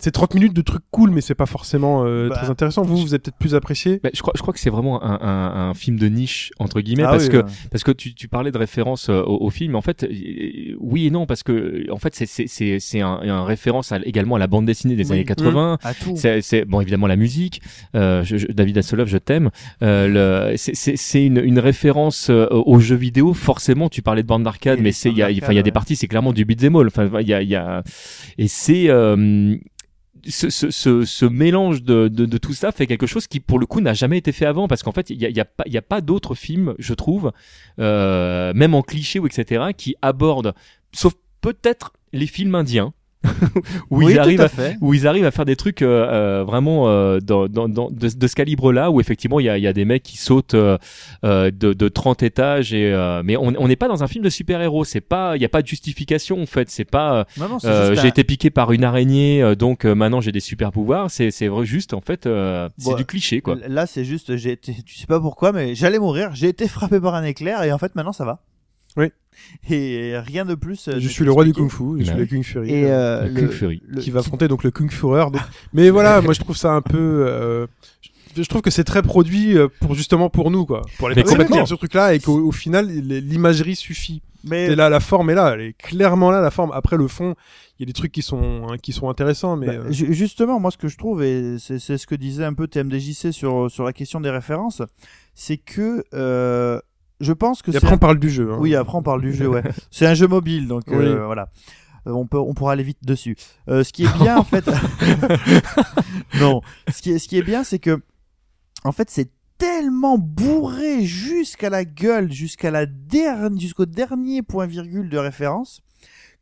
c'est 30 minutes de trucs cool, mais c'est pas forcément euh, Bah, très intéressant. Vous, vous êtes peut-être plus apprécié. Bah, je crois, je crois que c'est vraiment un, un, un film de niche entre guillemets Ah parce oui, que ouais. parce que tu, tu parlais de référence euh, au, au film. En fait, euh, oui et non parce que en fait c'est c'est c'est c'est un, un référence à- également à la bande dessinée des Oui. années 80. à tout C'est, c'est bon évidemment la musique. Euh, je- je- David Hasselhoff, je t'aime. Euh, le, c'est, c'est, c'est une, une référence aux jeux vidéo. Forcément, tu parlais de bande d'arcade, Et mais c'est il y a, enfin il y a des parties, c'est clairement du beat'em all. Enfin il y a il y a et c'est euh, ce, ce, ce, ce mélange de, de, de tout ça fait quelque chose qui pour le coup n'a jamais été fait avant. Parce qu'en fait il y a, y a pas y a pas d'autres films je trouve euh, même en cliché ou etc qui abordent sauf peut-être les films indiens où oui ils arrivent à fait où ils arrivent à faire des trucs euh, euh, vraiment euh, dans, dans, dans, de, de ce calibre-là, où effectivement il y a, y a des mecs qui sautent euh, euh, de, de 30 étages, et, euh, mais on n'est pas dans un film de super-héros, c'est pas, il n'y a pas de justification en fait, c'est pas, j'ai été piqué par une araignée, donc maintenant j'ai des super-pouvoirs, c'est c'est juste en fait, c'est Bon, du cliché quoi. Là, c'est juste, j'ai été, tu sais pas pourquoi, mais j'allais mourir. J'ai été frappé par un éclair et en fait, maintenant, ça va. Oui. Et rien de plus. euh, je suis le roi du kung fu, je suis Bah le. Kung Fury. Et euh, euh, Le Kung Fury. le- qui va affronter donc le Kung Fureur. donc- Mais voilà, moi je trouve ça un peu. euh, je trouve que c'est très produit euh, pour justement pour nous quoi, pour les Mais complètement. ce truc-là et qu'au au final l'imagerie suffit. Mais Et là, la forme est là, elle est clairement là la forme. Après le fond, il y a des trucs qui sont hein, qui sont intéressants, mais Bah, euh, ju- justement, moi, ce que je trouve, et c'est c'est ce que disait un peu TMDJC sur, sur la question des références, c'est que euh, je pense que et après un- on parle du jeu. hein. Oui, après, on parle du jeu, ouais. c'est un jeu mobile, donc euh, voilà. Euh, on, peut, on pourra aller vite dessus. Euh, ce qui est bien, en fait. non. Ce qui est, ce qui est bien, c'est que, en fait, c'est tellement bourré jusqu'à la gueule, jusqu'à la dernière, jusqu'au dernier point virgule de référence,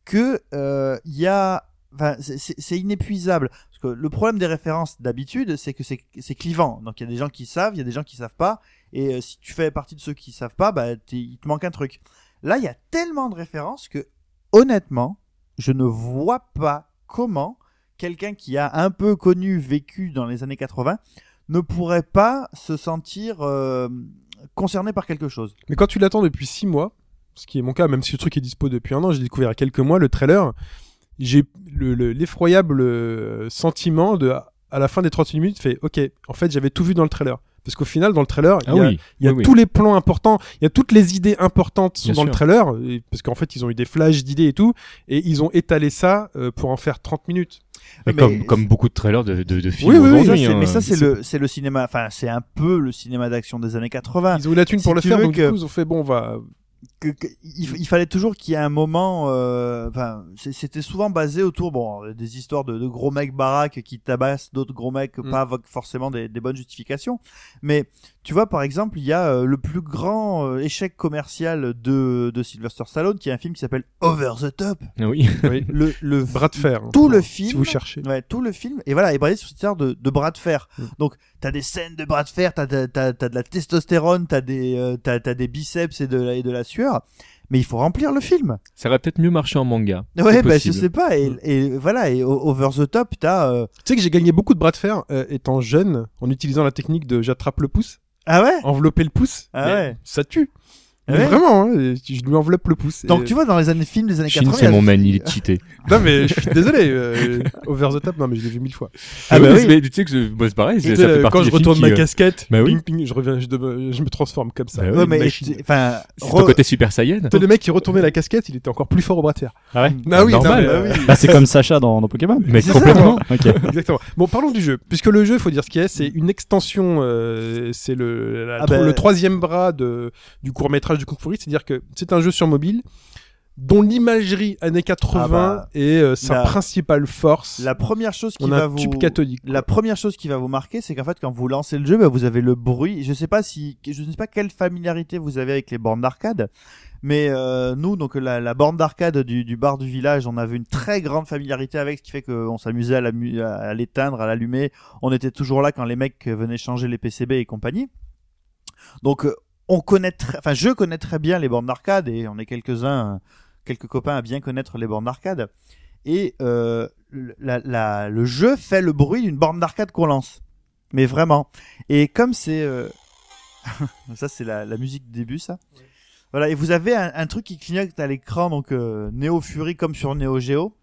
que euh, il y a, enfin, c'est- inépuisable. Parce que le problème des références d'habitude, c'est que c'est c'est clivant. Donc il y a des gens qui savent, il y a des gens qui savent pas. Et euh, si tu fais partie de ceux qui savent pas, bah il te manque un truc. Là, il y a tellement de références que, honnêtement, je ne vois pas comment quelqu'un qui a un peu connu, vécu dans les années 80, ne pourrait pas se sentir euh, concerné par quelque chose. Mais quand tu l'attends depuis six mois, ce qui est mon cas, même si le truc est dispo depuis un an, j'ai découvert il y a quelques mois le trailer. J'ai le- le- l'effroyable euh, sentiment de, à la fin des 30 minutes, fait OK, en fait, j'avais tout vu dans le trailer. Parce qu'au final, dans le trailer, Ah il y a, oui. il y a oui, oui. tous les plans importants, il y a toutes les idées importantes sont Bien dans le trailer, et- parce qu'en fait, ils ont eu des flashs d'idées et tout, et ils ont étalé ça euh, pour en faire 30 minutes. Mais Mais- comme, comme beaucoup de trailers de, de, de films Oui, oui, oui, Ça, aujourd'hui. hein. mais ça, c'est le, c'est le cinéma, enfin, c'est un peu le cinéma d'action des années 80. Ils ont eu la thune si pour le faire, donc que- du coup, ils ont fait, bon, on va... que, que- il, il fallait toujours qu'il y ait un moment. euh, Enfin, c'était souvent basé autour, bon, des histoires de, de gros mecs baraques qui tabassent d'autres gros mecs, Mm. pas forcément des, des bonnes justifications. Mais tu vois, par exemple, il y a euh, le plus grand euh, échec commercial de, de Sylvester Stallone, qui est un film qui s'appelle Over the Top. Ah oui. Oui. Le, le Bras de fer. hein, tout le si film. vous cherchez. Ouais, tout le film et voilà est basé sur cette histoire de, de bras de fer. Mm. Donc t'as des scènes de bras de fer, t'as t'as t'as, t'as de la testostérone, t'as des euh, t'as t'as des biceps et de la et de la sueur. Mais il faut remplir le film. Ça aurait peut-être mieux marché en manga. Ouais, bah, je sais pas. Et, Mm. et voilà, et over the top, t'as. euh, Tu sais que j'ai gagné beaucoup de bras de fer euh, étant jeune, en utilisant la technique de j'attrape le pouce, Ah ouais. envelopper le pouce, Ah ouais. ça tue. Ah Mais ouais. vraiment, hein, je lui enveloppe le pouce. Donc Et- tu vois dans les années films des années Shin, 80. c'est il y a- mon man, il est cheaté. Non mais je suis désolé, euh, over the top, non mais je l'ai vu mille fois. Ah bah mais, oui. mais tu sais que c'est moi, c'est pareil, c'est- ça fait partie quand je des films retourne qui, ma euh, casquette, bah oui. ping, ping, je reviens, je, de- je me transforme comme ça. Bah Ouais, Une mais machine. tu- enfin. C'est re- ton côté Super Saiyan. Tu sais, le mec qui retournait la casquette, il était encore plus fort au bras de fer. Ah ouais Ah oui, Normal. non, mais, euh, Bah, c'est comme Sacha dans, dans Pokémon. Mais C'est complètement. Ok. Exactement. Bon, parlons du jeu. Puisque le jeu, il faut dire ce qu'il est, c'est une extension, euh, c'est le, la- Ah ben- le troisième bras de, du court métrage du Kung. C'est-à-dire que c'est un jeu sur mobile dont l'imagerie années 80 Ah bah, est euh, sa la- principale force. La première chose qui On va a un vous tube cathodique. La première chose qui va vous marquer, c'est qu'en fait, quand vous lancez le jeu, bah, vous avez le bruit. Je sais pas si, je ne sais pas quelle familiarité vous avez avec les bornes d'arcade, mais euh, nous, donc la, la borne d'arcade du, du bar du village, on avait une très grande familiarité avec, ce qui fait qu'on s'amusait à l'éteindre, à l'allumer. On était toujours là quand les mecs venaient changer les PCB et compagnie. Donc, euh, on connaît, très- enfin, je connais très bien les bornes d'arcade et on est quelques-uns, quelques copains à bien connaître les bornes d'arcade. Et euh, le- la, la- le jeu fait le bruit d'une borne d'arcade qu'on lance. Mais vraiment. Et comme c'est... euh, ça, c'est la, la musique du début, ça. Voilà, et vous avez un, un truc qui clignote à l'écran, donc euh, Neo Fury comme sur Neo Geo.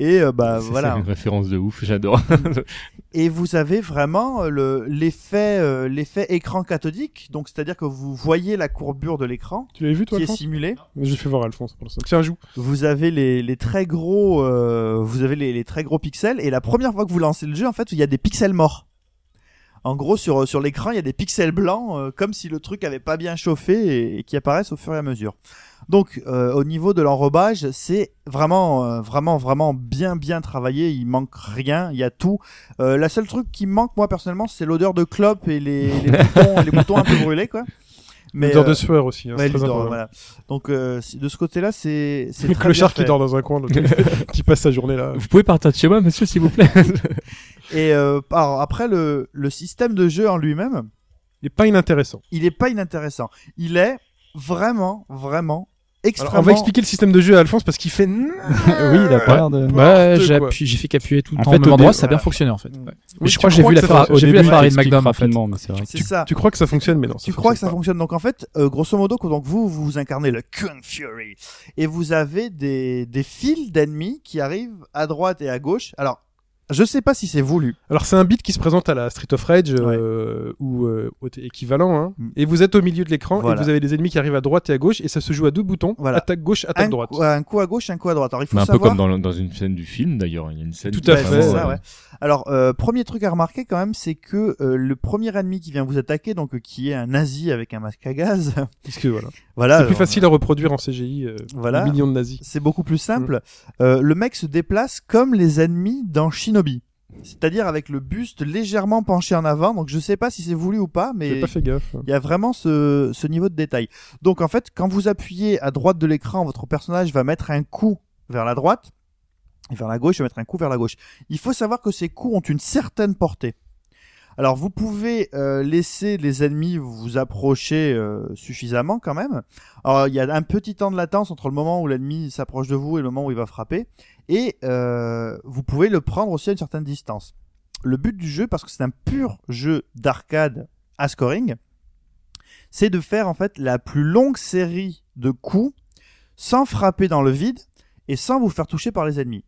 Et euh, bah C'est- voilà. C'est une référence de ouf, j'adore. Et vous avez vraiment euh, le l'effet euh, l'effet écran cathodique, donc c'est-à-dire que vous voyez la courbure de l'écran Tu l'avais vu, toi, qui est simulée. J'ai fait voir Alphonse pour l'instant. Tiens, joue. Vous avez les, les très gros euh, vous avez les, les très gros pixels et la première fois que vous lancez le jeu en fait il y a des pixels morts. En gros sur sur l'écran il y a des pixels blancs euh, comme si le truc avait pas bien chauffé et, et qui apparaissent au fur et à mesure. Donc euh, au niveau de l'enrobage c'est vraiment euh, vraiment vraiment bien bien travaillé. Il manque rien, il y a tout. Euh, la seule truc qui me manque moi personnellement c'est l'odeur de clope et les, les boutons les boutons un peu brûlés quoi. Mais L'odeur euh, de sueur aussi. Hein, ouais, très important. voilà. Donc euh, de ce côté-là, c'est c'est Le très clochard bien qui dort dans un coin, qui passe sa journée là. Vous pouvez partir de chez moi, monsieur, s'il vous plaît. Et euh, alors, après le le système de jeu en lui-même, Il est pas inintéressant. il est pas inintéressant. Il est vraiment vraiment Alors, extrêmement. on va expliquer le système de jeu à Alphonse parce qu'il fait. oui, il a pas l'air de. Ouais, j'ai fait qu'appuyer tout le En temps fait, au même endroit, dé- ça a bien fonctionné en fait. Ouais. Oui, Mais je tu crois que j'ai vu la fonctionne. j'ai vu la en fait. rapidement, mais c'est vrai. C'est ça. Tu crois que ça fonctionne, mais non. Tu crois que ça fonctionne fonctionne? Donc en fait, euh, grosso modo, donc vous vous incarnez le Kung Fury et vous avez des des fils d'ennemis qui arrivent à droite et à gauche. Alors, je sais pas si c'est voulu. Alors c'est un beat qui se présente à la Street of Rage euh, ou euh, équivalent, hein. Mm. et vous êtes au milieu de l'écran Voilà. et vous avez des ennemis qui arrivent à droite et à gauche et ça se joue à deux boutons, Voilà. attaque gauche, attaque un, droite. coup- un coup à gauche, un coup à droite. Alors il faut Mais un peu comme dans, le- dans une scène du film, d'ailleurs. Il y a une scène. Tout qui à fait, vraiment, ça, euh, ouais. Alors, euh, premier truc à remarquer quand même, c'est que euh, le premier ennemi qui vient vous attaquer, donc euh, qui est un nazi avec un masque à gaz, Parce que voilà. voilà. c'est plus facile à reproduire en CGI. euh, Voilà. des millions de nazis. C'est beaucoup plus simple. Mm. Euh, le mec se déplace comme les ennemis dans Shinobi. C'est-à-dire avec le buste légèrement penché en avant. Donc je sais pas si c'est voulu ou pas, J'ai mais pas fait gaffe. il y a vraiment ce, ce niveau de détail. Donc en fait, quand vous appuyez à droite de l'écran, votre personnage va mettre un coup vers la droite. Et vers la gauche, il va mettre un coup vers la gauche. Il faut savoir que ces coups ont une certaine portée. Alors vous pouvez euh, laisser les ennemis vous approcher euh, suffisamment quand même. Alors il y a un petit temps de latence entre le moment où l'ennemi s'approche de vous et le moment où il va frapper. Et euh, vous pouvez le prendre aussi à une certaine distance. Le but du jeu, parce que c'est un pur jeu d'arcade à scoring, c'est de faire en fait la plus longue série de coups sans frapper dans le vide et sans vous faire toucher par les ennemis.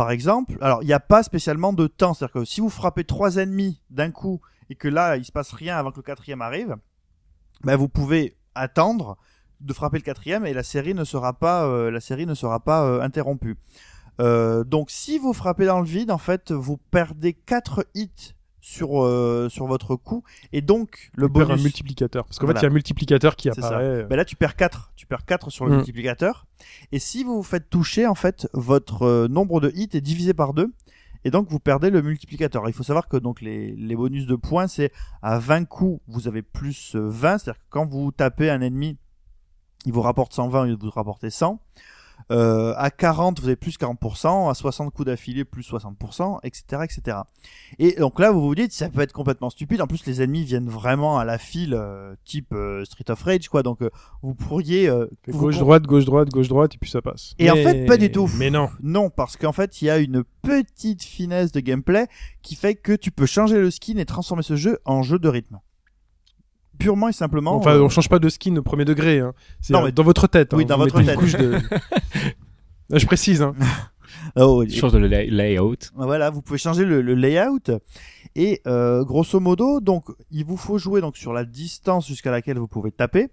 Par exemple, alors il n'y a pas spécialement de temps, c'est-à-dire que si vous frappez trois ennemis d'un coup et que là il se passe rien avant que le quatrième arrive, ben vous pouvez attendre de frapper le quatrième et la série ne sera pas euh, la série ne sera pas euh, interrompue. Euh, donc si vous frappez dans le vide, en fait, vous perdez 4 hits sur euh, sur votre coup et donc le Tu perds bonus un multiplicateur. Parce qu'en Voilà. fait, il y a un multiplicateur qui apparaît. ben là tu perds 4, tu perds 4 sur le Mm. multiplicateur et si vous vous faites toucher en fait votre euh, nombre de hits est divisé par 2 et donc vous perdez le multiplicateur. Il faut savoir que donc les, les bonus de points c'est à 20 coups, vous avez plus euh, 20, c'est-à-dire que quand vous tapez un ennemi, il vous rapporte 120 au lieu de vous rapporter 100. Euh, à 40, vous avez plus 40%, à 60 coups d'affilée, plus 60%, etc., etc. Et donc là, vous vous dites, ça peut être complètement stupide. En plus, les ennemis viennent vraiment à la file, euh, type euh, Street of Rage, quoi. Donc, euh, vous pourriez... euh, vous- Gauche, droite, gauche, droite, gauche, droite, et puis ça passe. Et en fait, pas du tout. Mais non. Non, parce qu'en fait, il y a une petite finesse de gameplay qui fait que tu peux changer le skin et transformer ce jeu en jeu de rythme. Purement et simplement. Enfin, euh, on change pas de skin au premier degré. Hein. C'est Non, euh, mais- dans votre tête. Oui, hein. dans Vous votre tête. Une couche de... Je précise. Hein. oh, Je change de lay- layout. Voilà, vous pouvez changer le, le layout et euh, grosso modo, donc il vous faut jouer donc sur la distance jusqu'à laquelle vous pouvez taper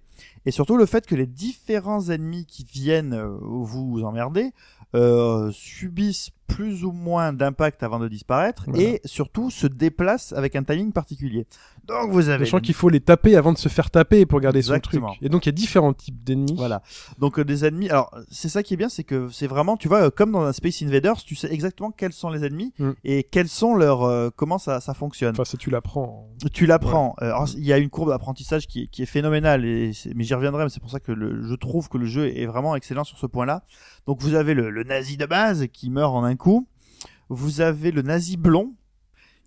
et surtout le fait que les différents ennemis qui viennent vous emmerder euh, subissent plus ou moins d'impact avant de disparaître Voilà. et surtout se déplacent avec un timing particulier. Donc vous avez Sachant qu'il faut les taper avant de se faire taper pour garder son Exactement. truc. Et donc, il y a différents types d'ennemis. Voilà. Donc euh, des ennemis. Alors c'est ça qui est bien, c'est que c'est vraiment, tu vois, euh, comme dans un Space Invaders, tu sais exactement quels sont les ennemis Mm. et quels sont leurs, euh, comment ça, ça fonctionne. Enfin, ça, tu l'apprends. Tu l'apprends. Il y a une courbe d'apprentissage qui, est- qui est phénoménale, et mais j'y reviendrai. Mais c'est pour ça que le, je trouve que le jeu est vraiment excellent sur ce point-là. Donc vous avez le, le nazi de base qui meurt en un coup. Vous avez le nazi blond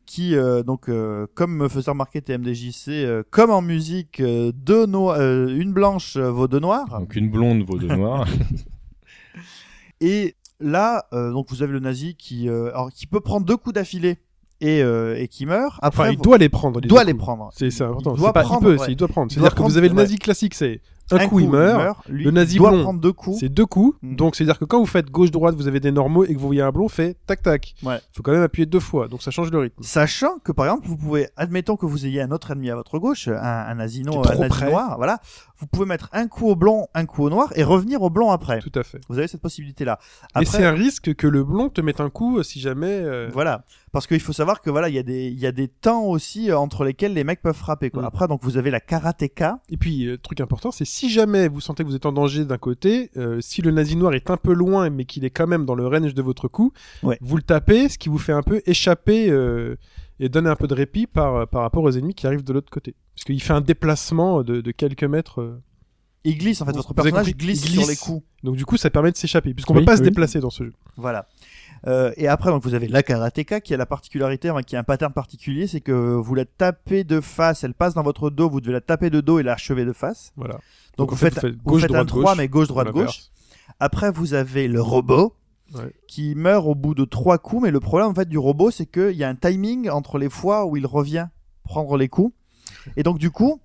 qui, euh, donc, euh, comme me faisait remarquer TMDJC, euh, comme en musique, euh, deux no- euh, une blanche euh, vaut deux noirs. Donc une blonde vaut deux noirs. Et là, euh, donc vous avez le nazi qui, euh, alors, qui peut prendre deux coups d'affilée et, euh, et qui meurt. Après, Enfin, il vous- doit les prendre. il doit les prendre. C'est c'est important. Il doit C'est pas- prendre, il peut, ouais. c'est- il doit prendre. Il C'est-à-dire doit que vous avez le nazi classique, c'est un, coup, il meurt. Lui, Le nazi il doit blond, prendre deux coups. C'est deux coups. Mm. Donc, c'est-à-dire que quand vous faites gauche-droite, vous avez des normaux et que vous voyez un blond, fait tac-tac. Ouais. faut quand même appuyer deux fois. Donc, ça change le rythme. Sachant que par exemple, vous pouvez, admettons que vous ayez un autre ennemi à votre gauche, un, un asino, un nazi noir, voilà, vous pouvez mettre un coup au blond, un coup au noir et revenir au blond après. Tout à fait. Vous avez cette possibilité-là. Et c'est Après, un risque que le blond te mette un coup euh, si jamais. euh, voilà, parce qu'il faut savoir que voilà, il y a des, il y a des temps aussi euh, entre lesquels les mecs peuvent frapper. Quoi. Mm. Après, donc vous avez la karatéka. Et puis, euh, truc important, c'est si jamais vous sentez que vous êtes en danger d'un côté, euh, si le nazi noir est un peu loin, mais qu'il est quand même dans le range de votre coup, Ouais. vous le tapez, ce qui vous fait un peu échapper euh, et donner un peu de répit par, par rapport aux ennemis qui arrivent de l'autre côté. Parce qu'il fait un déplacement de, de quelques mètres. Il glisse en fait, votre personnage compris glisse, Il sur glisse. les coups. Donc du coup, ça permet de s'échapper, puisqu'on Oui, peut pas se déplacer dans ce jeu. Voilà. Euh, et après, donc vous avez la karatéka qui a la particularité, qui a un pattern particulier, c'est que vous la tapez de face, elle passe dans votre dos, vous devez la taper de dos et l'achever de face. Voilà. Donc, en vous, fait, faites, vous faites vous gauche, faites un droite, 3, gauche, mais gauche, droite, gauche. Après, vous avez le robot Ouais. qui meurt au bout de trois coups, mais le problème en fait du robot, c'est qu'il y a un timing entre les fois où il revient prendre les coups. Et donc du coup,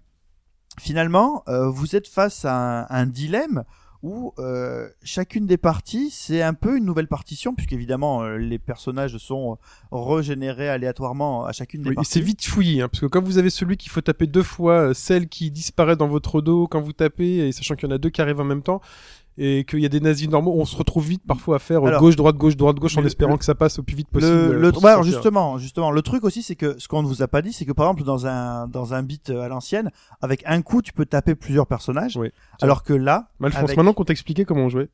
finalement, euh, vous êtes face à un, un dilemme où euh, chacune des parties, c'est un peu une nouvelle partition, puisqu'évidemment, euh, les personnages sont régénérés aléatoirement à chacune des Oui, parties. c'est vite fouillé, hein, parce que quand vous avez celui qu'il faut taper deux fois, euh, celle qui disparaît dans votre dos quand vous tapez, et sachant qu'il y en a deux qui arrivent en même temps, et qu'il y a des nazis normaux, on se retrouve vite parfois à faire euh, Alors, gauche, droite, gauche, droite, gauche, en le- espérant le- que ça passe au plus vite possible. Le, euh, le se alors sortir. justement, justement, le truc aussi, c'est que ce qu'on ne vous a pas dit, c'est que par exemple dans un dans un beat euh, à l'ancienne, avec un coup, tu peux taper plusieurs personnages, Oui. alors que là, Malfonce, avec- maintenant qu'on t'a expliqué comment on jouait.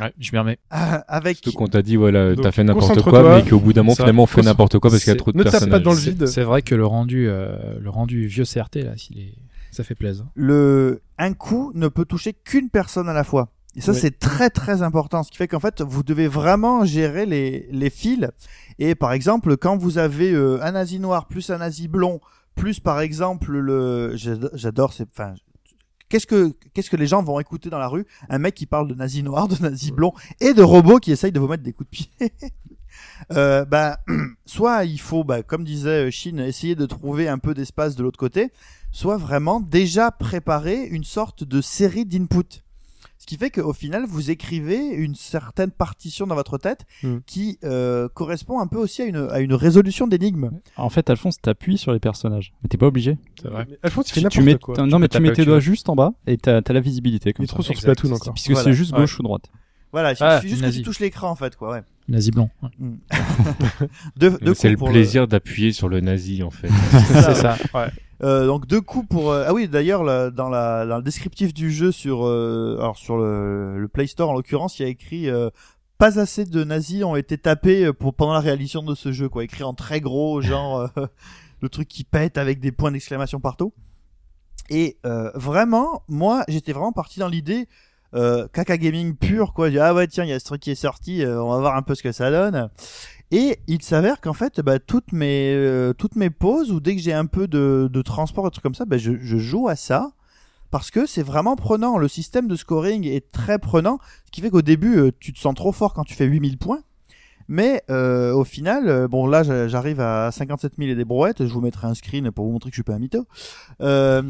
Ouais, je m'y remets. avec Surtout qu'on t'a dit, voilà, t'as fait n'importe quoi, mais qu'au bout d'un moment, finalement, on fait n'importe quoi parce qu'il y a trop de ne tape personnages. pas dans le vide. C'est vrai que le rendu, euh, le rendu vieux CRT là, s'il est, ça fait plaisir. le un coup ne peut toucher qu'une personne à la fois. Et ça, Oui. c'est très très important. Ce qui fait qu'en fait, vous devez vraiment gérer les, les fils. Et par exemple, quand vous avez euh, un nazi noir plus un nazi blond, plus par exemple le, j'ado- j'adore, c'est, enfin, qu'est-ce que qu'est-ce que les gens vont écouter dans la rue? Un mec qui parle de nazi noir, de nazi blond et de robots qui essayent de vous mettre des coups de pied. Euh, bah, soit il faut, bah, comme disait Shin, essayer de trouver un peu d'espace de l'autre côté, soit vraiment déjà préparer une sorte de série d'inputs. Ce qui fait qu'au final, vous écrivez une certaine partition dans votre tête Mm. qui euh, correspond un peu aussi à une, à une résolution d'énigme. En fait, Alphonse, t'appuies sur les personnages. Mais t'es pas obligé. C'est vrai. Mais Alphonse, il Tu, tu n'importe mets, quoi. non, mais tu mets tes tu doigts juste en bas et t'as as la visibilité. Il Comme est ça. trop sur. Splatoon encore. Puisque Voilà. c'est juste Ouais. gauche ou droite. Voilà, il Ah, suffit juste que tu touches l'écran en fait, quoi. Ouais. Nazi blanc. ouais. Mm. deux, deux C'est le plaisir d'appuyer sur le nazi en fait. C'est ça. Ouais. Euh, donc deux coups pour euh, ah oui d'ailleurs dans la dans le descriptif du jeu sur euh, alors sur le, le Play Store en l'occurrence il y a écrit euh, pas assez de nazis ont été tapés pour pendant la réalisation de ce jeu quoi écrit en très gros genre euh, le truc qui pète avec des points d'exclamation partout et euh, vraiment moi j'étais vraiment parti dans l'idée euh, caca gaming pur quoi ah ouais tiens il y a ce truc qui est sorti euh, on va voir un peu ce que ça donne et il s'avère qu'en fait, bah, toutes mes euh, toutes mes pauses ou dès que j'ai un peu de, de transport, et trucs comme ça, bah, je, je joue à ça parce que c'est vraiment prenant. Le système de scoring est très prenant, ce qui fait qu'au début, euh, tu te sens trop fort quand tu fais 8000 points. Mais euh, au final, euh, bon là j'a- j'arrive à 57 000 et des brouettes. Je vous mettrai un screen pour vous montrer que je suis pas un mytho. Euh,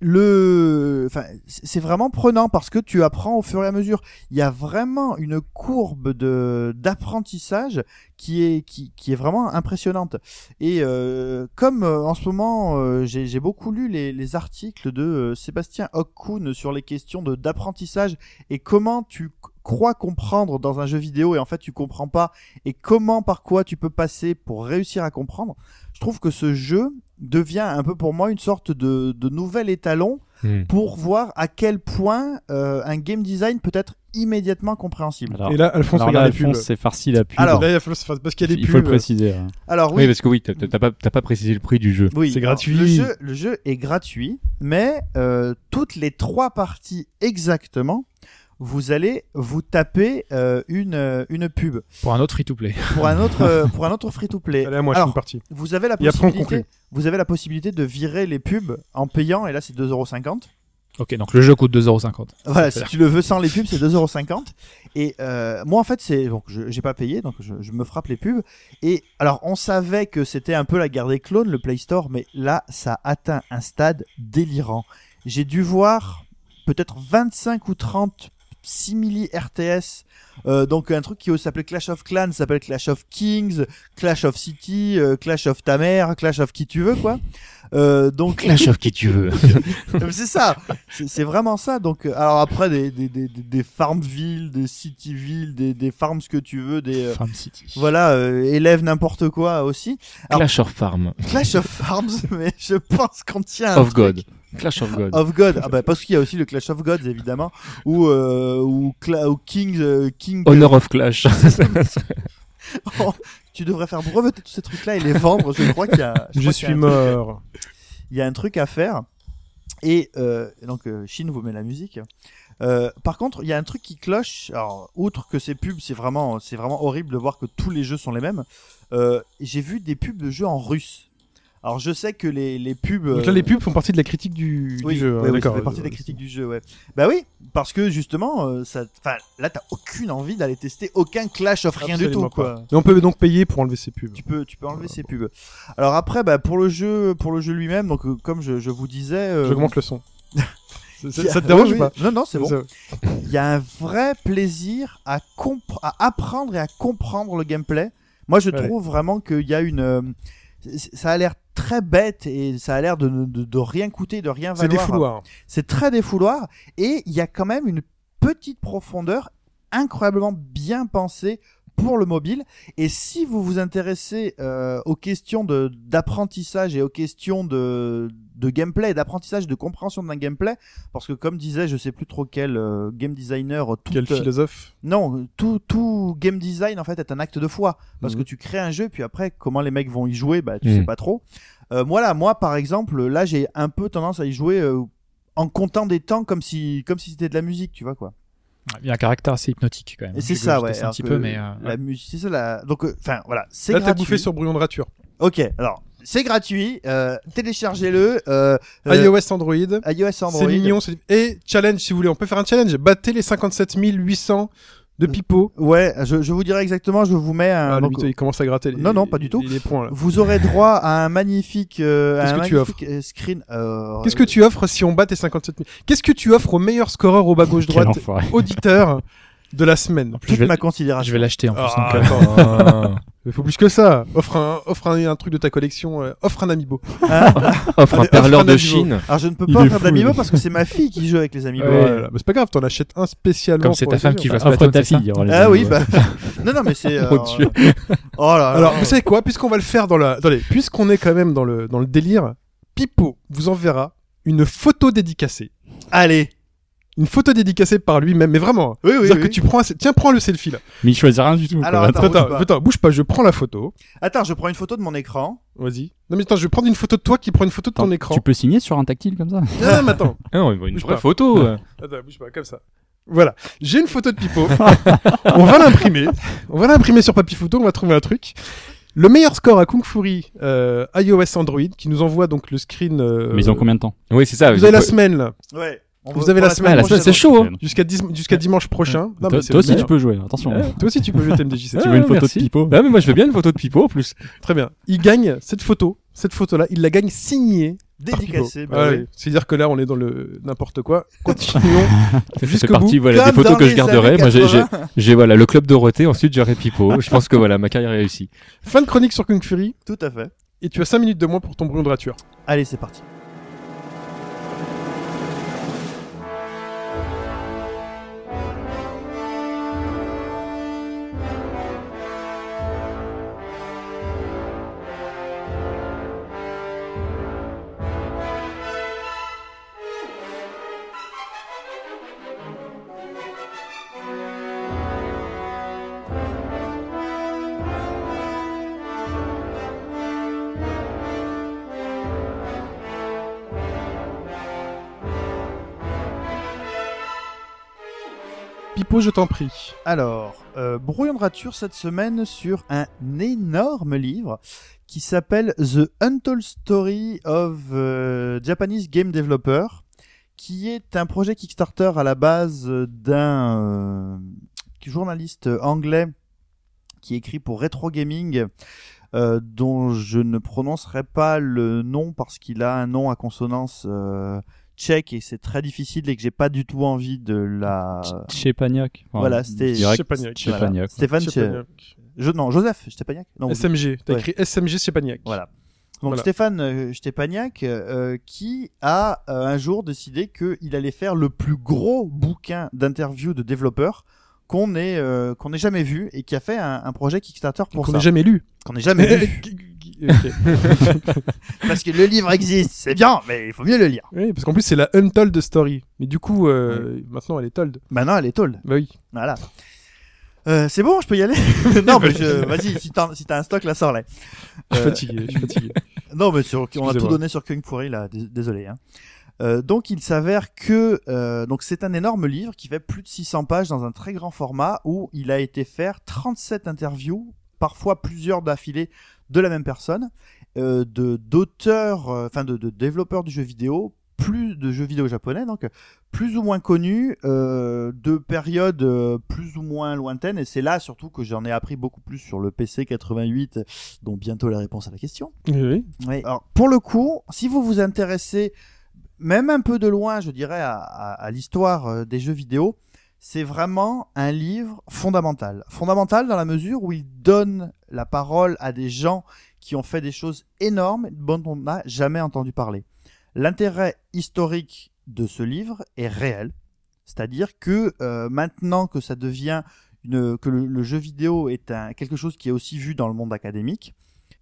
le, enfin, c'est vraiment prenant parce que tu apprends au fur et à mesure. Il y a vraiment une courbe de d'apprentissage qui est qui, qui est vraiment impressionnante. Et euh, comme euh, en ce moment euh, j'ai beaucoup lu les, les articles de euh, Sébastien Hockkuhn sur les questions de d'apprentissage et comment tu crois comprendre dans un jeu vidéo et en fait tu comprends pas et comment par quoi tu peux passer pour réussir à comprendre. Je trouve que ce jeu devient un peu pour moi une sorte de, de nouvel étalon Hmm. pour voir à quel point euh, un game design peut être immédiatement compréhensible. Alors, Et là, Alphonse alors là. Alphonse, c'est farci la pub. Alors, Là, parce qu'il y a des il pubs. faut le préciser. hein. Alors Oui, oui, parce que oui, t'as pas t'as pas précisé le prix du jeu. Oui, C'est gratuit. Le jeu, le jeu est gratuit, mais euh, toutes les trois parties exactement, vous allez vous taper euh, une euh, une pub Pour un autre free-to-play. pour un autre euh, pour un autre free to play. Allez, à moi, je suis partie. vous avez la possibilité, vous avez la possibilité de virer les pubs en payant et là c'est 2,50€. Ok, donc le jeu coûte 2,50€. Voilà, si tu le veux sans les pubs, c'est 2,50€. Et euh, moi, en fait, c'est donc je j'ai pas payé, donc je, je me frappe les pubs. Et alors, on savait que c'était un peu la guerre des clones, le Play Store, mais là, ça atteint un stade délirant. J'ai dû voir peut-être 25 ou 30 simili RTS. Euh, donc un truc qui s'appelait Clash of Clans s'appelle Clash of Kings, Clash of City, euh, Clash of ta mère, Clash of qui tu veux quoi. Euh, donc Clash of qui tu veux. c'est ça, c'est vraiment ça. Donc, alors après des des des, des- Farmville, des Cityville, des des farms que tu veux, des Farm City. voilà élèves n'importe quoi aussi. Alors- Clash of Farm. Clash of Farms, mais je pense qu'on tient un Of truc- God. Clash of God. Of God, ah bah parce qu'il y a aussi le Clash of Gods évidemment, ou euh, ou, Cla- ou King euh, King. Honor of Clash. Oh, tu devrais faire breveter tous ces trucs-là et les vendre. Je crois qu'il y a. Je crois qu'il y a suis mort. il y a un truc à faire. Et euh, donc, euh, Shin vous met la musique. Euh, par contre, il y a un truc qui cloche. Alors, outre que ces pubs, c'est vraiment, c'est vraiment horrible de voir que tous les jeux sont les mêmes. Euh, J'ai vu des pubs de jeux en russe. Alors, je sais que les, les pubs. Donc là, euh, les pubs font partie de la critique du, du jeu. oui, hein, oui, ça fait partie des critiques du jeu, ouais. Bah oui, parce que justement, euh, ça, enfin, là, t'as aucune envie d'aller tester aucun Clash of rien du tout, quoi. Et on peut donc payer pour enlever ces pubs. Tu peux, tu peux enlever ces pubs. Alors après, bah, pour le jeu, pour le jeu lui-même, donc euh, comme je, je vous disais, euh, J'augmente le son. ça, ça- te dérange oui, ou pas. Non, non, c'est bon. Il y a un vrai plaisir à, à apprendre et à comprendre le gameplay. Moi, je Ouais. trouve vraiment qu'il y a une. euh, ça a l'air très bête et ça a l'air de, de, de rien coûter, de rien C'est valoir. fouloirs. C'est très défouloir et il y a quand même une petite profondeur incroyablement bien pensée pour le mobile. Et si vous vous intéressez euh, aux questions de d'apprentissage et aux questions de de gameplay, et d'apprentissage, de compréhension d'un gameplay, parce que comme disait, je sais plus trop quel euh, game designer, tout, Quel euh, philosophe. non, tout, tout game design en fait est un acte de foi parce Mhm. que tu crées un jeu puis après comment les mecs vont y jouer bah tu Mhm. sais pas trop. Euh, voilà, moi par exemple là j'ai un peu tendance à y jouer euh, en comptant des temps comme si comme si c'était de la musique, tu vois quoi. Il y a un caractère assez hypnotique quand même. Et c'est ça ouais. un petit peu, mais euh, la musique c'est ça la donc euh, enfin voilà c'est Là, t'as gratuit. bouffé sur brouillon de rature. Ok, alors c'est gratuit, euh, téléchargez-le. Euh, euh, iOS, Android. iOS Android. C'est mignon. c'est- Et challenge, si vous voulez, on peut faire un challenge. Battez les 57 800 de Pipo. Ouais, je, je vous dirai exactement, je vous mets un... Ah, le donc, mytho, il commence à gratter les, Non, non, pas du tout. les, les points là. vous aurez droit à un magnifique, euh, à Qu'est-ce un que tu magnifique euh, screen. euh, Qu'est-ce que tu offres si on bat tes 57 000 Qu'est-ce que tu offres au meilleur scoreur au bas gauche droite auditeur de la semaine toute je vais- ma considération. Je vais l'acheter en plus. Ah, donc, euh, attends. Il faut plus que ça. Offre un, offre un, un truc de ta collection. euh, offre un amiibo. Hein Offre un perleur de. Chine. Alors je ne peux pas fou, d'amiibo parce que c'est ma fille qui joue avec les amiibo. Ouais, voilà. Mais c'est pas grave, t'en achètes un spécialement. Comme c'est pour ta femme qui va se Offre ta fille. les Ah oui, bah. non, non, mais c'est. euh, Mon Dieu. Oh là là. Alors, vous savez quoi? Puisqu'on va le faire dans la. Attendez, puisqu'on est quand même dans le, dans le délire, Pipo vous enverra une photo dédicacée. Allez. Une photo dédicacée par lui-même, mais vraiment. Oui, oui, C'est-à-dire oui. que tu prends. un- Tiens, prends le selfie là. Mais il choisit rien du tout. quoi. Alors, Attends, Attends, bouge attends, pas. attends, bouge pas, je prends la photo. Attends, je prends une photo de mon écran. Vas-y. Non, mais attends, je vais prendre une photo de toi qui prend une photo de ton Attends, écran. Tu peux signer sur un tactile comme ça Non, non, mais attends. Ah non, une Bouge vraie pas. photo. euh. Attends, bouge pas, comme ça. Voilà. J'ai une photo de Pipo. on va l'imprimer. On va l'imprimer sur papier photo, on va trouver un truc. Le meilleur score à Kung Fury euh, iOS Android qui nous envoie donc le screen. euh, Mais ils ont combien de temps? Oui, c'est ça. Vous avez la semaine là, Ouais. On Vous avez la semaine, Ah, la prochaine, semaine, c'est chaud. hein. jusqu'à dis- jusqu'à dimanche prochain. Non, Toi, aussi tu peux jouer, attention. Ouais, toi aussi tu peux jouer TMDJ. c'est Tu Ah, veux une photo merci. de Pipo Ah, mais moi je veux bien une photo de Pipo en plus. Très bien. Il gagne cette photo. Cette photo-là, il la gagne signée. par Dédicacé. Pipo. bah Ouais, oui. C'est-à-dire que là, on est dans le n'importe quoi. Continuons C'est jusqu'au parti, bout. voilà, des photos que je garderai. Moi, j'ai, j'ai, 80. j'ai, voilà, le club Dorothée, ensuite j'aurai Pipo. Je pense que voilà, ma carrière est réussie. Fin de chronique sur Kung Fury. Tout à fait. Et tu as 5 minutes de moins pour ton brouillon de rature. Allez, c'est parti. Je t'en prie. Alors, euh, brouillon de rature cette semaine sur un énorme livre qui s'appelle The Untold Story of euh, Japanese Game Developer, qui est un projet Kickstarter à la base d'un euh, journaliste anglais qui écrit pour Retro Gaming, euh, dont je ne prononcerai pas le nom parce qu'il a un nom à consonance tchèque et c'est très difficile et que j'ai pas du tout envie de la. Chepagnac. Voilà, c'était-. Chepagnac. Stéphane, je, non, Joseph Stépagnac. Non, SMG. T'as Ouais. écrit SMG Chepagnac. Voilà. Donc Voilà. Stéphane euh, Stépagnac euh, qui a euh, un jour décidé qu'il allait faire le plus gros bouquin d'interviews de développeurs qu'on ait euh, qu'on ait jamais vu et qui a fait un, un projet Kickstarter pour Qu'on ça. n'ait jamais lu. Qu'on ait jamais vu. Parce que le livre existe, c'est bien, mais il faut mieux le lire. Oui, parce qu'en plus c'est la untold story. Mais du coup, euh, maintenant elle est told. Maintenant, elle est told. Bah oui. Voilà. Euh, c'est bon, je peux y aller Non, mais je... vas-y, si t'as si un stock, là, sors-les. Je suis Euh, fatigué. Je suis fatigué. Non, mais sur, on a tout donné sur Kung Fury là, dés- désolé. Hein. Euh, donc il s'avère que euh, donc c'est un énorme livre qui fait plus de 600 pages dans un très grand format où il a été faire 37 interviews, parfois plusieurs d'affilée de la même personne, euh, de d'auteurs, euh, enfin de, de développeurs du jeu vidéo, plus de jeux vidéo japonais, donc plus ou moins connus, euh, de périodes euh, plus ou moins lointaines, et c'est là surtout que j'en ai appris beaucoup plus sur le PC 88, dont bientôt la réponse à la question. Oui. Alors, pour le coup, si vous vous intéressez même un peu de loin, je dirais, à, à- à l'histoire des jeux vidéo, c'est vraiment un livre fondamental. Fondamental dans la mesure où il donne la parole à des gens qui ont fait des choses énormes dont on n'a jamais entendu parler. L'intérêt historique de ce livre est réel. C'est-à-dire que euh, maintenant que ça devient une, que le, jeu vidéo est quelque chose qui est aussi vu dans le monde académique,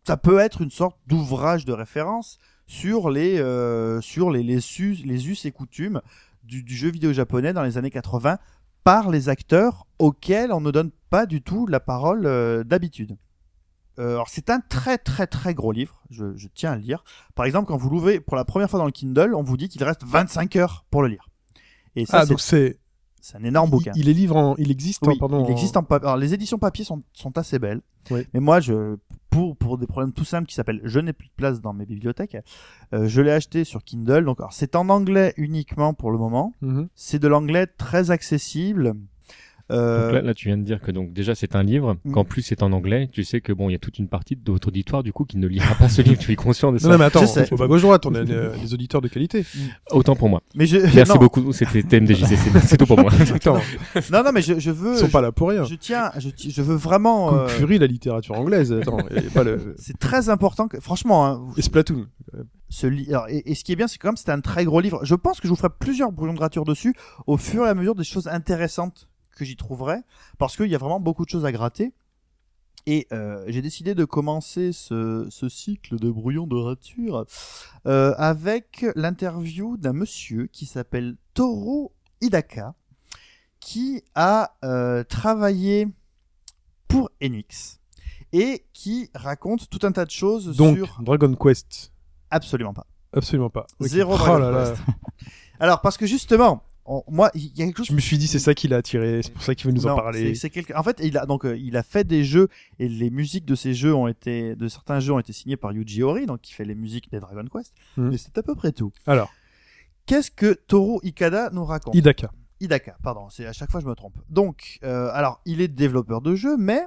ça peut être une sorte d'ouvrage de référence sur les euh, sur les us, et coutumes du jeu vidéo japonais dans les années 80 par les acteurs auxquels on ne donne pas du tout la parole euh, d'habitude. Euh, alors c'est un très très très gros livre, je, je tiens à le lire. Par exemple, quand vous l'ouvrez pour la première fois dans le Kindle, on vous dit qu'il reste 25 heures pour le lire. Et ça, Ah c'est- donc c'est. c'est un énorme bouquin. Il, il est livre en. Il existe. Oui, en, pardon. il existe en. Alors, les éditions papier sont, sont assez belles. Oui. Mais moi, je, pour, pour des problèmes tout simples qui s'appellent je n'ai plus de place dans mes bibliothèques, euh, je l'ai acheté sur Kindle. Donc, c'est en anglais uniquement pour le moment. Mhm. C'est de l'anglais très accessible. Euh, Donc là, là, tu viens de dire que donc déjà c'est un livre, Mm. qu'en plus c'est en anglais. Tu sais que bon, il y a toute une partie de votre auditoire du coup qui ne lira pas ce livre. Tu es conscient de ça Non, non, mais attends, au bas gauche droite, on a des, des auditeurs de qualité. Autant pour moi. mais je, Merci non, beaucoup. C'était TMDJC. C'est c'est tout pour moi. Attends, non, non, mais je, je veux, ils sont je, pas là pour rien. je tiens, je, je veux vraiment. Euh, Fury, la littérature anglaise. Attends, pas le. c'est très important que, franchement, hein, Et Splatoon. ce li- alors, et, et ce qui est bien, c'est quand même c'était un très gros livre. Je pense que je vous ferai plusieurs brouillons de rature dessus au fur et à mesure des choses intéressantes que j'y trouverai, parce qu'il y a vraiment beaucoup de choses à gratter. Et euh, j'ai décidé de commencer ce, ce cycle de brouillons de rature euh, avec l'interview d'un monsieur qui s'appelle Toru Hidaka, qui a euh, travaillé pour Enix et qui raconte tout un tas de choses Donc, sur Dragon Quest. absolument pas. Absolument pas. Zéro Oh Dragon là là. Quest. Alors parce que justement, on- moi il y a quelque chose Je me suis dit, c'est ça qui l'a attiré. C'est pour ça qu'il veut nous en parler. c'est- En fait, il a donc euh, il a fait des jeux et les musiques de ces jeux ont été de certains jeux ont été signés par Yuji Horii, donc qui fait les musiques des Dragon Quest. Mhm. Mais c'est à peu près tout. Alors, Qu'est-ce que Toru Ikada nous raconte? Hidaka. Hidaka, pardon, c'est à chaque fois je me trompe. Donc, euh, alors, il est développeur de jeux, mais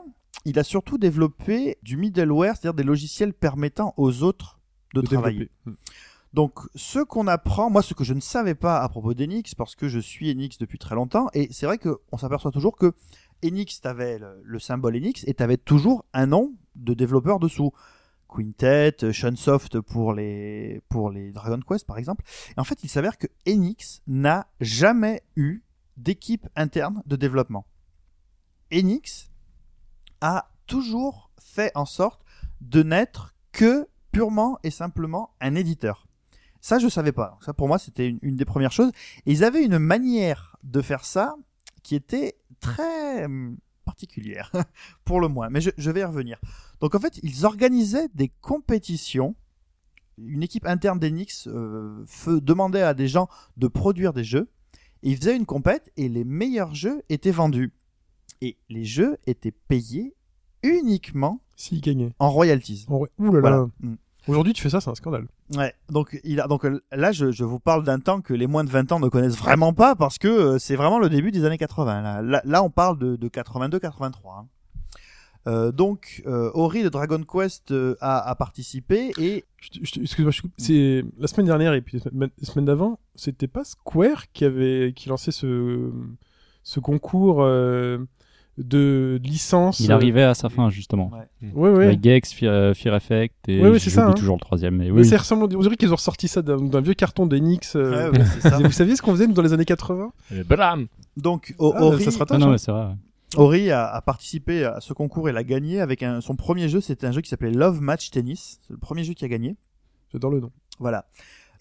il a surtout développé du middleware, c'est-à-dire des logiciels permettant aux autres de, de travailler. développer. Donc, ce qu'on apprend, moi, ce que je ne savais pas à propos d'Enix, parce que je suis Enix depuis très longtemps, et c'est vrai qu'on s'aperçoit toujours que Enix, t'avais le, le symbole Enix, et t'avais toujours un nom de développeur dessous. Quintet, Shunsoft pour les, pour les Dragon Quest, par exemple. Et en fait, il s'avère que Enix n'a jamais eu d'équipe interne de développement. Enix a toujours fait en sorte de n'être que purement et simplement un éditeur. Ça, je savais pas. Ça, pour moi, c'était une, une des premières choses. Et ils avaient une manière de faire ça qui était très hum, particulière, pour le moins. Mais je, je vais y revenir. Donc, en fait, ils organisaient des compétitions. Une équipe interne d'Enix euh, demandait à des gens de produire des jeux. Et ils faisaient une compète et les meilleurs jeux étaient vendus. Et les jeux étaient payés uniquement en royalties. En Ouh là là. Voilà. Mm. Aujourd'hui, tu fais ça, c'est un scandale. Ouais, donc il a donc euh, là je, je vous parle d'un temps que les moins de 20 ans ne connaissent vraiment pas parce que euh, c'est vraiment le début des années 80 là. Là, là, on parle de, de 82 83. hein. Euh, donc euh, Ori de Dragon Quest euh, a, a participé et Excuse-moi, je coupe. c'est la semaine dernière et puis la semaine- d'avant, c'était pas Square qui avait qui lançait ce ce concours de licence. Il arrivait à sa fin, justement. Ouais, ouais. Avec Gex, Fear, euh, Fear Effect, et Ouais, ouais, c'est ça, hein. toujours le troisième. Mais Mais oui, ça ressemble. On dirait qu'ils ont ressorti ça d'un d'un vieux carton d'Enix. euh, Ouais, ouais, c'est ça. Vous saviez ce qu'on faisait nous, dans les années 80 Et blam donc O- Ah, Ori, Ça sera Ah top. non, ouais, c'est vrai. ouais. Ori a, a participé à ce concours et l'a gagné avec un, son premier jeu. C'était un jeu qui s'appelait Love Match Tennis. C'est le premier jeu qui a gagné. J'adore le nom. Voilà.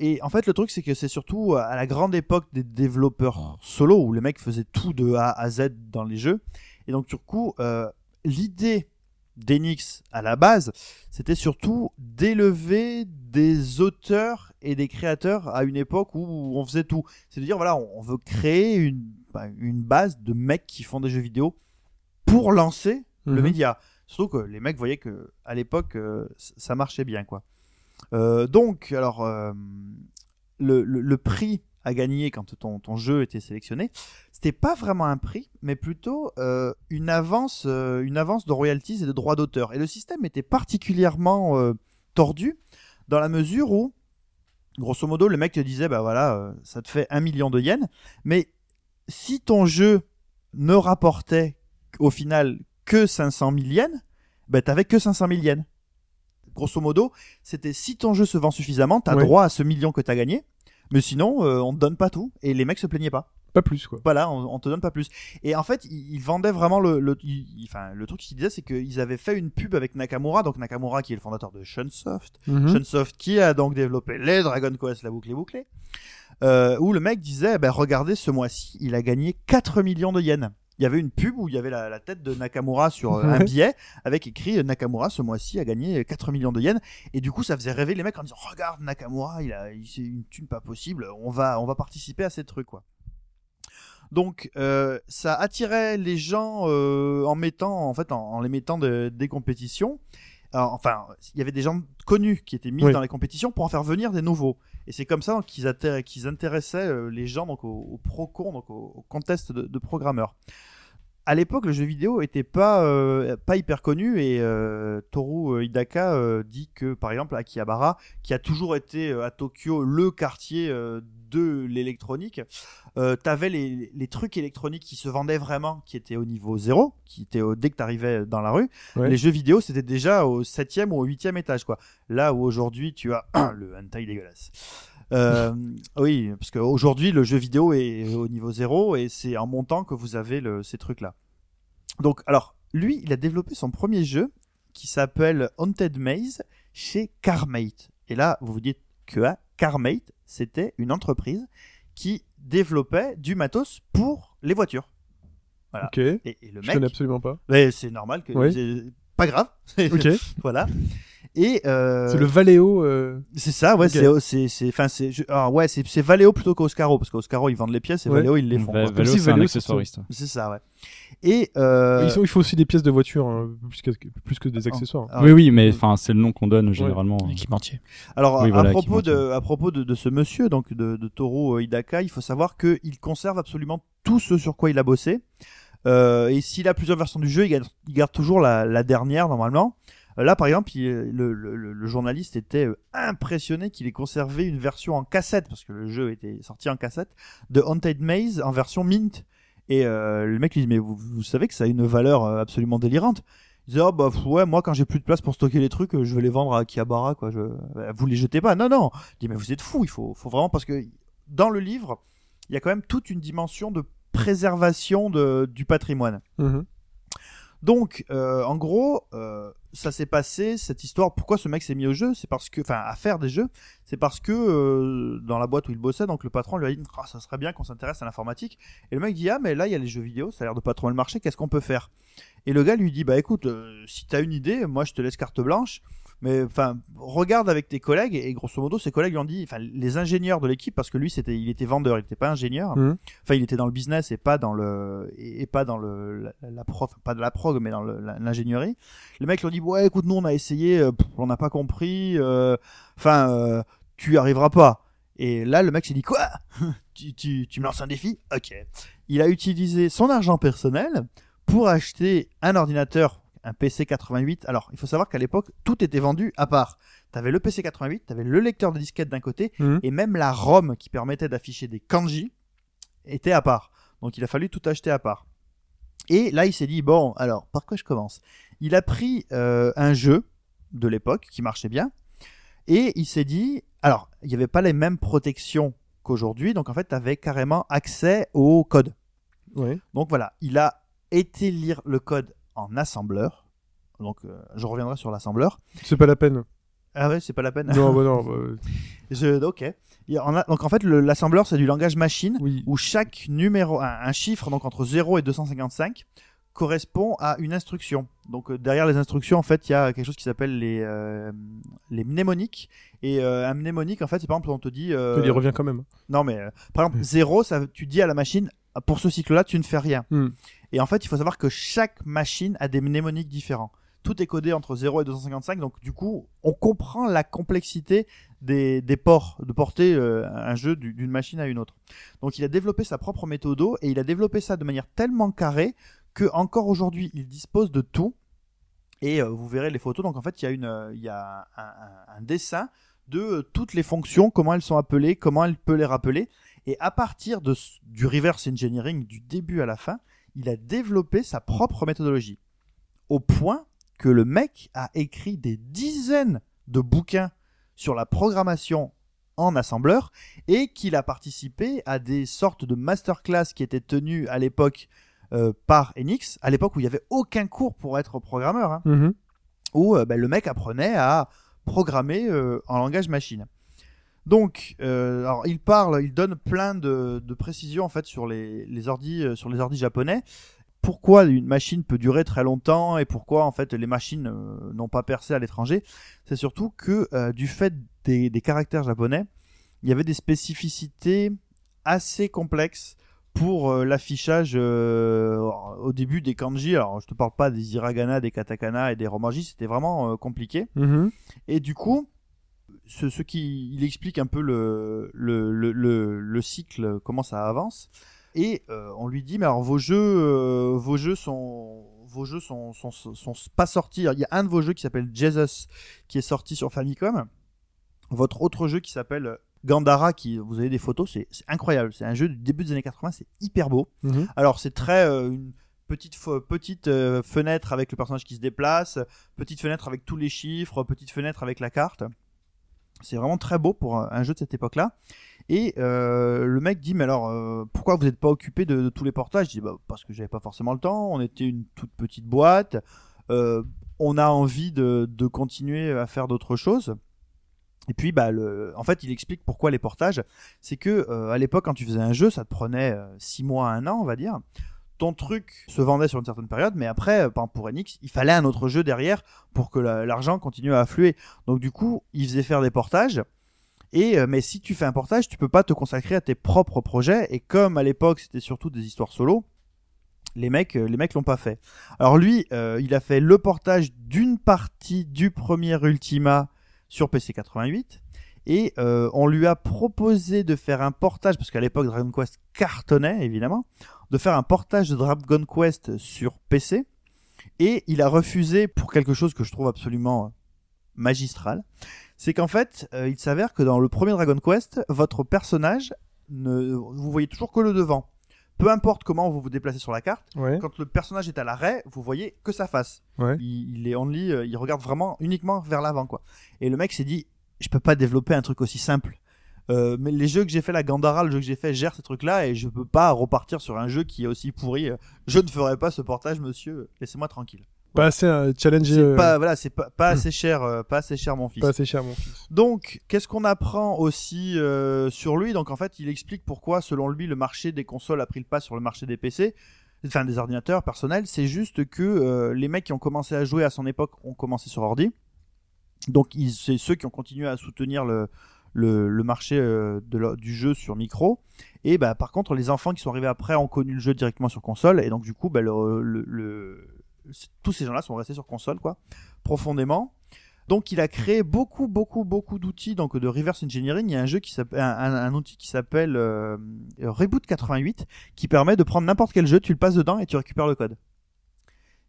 Et en fait, le truc, c'est que c'est surtout à la grande époque des développeurs solo où les mecs faisaient tout de A à Z dans les jeux. Et donc, du coup, euh, l'idée d'Enix à la base, c'était surtout d'élever des auteurs et des créateurs à une époque où on faisait tout. C'est de dire, voilà, on veut créer une, bah, une base de mecs qui font des jeux vidéo pour lancer le Mhm. média. Surtout que les mecs voyaient que à l'époque, euh, ça marchait bien, quoi. Euh, donc, alors, euh, le, le- le prix à gagner quand ton, ton jeu était sélectionné, c'était pas vraiment un prix, mais plutôt euh, une avance, euh, une avance de royalties et de droits d'auteur. Et le système était particulièrement euh, tordu dans la mesure où, grosso modo, le mec te disait, bah voilà, ça te fait un million de yens, mais si ton jeu ne rapportait au final que 500 000 yens, bah t'avais que 500 000 yens. Grosso modo, c'était si ton jeu se vend suffisamment, t'as Ouais. droit à ce million que t'as gagné, mais sinon, euh, on te donne pas tout. Et les mecs se plaignaient pas. Pas plus, quoi. Voilà, on, on te donne pas plus. Et en fait, ils, ils vendaient vraiment le, le, ils- enfin, le truc qu'ils disaient, c'est qu'ils avaient fait une pub avec Nakamura, donc Nakamura qui est le fondateur de Shunsoft, Mhm. Shunsoft qui a donc développé les Dragon Quest, la boucle est bouclée, euh, où le mec disait, ben regardez, ce mois-ci, il a gagné 4 millions de yens. Il y avait une pub où il y avait la, la tête de Nakamura sur euh, un billet avec écrit euh, Nakamura ce mois-ci a gagné 4 millions de yens et du coup ça faisait rêver les mecs en disant regarde Nakamura il a il- c'est une thune pas possible on va on va participer à ces trucs quoi. Donc euh, ça attirait les gens euh, en mettant en fait en, en les mettant de- des compétitions. Alors, enfin, il y avait des gens connus qui étaient mis Oui. dans les compétitions pour en faire venir des nouveaux. Et c'est comme ça qu'ils intéressaient euh, les gens donc au, au procon, donc au, au contest de, de programmeurs. à l'époque, le jeu vidéo était pas euh, pas hyper connu et euh, Toru Hidaka dit que par exemple Akihabara, qui a toujours été à Tokyo le quartier de l'électronique, euh, t'avais les, les trucs électroniques qui se vendaient vraiment, qui étaient au niveau zéro, qui étaient au, dès que t'arrivais dans la rue. Ouais. Les jeux vidéo, c'était déjà au septième ou au huitième étage, quoi. Là où aujourd'hui tu as le hentai dégueulasse. Euh, oui, parce qu'aujourd'hui le jeu vidéo est au niveau zéro et c'est en montant que vous avez le, ces trucs-là. Donc, alors, lui, il a développé son premier jeu qui s'appelle Haunted Maze chez Carmate. Et là, vous vous dites que ah, Carmate, c'était une entreprise qui développait du matos pour les voitures. Voilà. Ok. Et, et le Je mec, connais absolument pas. mais c'est normal que Oui. pas grave. Ok. voilà. Et euh, C'est le Valeo. euh, c'est ça, ouais, Ok. c'est c'est enfin c'est je- ah, ouais, c'est c'est Valeo plutôt qu'Oscaro parce qu'Oscaro ils vendent les pièces et Ouais. Valeo ils les font. Va-. Valeo, c'est un accessoiriste. C'est ça, ouais. Et euh, Ils sont- il faut aussi des pièces de voiture, hein, plus, que, plus que des accessoires. alors, Oui, oui, mais enfin, c'est le nom qu'on donne généralement. Équipementier. Alors, Oui, à- voilà, à propos, de, à propos de, de ce monsieur, donc de, de Toru Hidaka, il faut savoir qu'il conserve absolument tout ce sur quoi il a bossé. Euh, et s'il a plusieurs versions du jeu, il garde, il garde toujours la, la dernière normalement. Là, par exemple, le, journaliste était euh, impressionné qu'il ait conservé une version en cassette, parce que le jeu était sorti en cassette, de Haunted Maze en version Mint. Et euh, le mec lui dit, mais vous, savez que ça a une valeur euh, absolument délirante. Il dit, oh bah ouais, moi quand j'ai plus de place pour stocker les trucs, je vais les vendre à Akihabara, quoi. Je... Vous les jetez pas. Non, non. Il dit, mais vous êtes fou, il faut, vraiment, parce que dans le livre, il y a quand même toute une dimension de préservation du patrimoine. Mhm. Donc, euh, en gros, euh, ça s'est passé cette histoire. Pourquoi ce mec s'est mis au jeu C'est parce que, enfin, à faire des jeux, c'est parce que euh, dans la boîte où il bossait, donc le patron lui a dit, Ah, ça serait bien qu'on s'intéresse à l'informatique. Et le mec dit, ah mais là il y a les jeux vidéo, ça a l'air de pas trop mal marcher. Qu'est-ce qu'on peut faire? Et le gars lui dit, bah écoute, si t'as une idée, moi je te laisse carte blanche. Mais enfin, regarde avec tes collègues et grosso modo, ses collègues lui ont dit, enfin, les ingénieurs de l'équipe, parce que lui, c'était, il était vendeur, il n'était pas ingénieur. Mhm. Enfin, il était dans le business et pas dans le et et pas dans le la, la prof, pas de la prog, mais dans le- l'ingénierie. Les mecs lui ont dit, ouais, écoute, nous on a essayé, euh, pff, on n'a pas compris. euh, Enfin, euh, tu y arriveras pas. Et là, le mec s'est dit, quoi? Tu, tu, tu me lances un défi? Ok. Il a utilisé son argent personnel pour acheter un ordinateur, un PC 88. Alors, il faut savoir qu'à l'époque, tout était vendu à part. T'avais le PC 88, t'avais le lecteur de disquette d'un côté, Mhm. et même la ROM qui permettait d'afficher des kanji était à part. Donc, il a fallu tout acheter à part. Et là, il s'est dit, bon, alors, par quoi je commence? Il a pris euh, un jeu de l'époque qui marchait bien, et il s'est dit, alors, il n'y avait pas les mêmes protections qu'aujourd'hui, donc en fait, tu avais carrément accès au code. Ouais. Donc voilà, il a été lire le code en assembleur. Donc euh, je reviendrai sur l'assembleur. C'est pas la peine. Ah ouais, c'est pas la peine. non, bah non. bah, Je- ok. En a- donc en fait, le- l'assembleur c'est du langage machine oui. où chaque numéro, un, un chiffre donc entre 0 et 255 correspond à une instruction. Donc euh, derrière les instructions, en fait, il y a quelque chose qui s'appelle les euh, les mnémoniques. Et euh, un mnémonique, en fait, c'est par exemple on te dit. Il y revient quand même. non mais par exemple 0, ça, tu dis à la machine pour ce cycle-là, tu ne fais rien. Hmm. Et en fait, il faut savoir que chaque machine a des mnémoniques différents. Tout est codé entre 0 et 255, donc du coup, on comprend la complexité des, des ports, de porter euh, un jeu du- d'une machine à une autre. Donc il a développé sa propre méthode et il a développé ça de manière tellement carrée que encore aujourd'hui, il dispose de tout. Et euh, vous verrez les photos. Donc en fait, il y a, une, il y a un, un- un dessin de euh, toutes les fonctions, comment elles sont appelées, comment elle peut les rappeler. Et à partir de, du reverse engineering du début à la fin, il a développé sa propre méthodologie. Au point que le mec a écrit des dizaines de bouquins sur la programmation en assembleur et qu'il a participé à des sortes de masterclass qui étaient tenues à l'époque euh, par Enix, à l'époque où il n'y avait aucun cours pour être programmeur, hein, Mhm. où euh, ben, le mec apprenait à programmer euh, en langage machine. Donc, euh, alors il parle, il donne plein de, de précisions en fait sur les, les ordis, euh, sur les ordis japonais. Pourquoi une machine peut durer très longtemps et pourquoi en fait les machines euh, n'ont pas percé à l'étranger? C'est surtout que du fait des, des caractères japonais, il y avait des spécificités assez complexes pour l'affichage au début des kanji. Alors je te parle pas des hiragana, des katakana et des romanji, c'était vraiment compliqué. Mhm. Et du coup, ce, ce qui il explique un peu le, le, le, le, le cycle, comment ça avance. et euh, on lui dit mais alors vos jeux, euh, vos jeux sont vos jeux sont, sont, sont, sont pas sortis. Il y a un de vos jeux qui s'appelle Jesus qui est sorti sur Famicom. Votre autre jeu qui s'appelle Gandara, qui vous avez des photos, c'est incroyable. C'est un jeu du début des années 80, c'est hyper beau. Mhm. Alors c'est très euh, une petite petite euh, fenêtre avec le personnage qui se déplace, petite fenêtre avec tous les chiffres, petite fenêtre avec la carte. C'est vraiment très beau pour un jeu de cette époque-là. Et euh, le mec dit mais alors euh, pourquoi vous n'êtes pas occupé de, tous les portages? Je dis bah, parce que j'avais pas forcément le temps. On était une toute petite boîte. Euh, on a envie de, de continuer à faire d'autres choses. Et puis, bah, le... en fait, il explique pourquoi les portages. C'est que à l'époque, quand tu faisais un jeu, ça te prenait 6 mois, un an, on va dire. Ton truc se vendait sur une certaine période, mais après, euh, pour Enix, il fallait un autre jeu derrière pour que la- l'argent continue à affluer. Donc, du coup, il faisait faire des portages. Et euh, mais si tu fais un portage, tu peux pas te consacrer à tes propres projets. Et comme à l'époque, c'était surtout des histoires solo, les mecs, euh, les mecs l'ont pas fait. Alors lui, euh, il a fait le portage d'une partie du premier Ultima sur PC 88 et euh, on lui a proposé de faire un portage parce qu'à l'époque Dragon Quest cartonnait évidemment, de faire un portage de Dragon Quest sur PC et il a refusé pour quelque chose que je trouve absolument euh, magistral. C'est qu'en fait, euh, il s'avère que dans le premier Dragon Quest, votre personnage ne vous voyez toujours que le devant. Peu importe comment vous vous déplacez sur la carte, Ouais. quand le personnage est à l'arrêt, vous voyez que sa face. Ouais. Il, il est only, euh, il regarde vraiment uniquement vers l'avant, quoi. Et le mec s'est dit, je peux pas développer un truc aussi simple. Euh, mais les jeux que j'ai fait, la Gandara, le jeu que j'ai fait, gère ces trucs-là et je peux pas repartir sur un jeu qui est aussi pourri. Je ne ferai pas ce portage, monsieur. Laissez-moi tranquille. Pas assez euh, challengé. C'est euh, pas, voilà, c'est pas, pas assez cher, euh, pas assez cher, mon fils. pas assez cher, mon fils. Donc, qu'est-ce qu'on apprend aussi euh, sur lui? Donc, en fait, il explique pourquoi, selon lui, le marché des consoles a pris le pas sur le marché des PC, enfin des ordinateurs personnels. C'est juste que euh, les mecs qui ont commencé à jouer à son époque ont commencé sur ordi. Donc, c'est ceux qui ont continué à soutenir le, le, le marché euh, de du jeu sur micro. Et bah, par contre, les enfants qui sont arrivés après ont connu le jeu directement sur console. Et donc, du coup, bah, le, le- le- tous ces gens-là sont restés sur console, quoi, profondément. Donc il a créé beaucoup, beaucoup, beaucoup d'outils donc de reverse engineering. Il y a un jeu qui s'appelle un, outil qui s'appelle euh, Reboot 88 qui permet de prendre n'importe quel jeu, tu le passes dedans et tu récupères le code.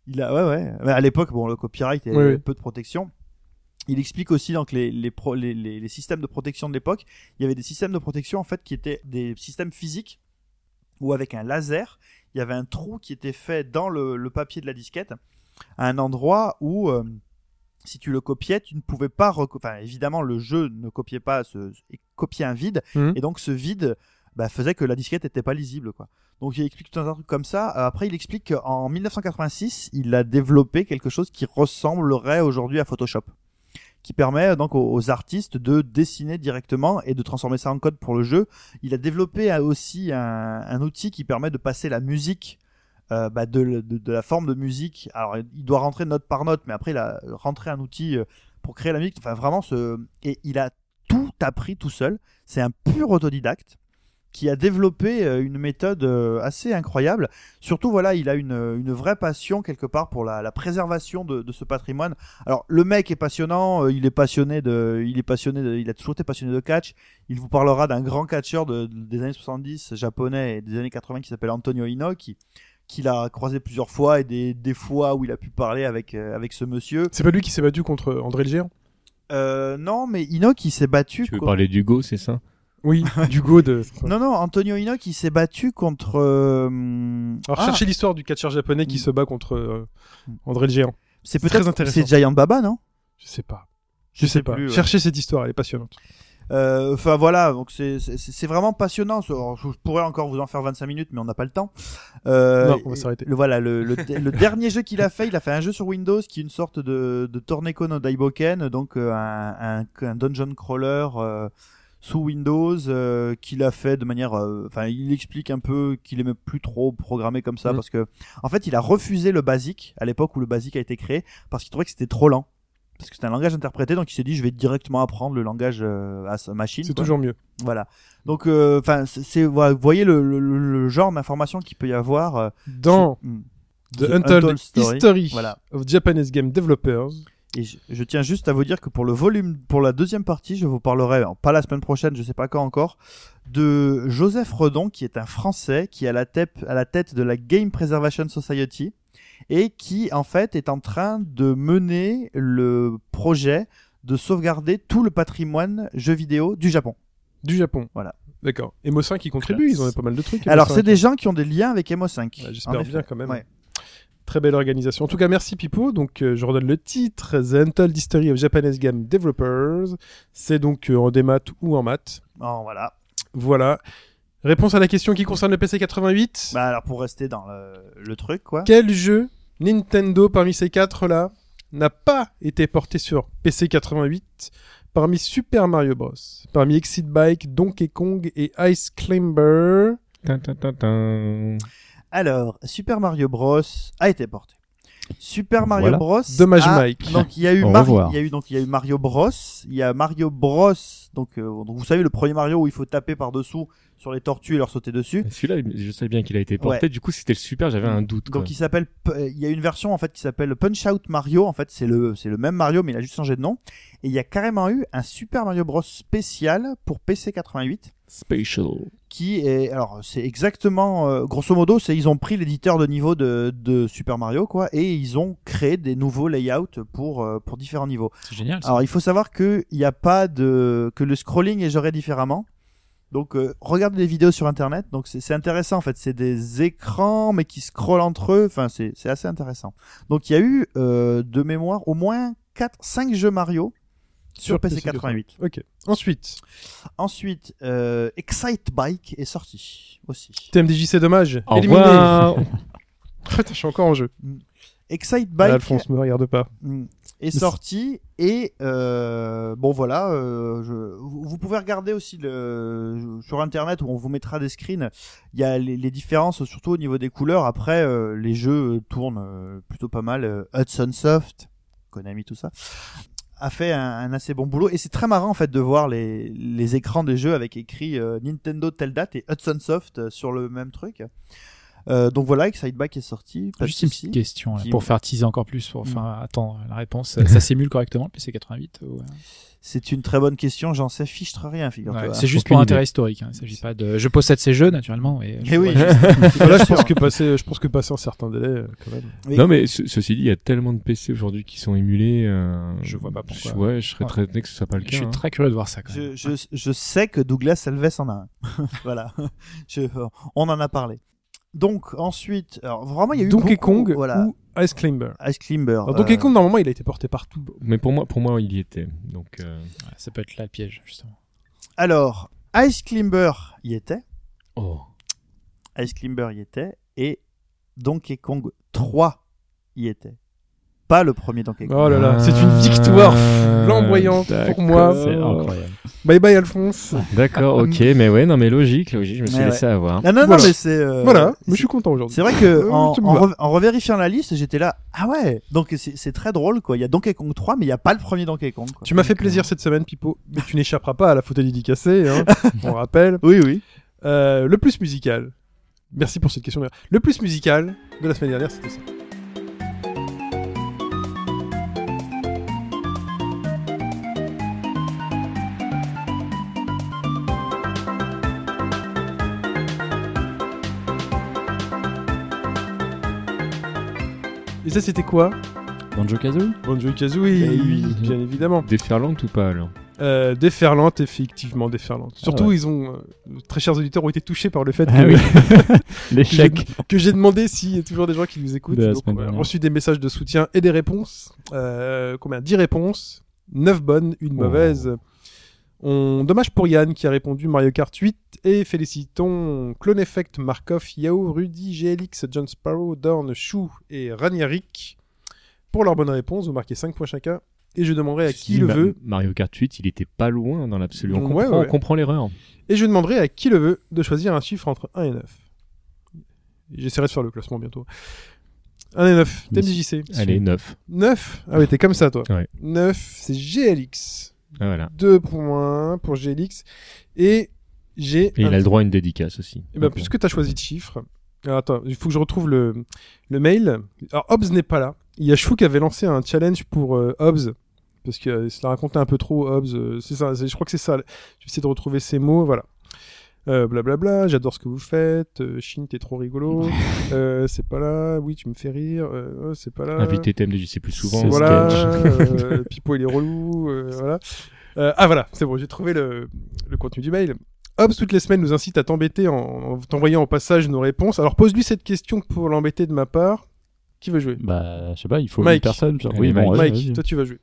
Il a ouais ouais. Mais à l'époque bon le copyright et Oui, oui. peu de protection. Il explique aussi donc les les, pro- les, les, les systèmes de protection de l'époque. Il y avait des systèmes de protection en fait qui étaient des systèmes physiques où avec un laser il y avait un trou qui était fait dans le, le papier de la disquette à un endroit où euh, si tu le copiais, tu ne pouvais pas. Enfin, évidemment, le jeu ne copiait pas, ce, copiait un vide, Mhm. et donc ce vide bah, faisait que la disquette n'était pas lisible, quoi. Donc il explique tout un trucs comme ça. Euh, Après, il explique qu'en 1986, il a développé quelque chose qui ressemblerait aujourd'hui à Photoshop, qui permet donc aux, artistes de dessiner directement et de transformer ça en code pour le jeu. Il a développé euh, aussi un, outil qui permet de passer la musique euh, bah, de la forme de musique. Alors, il doit rentrer note par note, mais après, il a rentré un outil euh, pour créer la musique. Enfin, vraiment, ce... et il a tout appris tout seul. C'est un pur autodidacte qui a développé euh, une méthode euh, assez incroyable. Surtout, voilà, il a une, une vraie passion quelque part pour la, la préservation de, de ce patrimoine. Alors, le mec est passionnant, euh, il est passionné de, il est passionné de, il a toujours été passionné de catch. Il vous parlera d'un grand catcheur de, des années 70 japonais et des années 80 qui s'appelle Antonio Inoki qu'il a croisé plusieurs fois et des, des fois où il a pu parler avec, euh, avec ce monsieur. C'est pas lui qui s'est battu contre André le Géant Euh, non, mais Inoki il s'est battu. Tu veux co- parler d'Hugo, c'est ça? Oui, du go de. Non, non, Antonio Inoki il s'est battu contre. euh, Alors ah, cherchez l'histoire du catcheur japonais qui Mm. se bat contre euh, André le Géant. c'est très peut-être intéressant. c'est Giant Baba, non? Je sais pas. Je sais pas. plus, ouais. Cherchez cette histoire, elle est passionnante. Euh, Enfin voilà, donc c'est c'est- c'est vraiment passionnant. Alors, je pourrais encore vous en faire 25 minutes, mais on n'a pas le temps. Euh, Non, on va s'arrêter. Le voilà, le, le, le dernier jeu qu'il a fait, il a fait un jeu sur Windows qui est une sorte de, de Torneko no Daiboken, donc euh, un, un, un dungeon crawler euh, sous Windows euh, qu'il a fait de manière. euh, Enfin, il explique un peu qu'il aimait plus trop programmer comme ça Mhm. parce que en fait, il a refusé le basic à l'époque où le basic a été créé parce qu'il trouvait que c'était trop lent. Parce que c'était un langage interprété, donc il s'est dit je vais directement apprendre le langage euh, à sa machine. C'est toujours mieux. Voilà. Donc, euh, enfin, c'est- c'est, vous voyez le, le, le- genre d'information qu'il peut y avoir. euh, Dans Hmm. The The Untold, Untold Story. History Voilà. of Japanese Game Developers, Et je, je tiens juste à vous dire que pour le volume, pour la deuxième partie, je vous parlerai, pas la semaine prochaine, je sais pas quand encore, de Joseph Redon, qui est un Français, qui est à la tête, à la tête de la Game Preservation Society, et qui, en fait, est en train de mener le projet de sauvegarder tout le patrimoine jeux vidéo du Japon. Du Japon. Voilà. D'accord. Et Mo 5 qui contribue, ils ont pas mal de trucs. Alors, Mo5. c'est des gens qui ont des liens avec MO5. Ouais, En J'espère bien quand même. Ouais. Très belle organisation. En tout cas, merci Pipo. Donc, euh, je redonne le titre The Untold History of Japanese Game Developers. C'est donc euh, en démat ou en maths. Bon, voilà. Voilà. Réponse à la question qui concerne le PC 88. Bah, alors, pour rester dans le, le truc, quoi. Quel jeu Nintendo parmi ces quatre là n'a pas été porté sur PC 88 parmi Super Mario Bros, parmi Exit Bike, Donkey Kong et Ice Climber? Alors, Super Mario Bros a été porté. Super Mario Voilà. Bros. Dommage, a- Mike. Donc il y a eu Mario, il y a eu donc il y a eu Mario Bros. Il y a Mario Bros. Donc, euh, donc vous savez le premier Mario où il faut taper par dessous sur les tortues et leur sauter dessus. Celui-là, je savais bien qu'il a été porté. Du coup, c'était le super. J'avais un doute. quoi. Donc il s'appelle, euh, il y a une version en fait qui s'appelle Punch Out Mario. En fait c'est le c'est le même Mario mais il a juste changé de nom. Et il y a carrément eu un Super Mario Bros spécial pour PC 88 Special. qui est alors c'est exactement euh, grosso modo c'est ils ont pris l'éditeur de niveau de, de Super Mario quoi et ils ont créé des nouveaux layouts pour euh, pour différents niveaux. C'est génial. ça. Alors il faut savoir que il y a pas de que le scrolling est géré différemment. Donc euh, regardez des vidéos sur internet. Donc c'est c'est intéressant en fait. C'est des écrans mais qui scrollent entre eux. Enfin c'est c'est assez intéressant. Donc il y a eu euh, de mémoire au moins 4 5 jeux Mario sur, PC 88. Ok. Ensuite, Ensuite euh, Excite Bike est sorti aussi. TMDJC dommage. Au Éliminé. revoir. Putain, je suis encore en jeu. Excite Ah, Bike Alphonse, me regarde pas. Mm. est sorti et euh, bon voilà euh, je, vous pouvez regarder aussi le, sur internet où on vous mettra des screens il y a les, les différences surtout au niveau des couleurs après euh, les jeux tournent plutôt pas mal Hudson Soft Konami tout ça a fait un, un assez bon boulot. Et c'est très marrant en fait de voir les, écrans des jeux avec écrit euh, Nintendo telle date et Hudson Soft euh, sur le même truc Euh, donc voilà Excite Bike est sorti pas Juste une petite question là, Qui- pour faire teaser encore plus, pour enfin attendre la réponse. Ça, s'émule correctement le PC 88 ou, euh, C'est une très bonne question, j'en sais fichtre rien, figure-toi. ouais, C'est juste pour idée. intérêt historique. Hein. Il s'agit pas de. Je possède ces jeux naturellement. Et Eh oui, Voilà, bien je pense que passer, je pense que passer un certain délai, euh, quand même. Non, mais ce- ceci dit, il y a tellement de PC aujourd'hui qui sont émulés. euh, Je vois pas pourquoi. je- Ouais, je serais Ouais. très étonné que ce soit pas le Je cas. suis hein. très curieux de voir ça. Quand même. Je, je, je sais que Douglas Alves en a un. voilà. Je, on en a parlé. Donc, ensuite, alors vraiment, il y a eu Donkey beaucoup- Kong voilà. ou Ice Climber. Ice Climber. Alors, Donkey euh, Kong, normalement, il a été porté partout. Mais pour moi, pour moi, il y était. Donc, euh, Ouais, ça peut être là le piège justement. Alors, Ice Climber y était. oh. Ice Climber y était. Et Donkey Kong 3 y était. Pas le premier Donkey Kong. Oh là là, c'est une victoire flamboyante pour moi. C'est incroyable. Bye bye Alphonse. D'accord, ok, mais ouais, non, mais logique, logique, je me suis laissé avoir. Ah non, non, Voilà. mais c'est. euh, voilà, mais je suis content aujourd'hui. C'est vrai que Euh, en, re- revérifiant la liste, j'étais là. Ah ouais. Donc c'est très drôle quoi. Il y a Donkey Kong 3, mais il y a pas le premier Donkey Kong. Quoi. Tu m'as fait plaisir cette semaine, Pipo, mais tu n'échapperas pas à la photo dédicacée, hein, on rappelle. euh, Oui, oui. Euh, le plus musical. Merci pour cette question. Le plus musical de la semaine dernière, c'était ça. Et ça, c'était quoi Banjo Kazooie Banjo Kazooie, Eh oui. bien évidemment. Déferlante ou pas, alors Euh, déferlante, effectivement, déferlante. Surtout, ouais. ils ont, euh, très chers auditeurs, ont été touchés par le fait Ah que, oui. que j'ai- L'échec. que j'ai demandé s'il y a toujours des gens qui nous écoutent. Donc, semaine on a dernière. reçu des messages de soutien et des réponses. Euh, combien? 10 réponses, 9 bonnes, une Oh. mauvaise. On... Dommage pour Yann qui a répondu Mario Kart 8 et félicitons Clone Effect, Markov, Yao, Rudy, GLX, John Sparrow, Dorn, Chou et Ranieric pour leurs bonnes réponses. Vous marquez 5 points chacun. Et je demanderai à qui Si, le veut Mario Kart 8, il était pas loin dans l'absolu. On, Ouais, comprend, ouais. on comprend l'erreur. Et je demanderai à qui le veut de choisir un chiffre entre 1 et 9. J'essaierai de faire le classement bientôt. 1 et 9. Mais TMDJC. Allez, 9. 9. Ah ouais, t'es comme ça, toi. Ouais. 9, c'est GLX. Ah, voilà. 2 points pour GLX. Et j'ai. Et il a le droit à une dédicace aussi. Et ben, puisque t'as choisi de chiffre. Alors, attends, il faut que je retrouve le, le mail. Alors, Hobbs n'est pas là. Il y a Chou qui avait lancé un challenge pour euh, Hobbes. Parce que euh, il se l'a raconté un peu trop, Hobbes. euh, c'est ça, je crois que c'est ça. Je vais essayer de retrouver ces mots, voilà. Euh, blablabla, j'adore ce que vous faites. Euh, Chine, t'es trop rigolo. euh, c'est pas là. Oui, tu me fais rire. Euh, oh, c'est pas là. Inviter TMDJC plus souvent. C'est Voilà. euh, Pipo, il est relou. euh, voilà. Euh, ah voilà, c'est bon, j'ai trouvé le, le contenu du mail. Hobbes, toutes les semaines, nous incite à t'embêter en, en t'envoyant au passage nos réponses. Alors pose-lui cette question pour l'embêter de ma part. Qui veut jouer? Bah, je sais pas, il faut Mike. une personne. genre- bon, Mike. toi tu vas jouer.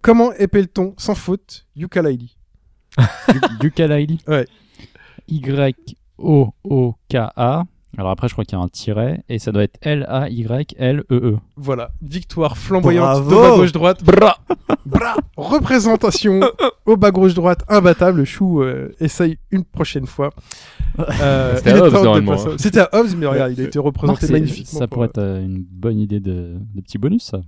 Comment épelle-t-on sans faute Yooka-Laylee. Ouais. Y-O-O-K-A. Alors après, je crois qu'il y a un tiret et ça doit être L-A-Y-L-E-E. Voilà, victoire flamboyante Bravo de bas gauche droite. Bra, bra, représentation au bas gauche droite imbattable. Chou euh, essaye une prochaine fois. Euh, C'était à normalement, passer- hein. C'était à Hobbes, mais regarde, il a été Marc, représenté c'est- magnifiquement. Ça pour, pourrait être euh, une bonne idée de, de petit bonus, ça.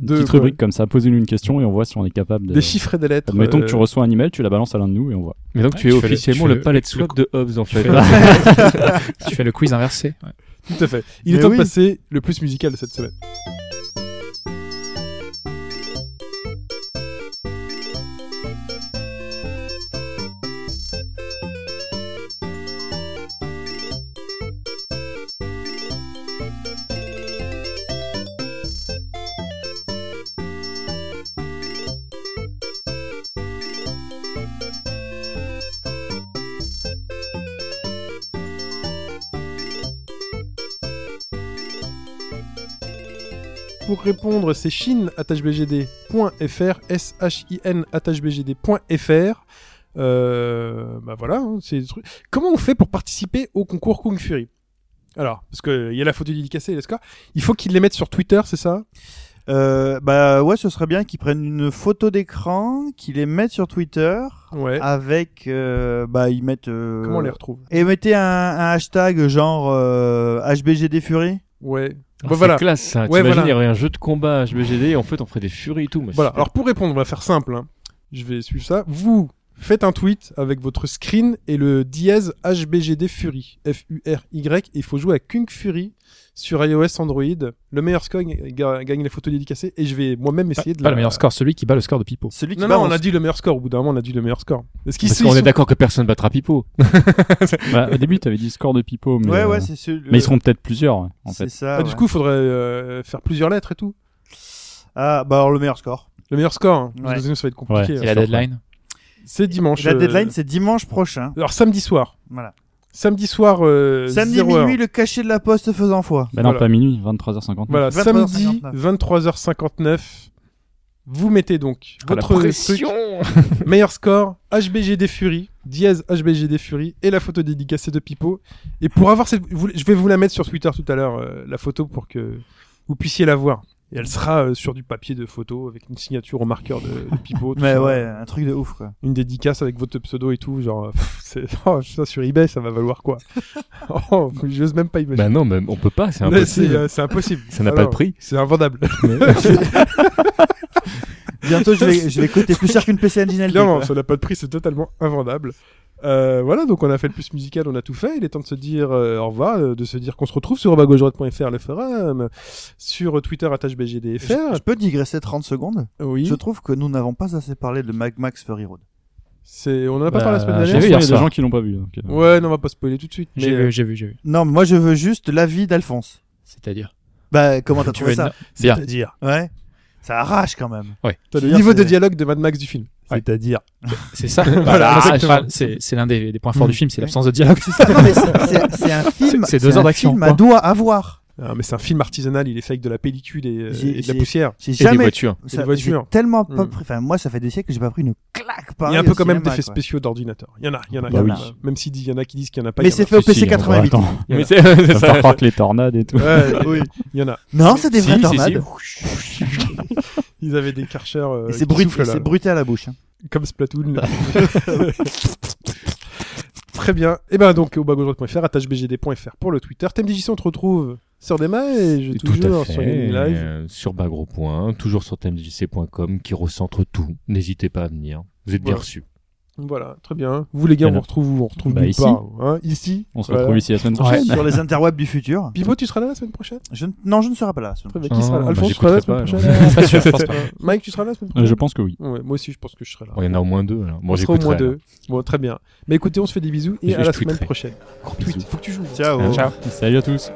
Une De petite rubrique comme ça, posez-nous une question et on voit si on est capable de. Des chiffres et des lettres. Admettons que euh, tu reçois un email, tu la balances à l'un de nous et on voit. Mais donc Ouais, tu es tu le- officiellement fais le, le- palette le swap de Hobbes en Tu fait. fais, tu fais le quiz inversé. ouais. Tout à fait. Il est temps oui. de passer le plus musical de cette semaine. Pour répondre, c'est chine.bgd.fr, S-H-I-N.bgd.fr. Euh, bah voilà, hein, c'est des trucs. Comment on fait pour participer au concours Kung Fury? Alors, parce qu'il y a la photo dédicacée et score. Il faut qu'ils les mettent sur Twitter, c'est ça? Euh, bah ouais, ce serait bien qu'ils prennent une photo d'écran, qu'ils les mettent sur Twitter Ouais. avec, euh, bah ils mettent. euh, Comment on les retrouve? Et mettez un, un hashtag genre euh, HBGD Fury? Ouais. Ah, Bah c'est voilà. classe ça. Ouais, T'imagines, voilà. il y aurait un jeu de combat HBGD et en fait on ferait des furies et tout. Voilà. c'est- Alors pour répondre, on va faire simple. hein. Je vais suivre ça. Vous faites un tweet avec votre screen et le dièse HBGD Fury. F-U-R-Y. Et il faut jouer à Kung Fury sur iOS Android. Le meilleur score ga- gagne les photos dédicacées. Et je vais moi-même Pas, essayer de pas la... le meilleur score, celui qui bat le score de Pipo. Celui qui Non, bat non, on a dit le meilleur score. Au bout d'un moment, on a dit le meilleur score. Est-ce qu'ils Parce qu'on est sont- d'accord que personne battra Pipo. Bah, au début, tu avais dit score de Pipo, mais, Ouais, euh, ouais, c'est mais ils seront peut-être plusieurs, en C'est fait. ça. Ah, Du coup, il faudrait euh, faire plusieurs lettres et tout. Ah, bah alors le meilleur score. Le meilleur score. hein. Ouais. sinon, ça va être compliqué. Ouais. Et la deadline C'est dimanche. La euh, deadline, c'est dimanche prochain. Alors samedi soir. Voilà. Samedi soir. Euh, Samedi 0 heure. minuit, le cachet de la poste faisant foi. Bah non, Voilà. pas minuit, 23h59. Voilà, 23h59. samedi 23h59. Vous mettez donc Ah, votre truc, meilleur score, HBGD Fury, dièse HBGD Fury et la photo dédicacée de Pipo. Et pour avoir cette, vous- je vais vous la mettre sur Twitter tout à l'heure, euh, la photo pour que vous puissiez la voir. Et elle sera euh, sur du papier de photo avec une signature au marqueur de, de Pipo. tout Mais ça. ouais, un truc de ouf quoi. Une dédicace avec votre pseudo et tout, genre, euh, pff, c'est, oh, ça sur eBay, ça va valoir quoi Oh, j'ose même pas imaginer. Bah non, mais on peut pas, c'est euh, c'est impossible. Ça n'a pas non, de prix. C'est invendable. Bientôt, je vais, je vais coûter plus cher qu'une PC Engine LD. Clairement, quoi. ça n'a pas de prix, c'est totalement invendable. Euh, voilà, donc on a fait le plus musical, on a tout fait. Il est temps de se dire euh, au revoir, euh, de se dire qu'on se retrouve sur le forum, sur Twitter Je, @bgdfr. je peux digresser 30 secondes? Oui, Je trouve que nous n'avons pas assez parlé de Mag Max Fury Road. c'est, on en a pas Bah, parlé la semaine j'ai dernière. vu, il y a des gens qui l'ont pas vu. donc, euh, Ouais, non, on va pas spoiler tout de suite. J'ai mais, vu, j'ai vu, j'ai vu. Non, mais moi je veux juste l'avis d'Alphonse. C'est-à-dire? Bah, comment t'as trouvé ça? une-. C'est-à-dire, Ouais. Ça arrache quand même. t'as le niveau de dialogue de Mad Max du film. Ouais. C'est-à-dire, C'est ça. Voilà, c'est c'est l'un des, des points forts Mm. du film, c'est l'absence de dialogue. c'est- un film. C'est- deux un heures d'action, film à quoi. doigt à voir. Ah, mais c'est un film artisanal, il est fait avec de la pellicule et, euh, et de la poussière. J'ai Et des jamais. voitures. ça- des voitures. Tellement pas Mm. pris. Enfin, moi, ça fait des siècles que j'ai pas pris une claque Il y a un peu quand même cinéma, d'effets quoi. spéciaux d'ordinateur. Il y en a, il y en a. Bah il y en a. oui. Même s'il y en a qui disent qu'il y en a pas. Mais c'est fait au PC on- 88. attends, Il y en Mais c'est Ça ça. faire croire que les tornades et tout. Ouais, Oui. il y en a. Non, c'est des vraies tornades. Ils avaient des karchers euh, Et c'est qui brut, soufflent, là, c'est bruté à la bouche. hein. comme Splatoon. Très bien. Et ben donc au bagaujoie.fr, attache bgd.fr pour le Twitter. TMDJC, on te retrouve sur des mails et je Et Tout à toujours fait. sur une live. euh, sur Bagro Point, toujours sur thèmedjc.com qui recentre tout. N'hésitez pas à venir. Vous êtes bien Voilà. reçus. Voilà, très bien. Vous les gars, on retrouve où On retrouve Bah, nulle ici. part, hein, ici. On se Voilà. retrouve ici la semaine Ouais. prochaine. Sur les interwebs du futur. Pivo, tu seras là la semaine prochaine? Je Non, je ne serai pas là. la semaine Très bien. Ah, Qui sera là? Bah, Alphonse, tu seras là la semaine prochaine? pas. Mike, tu seras là la semaine Euh, prochaine Je pense que oui. Ouais, moi aussi, je pense que je serai là. Il y en a au moins deux. Alors. Bon, on sera au moins deux. Bon, très bien. Mais écoutez, on se fait des bisous et Je- à je la semaine prochaine. Gros Tweet, bisous. faut que tu joues. Ciao. Ciao. Salut à tous.